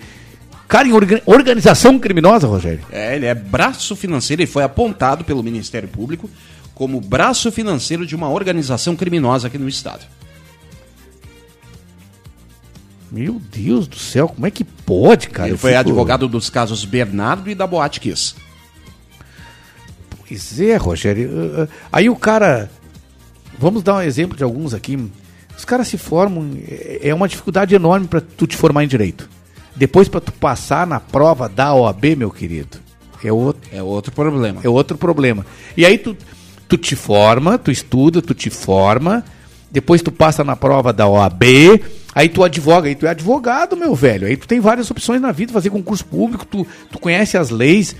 Cara, em orga- organização criminosa, Rogério. É, ele é braço financeiro e foi apontado pelo Ministério Público como braço financeiro de uma organização criminosa aqui no estado. Meu Deus do céu, como é que pode, cara? ele Eu foi fico- advogado dos casos Bernardo e da Boate Kiss. Pois é, Rogério. Uh, uh, Aí o cara. Vamos dar um exemplo de alguns aqui. Os caras se formam. é- É uma dificuldade enorme para tu te formar em direito. Depois, para tu passar na prova da OAB, meu querido, é outro, é outro problema. É outro problema. E aí tu, tu te forma, tu estuda, tu te forma. Depois tu passa na prova da OAB. Aí tu advoga, aí tu é advogado, meu velho. Aí tu tem várias opções na vida, fazer concurso público, tu, tu conhece as leis,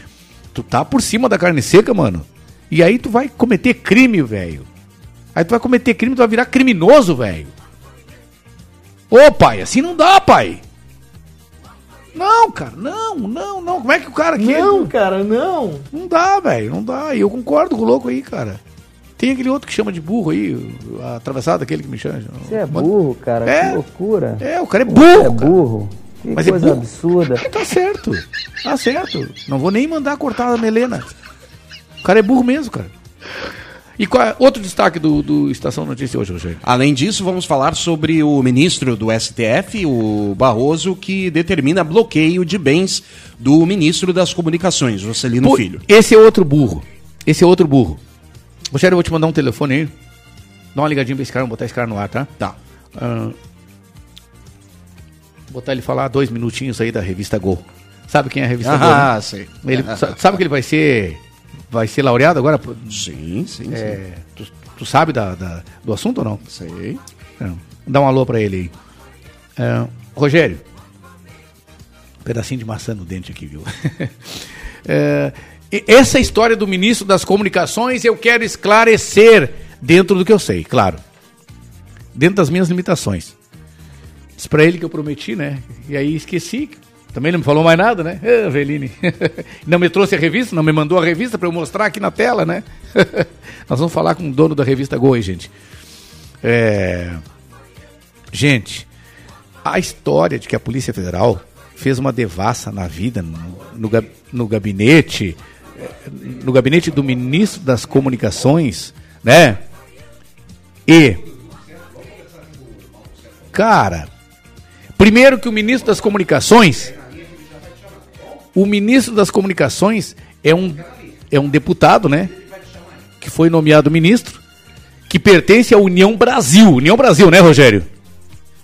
tu tá por cima da carne seca, mano. E aí tu vai cometer crime, velho. Aí tu vai cometer crime, tu vai virar criminoso, velho. Ô, pai, assim não dá, pai. Não, cara, não, não, não. Como é que o cara quer? Não, cara, não. Não dá, velho, não dá. E eu concordo com o louco aí, cara. Tem aquele outro que chama de burro aí, o- a atravessada aquele que me chama. Você é burro, cara. É. Que loucura. É, o cara é burro. é burro. Que Mas é coisa burro. absurda. Tá certo. Tá certo. Não vou nem mandar cortar a melena. O cara é burro mesmo, cara. E qual é outro destaque do, do Estação Notícia hoje, Rogério? Além disso, vamos falar sobre o ministro do STF, o Barroso, que determina bloqueio de bens do ministro das Comunicações, Juscelino Pô, Filho. Esse é outro burro. Esse é outro burro. Rogério, eu vou te mandar um telefone aí. Dá uma ligadinha pra esse cara, vamos botar esse cara no ar, tá? Tá. Ah, botar ele falar dois minutinhos aí da revista Gol. Sabe quem é a revista Ah, Gol? né? sei. Ele, sa- sabe que ele vai ser. Vai ser laureado agora? Sim, sim, É, tu, tu sabe da, da- do assunto ou não? Sei. É, dá um alô pra ele aí. É, Rogério. Um pedacinho de maçã no dente aqui, viu? É, essa história do ministro das comunicações eu quero esclarecer dentro do que eu sei, claro. Dentro das minhas limitações. Disse pra ele que eu prometi, né? E aí esqueci. Também não me falou mais nada, né? Ah, Veline. não me trouxe a revista, não me mandou a revista pra eu mostrar aqui na tela, né? Nós vamos falar com o dono da revista aí, gente. É... Gente, a história de que a Polícia Federal fez uma devassa na vida no, no, no gabinete eh, no gabinete do ministro das comunicações, né? E cara, primeiro que o ministro das comunicações o ministro das comunicações é um é um deputado, né? Que foi nomeado ministro que pertence à União Brasil. União Brasil, né, Rogério?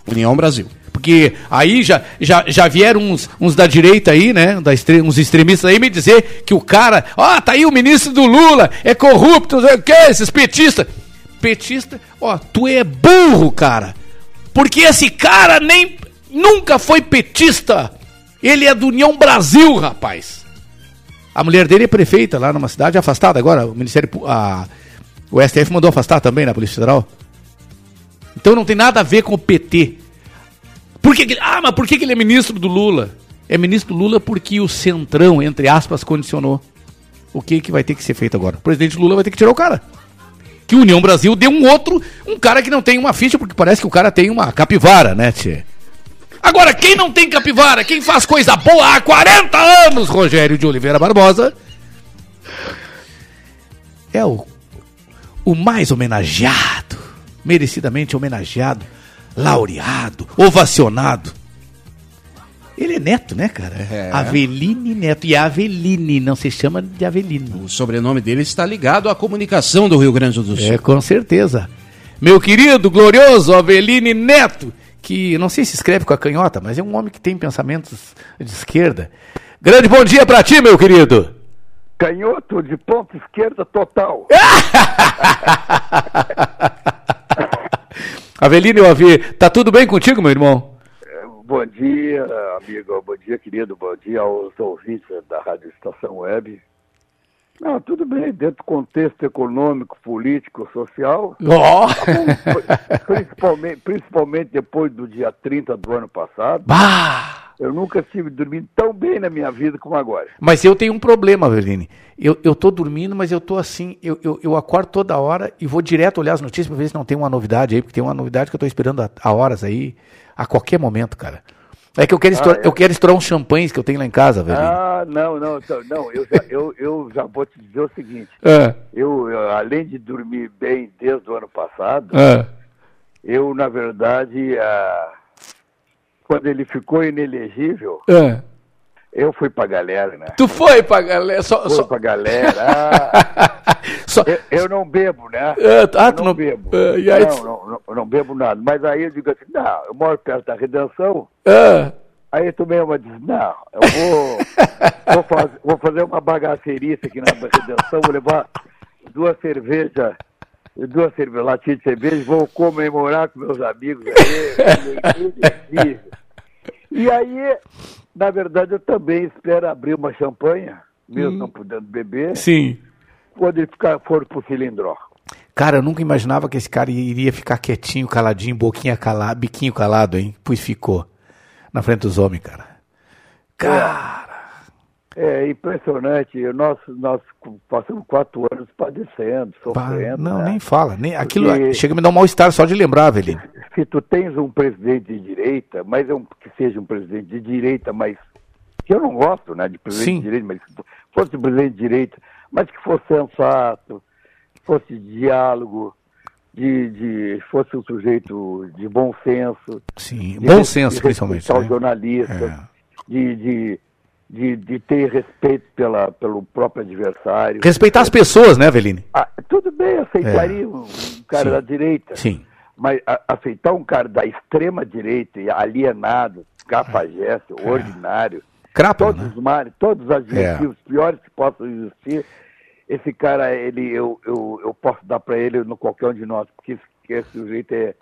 União Brasil. Porque aí já, já, já vieram uns, uns da direita aí, né? Da extre- uns extremistas aí me dizer que o cara, ó, tá aí o ministro do Lula, é corrupto, não sei o que, esses petistas. Petista, ó, tu é burro, cara. Porque esse cara nem nunca foi petista. Ele é do União Brasil, rapaz. A mulher dele é prefeita lá numa cidade afastada agora. O Ministério, a, o STF mandou afastar também na Polícia Federal. Então não tem nada a ver com o PT. Por que ah, mas por que, que ele é ministro do Lula? É ministro do Lula porque o Centrão, entre aspas, condicionou. O que, que vai ter que ser feito agora? O presidente Lula vai ter que tirar o cara. Que o União Brasil deu um outro, um cara que não tem uma ficha, porque parece que o cara tem uma capivara, né, tchê? Agora, quem não tem capivara, quem faz coisa boa há 40 anos, Rogério de Oliveira Barbosa, é o, o mais homenageado, merecidamente homenageado, laureado, ovacionado. Ele é neto, né, cara? É. Aveline Neto. E Aveline, não se chama de Aveline. O sobrenome dele está ligado à comunicação do Rio Grande do Sul. É, com certeza. Meu querido, glorioso Aveline Neto, que não sei se escreve com a canhota, mas é um homem que tem pensamentos de esquerda. Grande bom dia pra ti, meu querido. Canhoto de ponta esquerda total. Aveline, eu Ave, tá tudo bem contigo, meu irmão? Bom dia, amigo. Bom dia, querido. Bom dia aos ouvintes da Rádio Estação Web. Não, tudo bem, dentro do contexto econômico, político, social. Bom. principalmente, principalmente depois do dia 30 do ano passado. Bah! Eu nunca estive dormindo tão bem na minha vida como agora. Mas eu tenho um problema, Aveline. Eu, eu tô dormindo, mas eu tô assim, eu, eu, eu acordo toda hora e vou direto olhar as notícias pra ver se não tem uma novidade aí, porque tem uma novidade que eu tô esperando há horas aí, a qualquer momento, cara. É que eu quero, estourar, Ah, é? eu quero estourar uns champanhes que eu tenho lá em casa, Aveline. Ah, não, não, não, eu já, eu, eu já vou te dizer o seguinte. É. Eu, eu, além de dormir bem desde o ano passado, É. eu, na verdade, ah, quando ele ficou inelegível, É. eu fui pra galera, né? Tu foi pra galera, só, Fui só... pra galera. ah, eu, eu não bebo, né? É, ah, eu tu não, não- bebo. e aí não, tu- não, não, eu não bebo nada. Mas aí eu digo assim, não, eu moro perto da redenção. É. Aí tomei uma diz, não, eu vou, vou, faz, vou fazer uma bagaceirice aqui na redenção, vou levar duas cervejas, duas cervejas, latinhas de cerveja, vou comemorar com meus amigos aí. e aí, na verdade, eu também espero abrir uma champanha, mesmo Hum. não podendo beber, Sim. quando ele ficar, for pro cilindró. Cara, eu nunca imaginava que esse cara iria ficar quietinho, caladinho, boquinha calada, biquinho calado, hein? Pois ficou. Na frente dos homens, cara. É impressionante. Nós, nós passamos quatro anos padecendo, sofrendo. não, né? nem fala. Nem, aquilo Porque- chega a me dar um mal-estar só de lembrar, Avelino. Se tu tens um presidente de direita, mas é um, que seja um presidente de direita, mas que eu não gosto, né, de presidente Sim. de direita, mas que fosse um presidente de direita, mas que fosse sensato, fosse diálogo, de, de fosse um sujeito de bom senso. Sim, de bom senso, de principalmente, né? jornalista, de, de, de, de ter respeito pela, pelo próprio adversário. Respeitar as pessoas, né, Aveline? Ah, tudo bem, aceitaria um cara Sim. da direita. Sim. Mas a- aceitar um cara da extrema direita, e alienado, cafajeste, ordinário, Crápula, todos né? os males, todos os adjetivos piores que possam existir, esse cara, ele, eu, eu, eu posso dar para ele no qualquer um de nós, porque esse, esse sujeito é,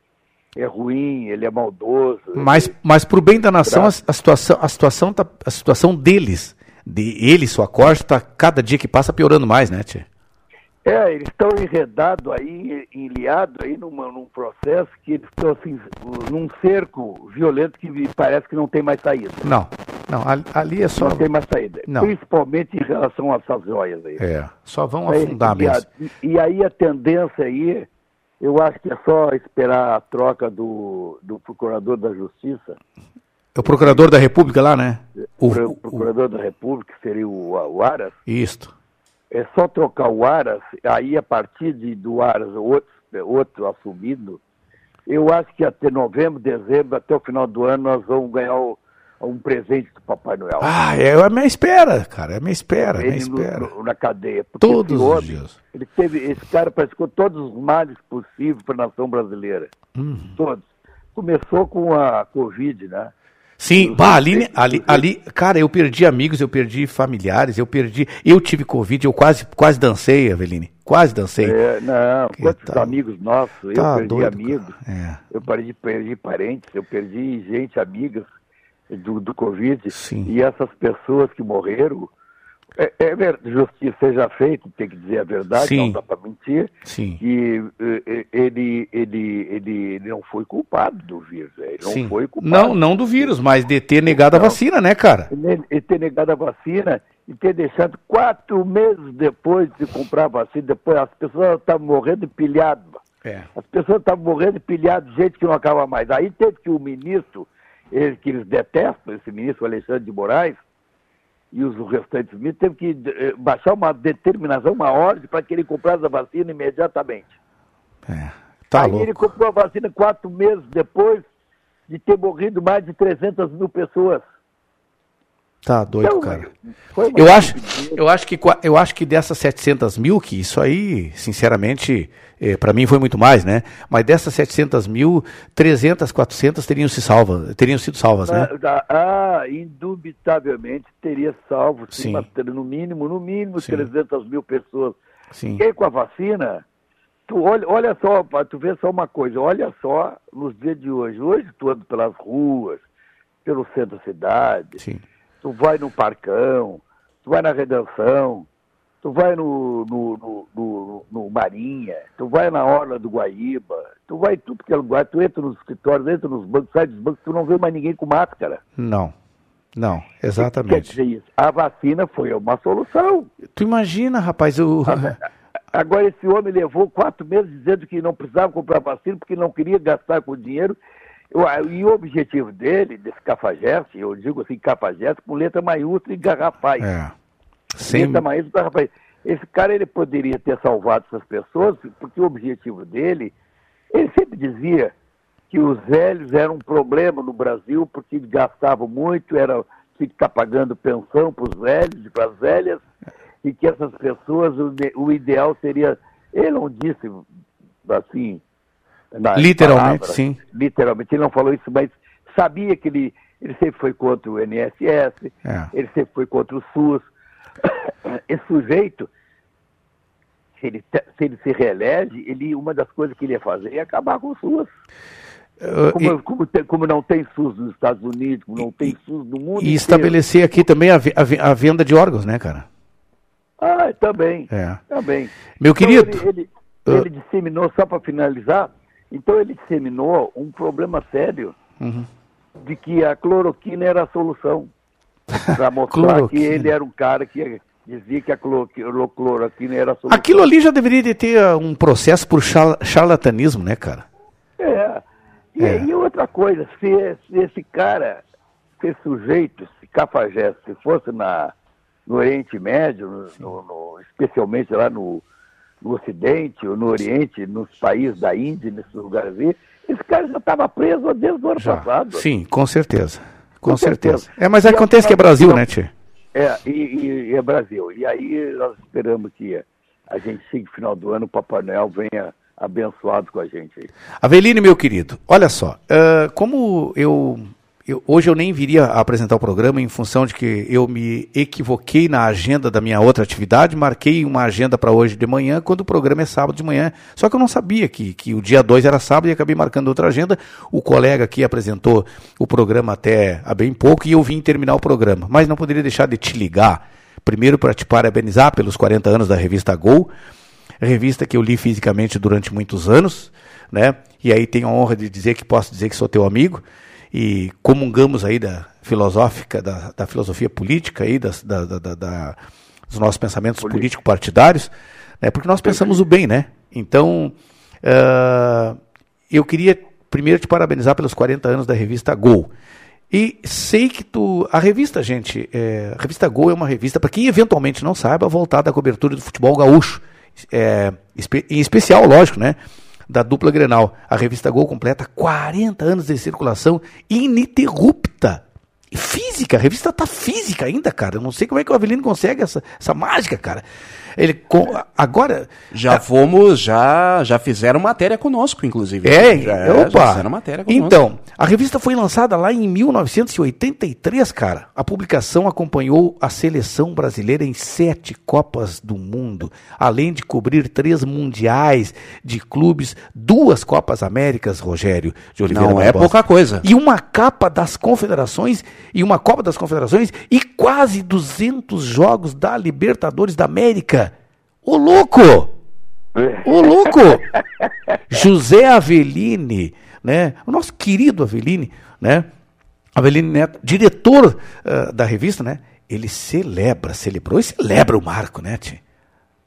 é ruim, ele é maldoso. Mas, mas pro bem da nação, a, a situação, a, situação tá, a situação deles, de ele e sua corte, tá cada dia que passa piorando mais, né, Tia? É, eles estão enredados aí, enliados aí numa, num processo que eles estão assim, num cerco violento que me parece que não tem mais saída. Não, não, ali, é só. Não tem mais saída. Não. Principalmente em relação a essas joias aí. É, só vão Aí, afundar e, a- mesmo. e- e aí a tendência aí, eu acho que é só esperar a troca do, do procurador da Justiça, É o procurador da República lá, né? O, pro- procurador da República, que seria o, o Aras, isto. é só trocar o Aras, aí a partir de, do Aras, outro, outro assumido, eu acho que até novembro, dezembro, até o final do ano, nós vamos ganhar o- um presente do Papai Noel. Ah, é a minha espera, cara, é a minha espera, é minha ele no- espera. no- na cadeia. Porque Todos esse os homem, dias. Ele teve, esse cara praticou todos os males possíveis para a nação brasileira. Uhum. Todos. Começou com a Covid, né? Sim, bah, ali, ali, ali, cara, eu perdi amigos, eu perdi familiares, eu perdi. Eu tive Covid, eu quase, quase dancei, Aveline. Quase dancei. É, não, Que quantos tá- amigos nossos, eu tá perdi doido, amigos, É. eu perdi, perdi parentes, eu perdi gente, amigas do, do Covid. Sim. E essas pessoas que morreram, É, é justiça seja feita, tem que dizer a verdade, Sim. não dá para mentir, Sim. que eh, eh, ele, ele, ele, ele não foi culpado do vírus, né? ele não Sim. foi culpado. Não, não do vírus, mas de ter negado a Não. vacina, né, cara? Ele, ele ter negado a vacina e ter deixado quatro meses depois de comprar a vacina, depois as pessoas estavam morrendo pilhadas. É. As pessoas estavam morrendo pilhadas de jeito que não acaba mais. Aí teve que o ministro, ele, que eles detestam, esse ministro Alexandre de Moraes, e os restantes ministros, teve que eh, baixar uma determinação, uma ordem para que ele comprasse a vacina imediatamente. Tá Aí louco. ele comprou a vacina quatro meses depois de ter morrido mais de 300 mil pessoas. Tá doido, Então, cara. Eu acho, eu, acho que, eu acho que dessas 700 mil, que isso aí, sinceramente, eh, para mim foi muito mais, né? Mas dessas 700 mil, 300, 400 teriam, se salva, teriam sido salvas, né? Ah, ah, indubitavelmente teria salvo, sim, Sim. no mínimo, no mínimo Sim. 300 mil pessoas. Sim. E com a vacina, tu olha, olha só, tu ver só uma coisa, olha só nos dias de hoje. Hoje tu anda pelas ruas, pelo centro da cidade, Sim. Tu vai no Parcão, tu vai na Redenção, tu vai no, no, no, no- Marinha, tu vai na Orla do Guaíba, tu vai em tudo que é lugar, tu entra nos escritórios, entra nos bancos, sai dos bancos, tu não vê mais ninguém com máscara. Não. Não, Quer exatamente. dizer isso. A vacina foi uma solução. Tu imagina, rapaz, eu... Agora, esse homem levou quatro meses dizendo que não precisava comprar vacina porque não queria gastar com dinheiro. Eu- E o objetivo dele, desse cafajeste, eu digo assim, cafajeste, com letra maiúscula e garrafais. É. Sem... Letra maiúscula e garrafais. Esse cara, ele poderia ter salvado essas pessoas, porque o objetivo dele, ele sempre dizia que os velhos eram um problema no Brasil, porque gastavam muito, era tinha que estar pagando pensão para os velhos e para as velhas, e que essas pessoas, o, o ideal seria. Ele não disse assim. Nas Literalmente, palavras, sim. Literalmente, ele não falou isso, mas sabia que ele, ele sempre foi contra o NSS, É. ele sempre foi contra o SUS. Esse sujeito, se ele, se ele se reelege, ele, uma das coisas que ele ia fazer é acabar com o SUS. Uh, Como, como tem- como não tem SUS nos Estados Unidos, como não tem SUS no mundo E inteiro. estabelecer aqui também a, a a venda de órgãos, né, cara? Ah, também. É. Também. Meu Então, querido, Ele, ele, ah. ele disseminou, só para finalizar, então ele disseminou um problema sério Uhum. de que a cloroquina era a solução. Para mostrar que ele era um cara que dizia que a cloroquina era a solução. Aquilo ali já deveria de ter uh, um processo por char- charlatanismo, né, cara? É. E, É. e outra coisa, se, se esse cara, se esse sujeito, esse cafajeste, se fosse na, no Oriente Médio, no- no- especialmente lá no, no Ocidente, ou no Oriente, nos países da Índia, nesses lugares aí, esse cara já estava preso desde o ano Já. passado. Sim, com certeza. Com, Com certeza. certeza. É, mas E acontece a- que é Brasil, não- né, Tchê? É, e, e- e é Brasil. E aí nós esperamos que a gente chegue no final do ano, o Papai Noel venha abençoado com a gente aí. Aveline, meu querido, olha só, ah, como eu, eu- hoje eu nem viria apresentar o programa em função de que eu me equivoquei na agenda da minha outra atividade, marquei uma agenda para hoje de manhã, quando o programa é sábado de manhã, só que eu não sabia que, que o dia 2 era sábado e acabei marcando outra agenda. O colega aqui apresentou o programa até há bem pouco e eu vim terminar o programa, mas não poderia deixar de te ligar, primeiro para te parabenizar pelos 40 anos da revista Gol, revista que eu li fisicamente durante muitos anos, né? E aí tenho a honra de dizer que posso dizer que sou teu amigo e comungamos aí da filosófica, da, da filosofia política aí, das, da, da- da- dos nossos pensamentos político-partidários, né? Porque nós pensamos o bem, né? Então, ah, eu queria primeiro te parabenizar pelos 40 anos da revista Gol. E sei que tu. A revista, gente, é, a revista Gol é uma revista, para quem eventualmente não saiba, voltada à cobertura do futebol gaúcho. É, em especial, lógico, né? Da dupla Grenal. A revista Gol completa 40 anos de circulação ininterrupta. Física, a revista tá física ainda, cara. Eu não sei como é que o Avelino consegue essa, essa mágica, cara. Ele agora Já fomos, já, já fizeram matéria conosco, inclusive. é, já, opa. já fizeram matéria conosco. Então, a revista foi lançada lá em 1983, cara. A publicação acompanhou a seleção brasileira em sete Copas do Mundo, além de cobrir três mundiais de clubes, duas Copas Américas, Rogério de Oliveira Não é pouca coisa. E uma capa das confederações e uma Copa das Confederações e quase 200 jogos da Libertadores da América. Ô louco! Ô louco! José Aveline, né? O nosso querido Aveline, né? Aveline Neto, diretor uh, da revista, né? Ele celebra, celebrou e celebra o marco, né, Tchê?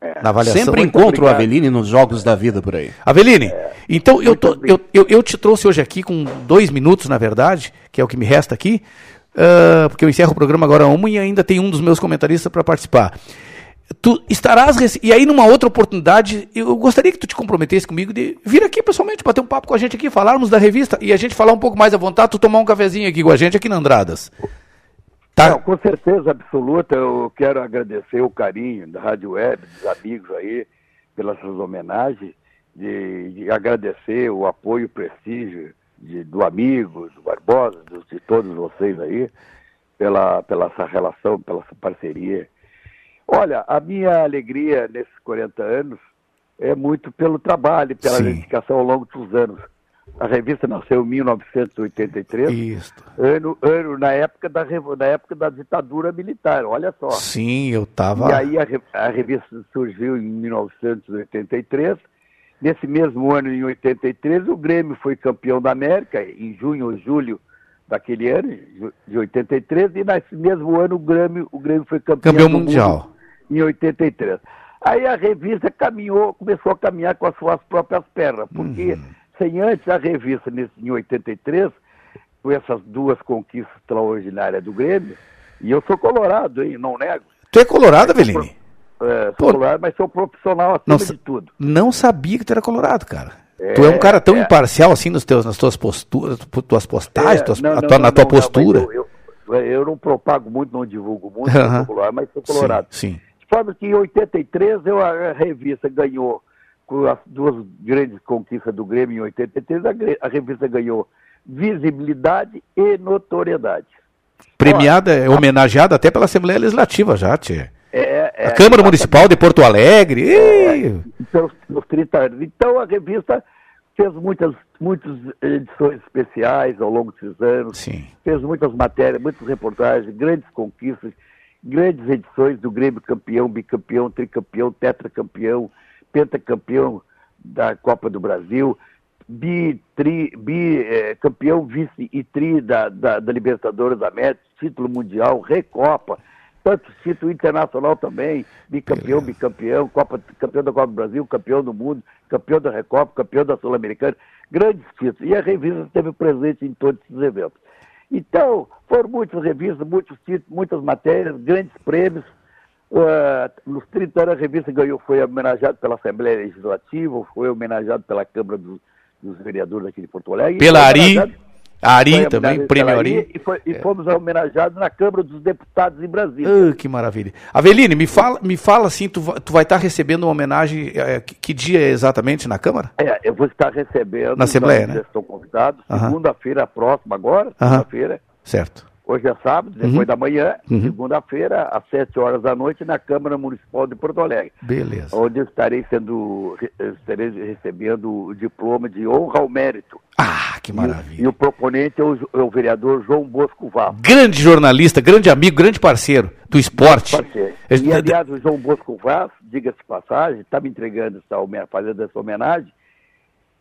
É. Na avaliação. Sempre encontro o Aveline nos jogos da vida por aí. Aveline, é. então eu, tô, eu, eu, eu, te trouxe hoje aqui com dois minutos, na verdade, que é o que me resta aqui, uh, porque eu encerro o programa agora a uma e ainda tem um dos meus comentaristas para participar. Tu estarás. E aí, numa outra oportunidade, eu gostaria que tu te comprometesse comigo de vir aqui pessoalmente, bater um papo com a gente aqui, falarmos da revista e a gente falar um pouco mais à vontade, tu tomar um cafezinho aqui com a gente aqui na Andradas. Tá. Não, com certeza absoluta, eu quero agradecer o carinho da Rádio Web, dos amigos aí, pelas suas homenagens, de, de agradecer o apoio e prestígio de, do amigo, do Barbosa, de, de todos vocês aí, pela, pela essa relação, pela essa parceria. Olha, a minha alegria nesses 40 anos é muito pelo trabalho, pela Sim. dedicação ao longo dos anos. A revista nasceu em 1983. Isso. Ano, ano na, época da, na época da ditadura militar, olha só. Sim, eu estava. E aí a, a, revista surgiu em 1983. Nesse mesmo ano, em 83, o Grêmio foi campeão da América, em junho ou julho daquele ano, de 83, e nesse mesmo ano o Grêmio, o Grêmio foi campeão, campeão mundial. Em 83. Aí a revista caminhou, começou a caminhar com as suas próprias pernas, porque uhum sem antes a revista, nesse, em 83, com essas duas conquistas extraordinárias do Grêmio, e eu sou colorado, hein, não nego. Tu é colorado, Avelini? É, sou Pô, colorado, mas sou profissional acima não, de tudo. Não sabia que tu era colorado, cara. É, tu é um cara tão é, imparcial assim nos teus, nas tuas posturas, tuas postagens, é, tuas, não, não, na tua postura. Eu, eu, eu, não propago muito, não divulgo muito, -huh. colorado, mas sou colorado. Sim, sim. Forma que em 83 eu, a revista ganhou com as duas grandes conquistas do Grêmio em 83, a, a revista ganhou visibilidade e notoriedade. Premiada, Olha, homenageada até pela Assembleia Legislativa já, Tchê. É, é, a Câmara Municipal de Porto Alegre. É, pelos, pelos 30 anos. Então a revista fez muitas, muitas edições especiais ao longo desses anos. Sim. Fez muitas matérias, muitas reportagens, grandes conquistas, grandes edições do Grêmio campeão, bicampeão, tricampeão, tetracampeão, pentacampeão da Copa do Brasil, bi, tri, bi é, campeão vice e tri da, da, da Libertadores da América, título mundial, Recopa, tanto título internacional também, bicampeão, bicampeão, Copa, campeão da Copa do Brasil, campeão do mundo, campeão da Recopa, campeão da Sul-Americana, grandes títulos. E a revista esteve presente em todos esses eventos. Então, foram muitas revistas, muitos títulos, muitas matérias, grandes prêmios, Uh, nos 30 anos a revista ganhou, foi homenageada pela Assembleia Legislativa, foi homenageado pela Câmara do, dos Vereadores aqui de Porto Alegre. Pela Ari, Ari também, prêmio Ari. E, foi, e é. fomos homenageados na Câmara dos Deputados em Brasília. Uh, que maravilha. Aveline, me fala, me fala assim, tu, tu vai estar recebendo uma homenagem, é, que, que, dia exatamente na Câmara? É, eu vou estar recebendo. Na Assembleia, né? Estou convidado, segunda-feira próxima agora, segunda-feira. Certo Hoje é sábado, depois uhum. da manhã, uhum. segunda-feira, às 7 horas da noite, na Câmara Municipal de Porto Alegre. Beleza. Onde eu estarei sendo, estarei recebendo o diploma de honra ao mérito. Ah, que maravilha. E, e o proponente é o, é o, vereador João Bosco Val. Grande jornalista, grande amigo, grande parceiro do esporte. Parceiro. E, aliás, o João Bosco Vaz, diga-se passagem, está me entregando essa, fazendo essa homenagem,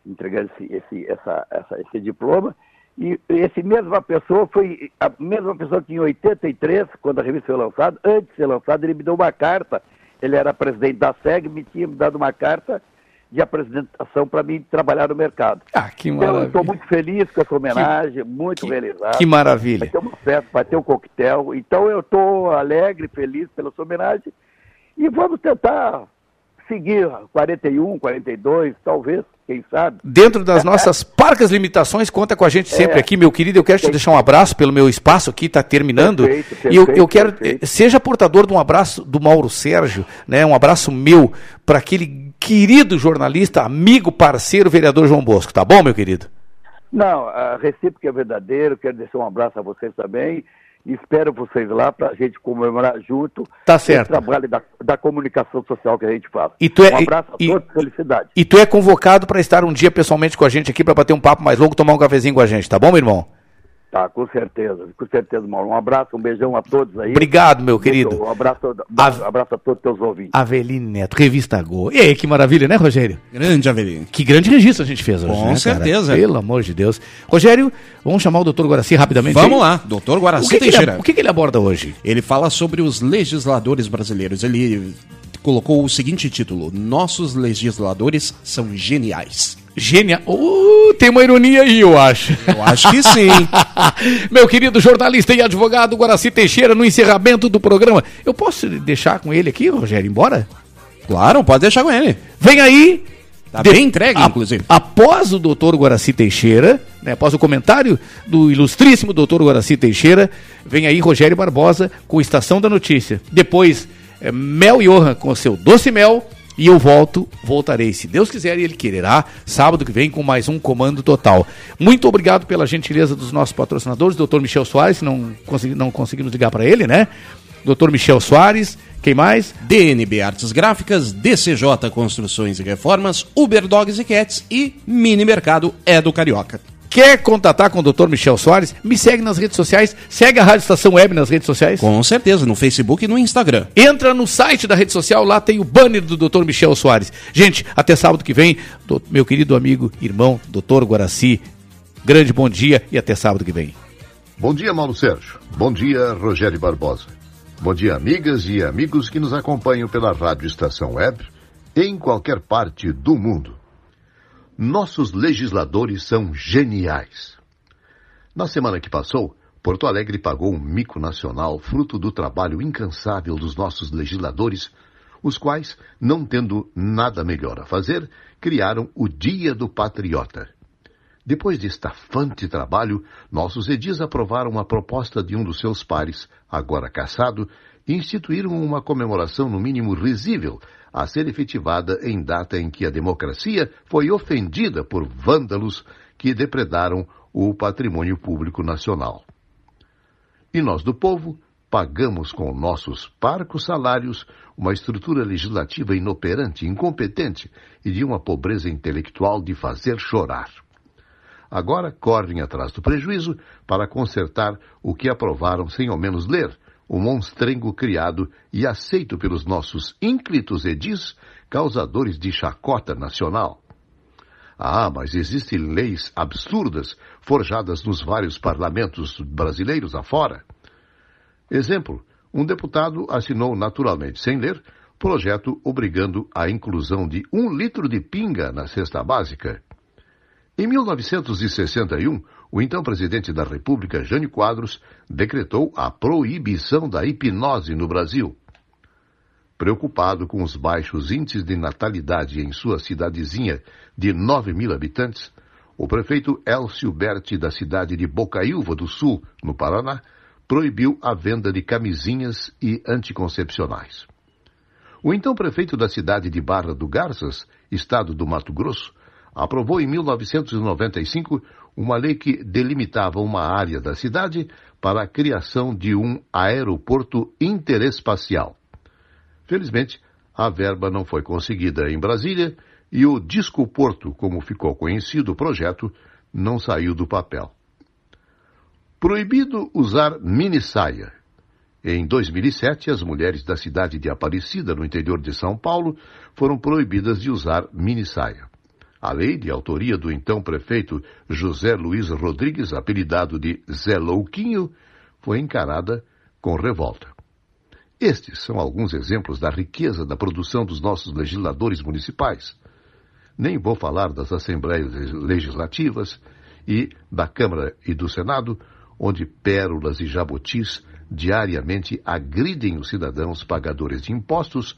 entregando esse, esse, essa, essa, esse diploma, e esse mesma pessoa foi a mesma pessoa que em 83, quando a revista foi lançada, antes de ser lançada, ele me deu uma carta. Ele era presidente da SEG, me tinha me dado uma carta de apresentação para mim trabalhar no mercado. Ah, que maravilha. Então, estou muito feliz com essa homenagem, que, muito que, realizado. Que maravilha. Vai ter uma festa, vai ter um coquetel. Então eu estou alegre, feliz pela sua homenagem. E vamos tentar seguir 41, 42, talvez, quem sabe. Dentro das nossas parcas limitações, conta com a gente sempre é, aqui, meu querido. Eu quero te deixar um abraço pelo meu espaço aqui, está terminando. Perfeito, perfeito, e eu, eu quero, perfeito. seja portador de um abraço do Mauro Sérgio, né, um abraço meu para aquele querido jornalista, amigo, parceiro, vereador João Bosco. Tá bom, meu querido? Não, a recíproca é verdadeiro. Quero deixar um abraço a vocês também espero vocês lá para a gente comemorar junto tá certo. o trabalho da, da, comunicação social que a gente faz. E tu é, um abraço e, a todos, felicidade. E tu é convocado para estar um dia pessoalmente com a gente aqui para bater um papo mais longo, tomar um cafezinho com a gente, tá bom, meu irmão? Tá, com certeza, com certeza, Mauro. Um abraço, um beijão a todos aí. Obrigado, meu querido. Um abraço, um abraço a todos os teus ouvintes. Aveline Neto, Revista Go. E aí, que maravilha, né, Rogério? Grande Aveline. Que grande registro a gente fez hoje, Com né, cara? certeza. Pelo amor de Deus. Rogério, vamos chamar o doutor Guaraci rapidamente? Vamos aí? lá, doutor Guaraci o que que ele- Teixeira. o que, que ele aborda hoje? Ele fala sobre os legisladores brasileiros. Ele colocou o seguinte título: Nossos legisladores são geniais. Genial. Uh, tem uma ironia aí, eu acho. Eu acho que sim. Meu querido jornalista e advogado Guaraci Teixeira, no encerramento do programa. Eu posso deixar com ele aqui, Rogério, embora? Claro, pode deixar com ele. Vem aí. Tá bem entregue, a- inclusive. Após o doutor Guaraci Teixeira, né, após o comentário do ilustríssimo doutor Guaraci Teixeira, vem aí Rogério Barbosa com Estação da Notícia. Depois, eh, Mel Johan com seu Doce Mel. E eu volto, voltarei, se Deus quiser e Ele quererá, sábado que vem com mais um Comando Total. Muito obrigado pela gentileza dos nossos patrocinadores, doutor Michel Soares, não, consegui, não conseguimos ligar para ele, né? Doutor Michel Soares, quem mais? DNB Artes Gráficas, DCJ Construções e Reformas, Uber Dogs e Cats e Mini Mercado é do Carioca. Quer contatar com o Dr. Michel Soares? Me segue nas redes sociais. Segue a Rádio Estação Web nas redes sociais. Com certeza, no Facebook e no Instagram. Entra no site da rede social, lá tem o banner do Dr. Michel Soares. Gente, até sábado que vem, do- meu querido amigo, irmão, Dr. Guaraci. Grande bom dia e até sábado que vem. Bom dia, Mauro Sérgio. Bom dia, Rogério Barbosa. Bom dia, amigas e amigos que nos acompanham pela Rádio Estação Web em qualquer parte do mundo. Nossos legisladores são geniais. Na semana que passou, Porto Alegre pagou um mico nacional fruto do trabalho incansável dos nossos legisladores, os quais, não tendo nada melhor a fazer, criaram o Dia do Patriota. Depois de estafante trabalho, nossos edis aprovaram a proposta de um dos seus pares, agora cassado, e instituíram uma comemoração no mínimo risível, a ser efetivada em data em que a democracia foi ofendida por vândalos que depredaram o patrimônio público nacional. E nós do povo pagamos com nossos parcos salários uma estrutura legislativa inoperante, incompetente e de uma pobreza intelectual de fazer chorar. Agora correm atrás do prejuízo para consertar o que aprovaram sem ao menos ler, o monstrengo criado e aceito pelos nossos ínclitos edis, causadores de chacota nacional. Ah, mas existem leis absurdas forjadas nos vários parlamentos brasileiros afora. Exemplo, um deputado assinou naturalmente, sem ler, projeto obrigando a inclusão de um litro de pinga na cesta básica. Em 1961, o então presidente da República, Jânio Quadros, decretou a proibição da hipnose no Brasil. Preocupado com os baixos índices de natalidade em sua cidadezinha de 9 mil habitantes, o prefeito Elcio Berti, da cidade de Bocaiúva do Sul, no Paraná, proibiu a venda de camisinhas e anticoncepcionais. O então prefeito da cidade de Barra do Garças, estado do Mato Grosso, aprovou em 1995 uma lei que delimitava uma área da cidade para a criação de um aeroporto interespacial. Felizmente, a verba não foi conseguida em Brasília e o Discoporto, como ficou conhecido o projeto, não saiu do papel. Proibido usar mini-saia. Em 2007, as mulheres da cidade de Aparecida, no interior de São Paulo, foram proibidas de usar mini-saia. A lei, de autoria do então prefeito José Luiz Rodrigues, apelidado de Zé Louquinho, foi encarada com revolta. Estes são alguns exemplos da riqueza da produção dos nossos legisladores municipais. Nem vou falar das assembleias legislativas e da Câmara e do Senado, onde pérolas e jabutis diariamente agridem os cidadãos pagadores de impostos,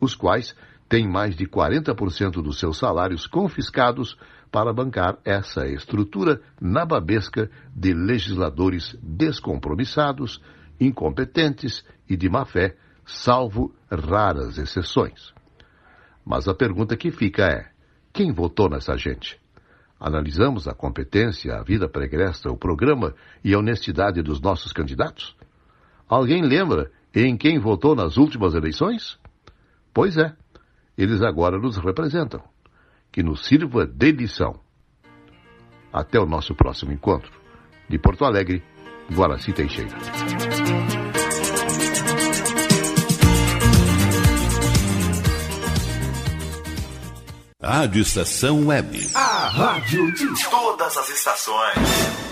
os quais têm mais de 40% dos seus salários confiscados para bancar essa estrutura nababesca de legisladores descompromissados, incompetentes e de má fé, salvo raras exceções. Mas a pergunta que fica é: quem votou nessa gente? Analisamos a competência, a vida pregressa, o programa e a honestidade dos nossos candidatos? Alguém lembra em quem votou nas últimas eleições? Pois é, eles agora nos representam. Que nos sirva de lição. Até o nosso próximo encontro. De Porto Alegre, Guaraci Teixeira. Rádio Estação Web. A rádio de todas as estações.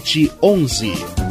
11.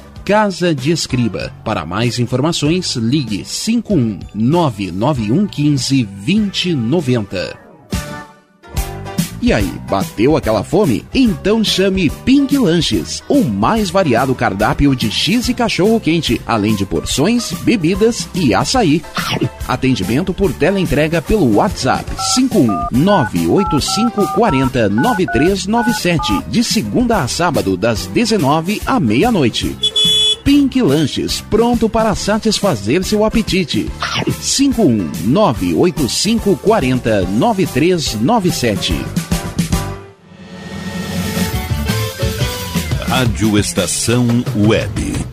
Casa de Escriba. Para mais informações, ligue 5199115 2090. E aí, bateu aquela fome? Então chame Pink Lanches, o mais variado cardápio de X e cachorro quente, além de porções, bebidas e açaí. Atendimento por teleentrega pelo WhatsApp 51985409397, de segunda a sábado, das 19 à meia-noite. Pink Lanches, pronto para satisfazer seu apetite. 51985409397. Rádio Estação Web.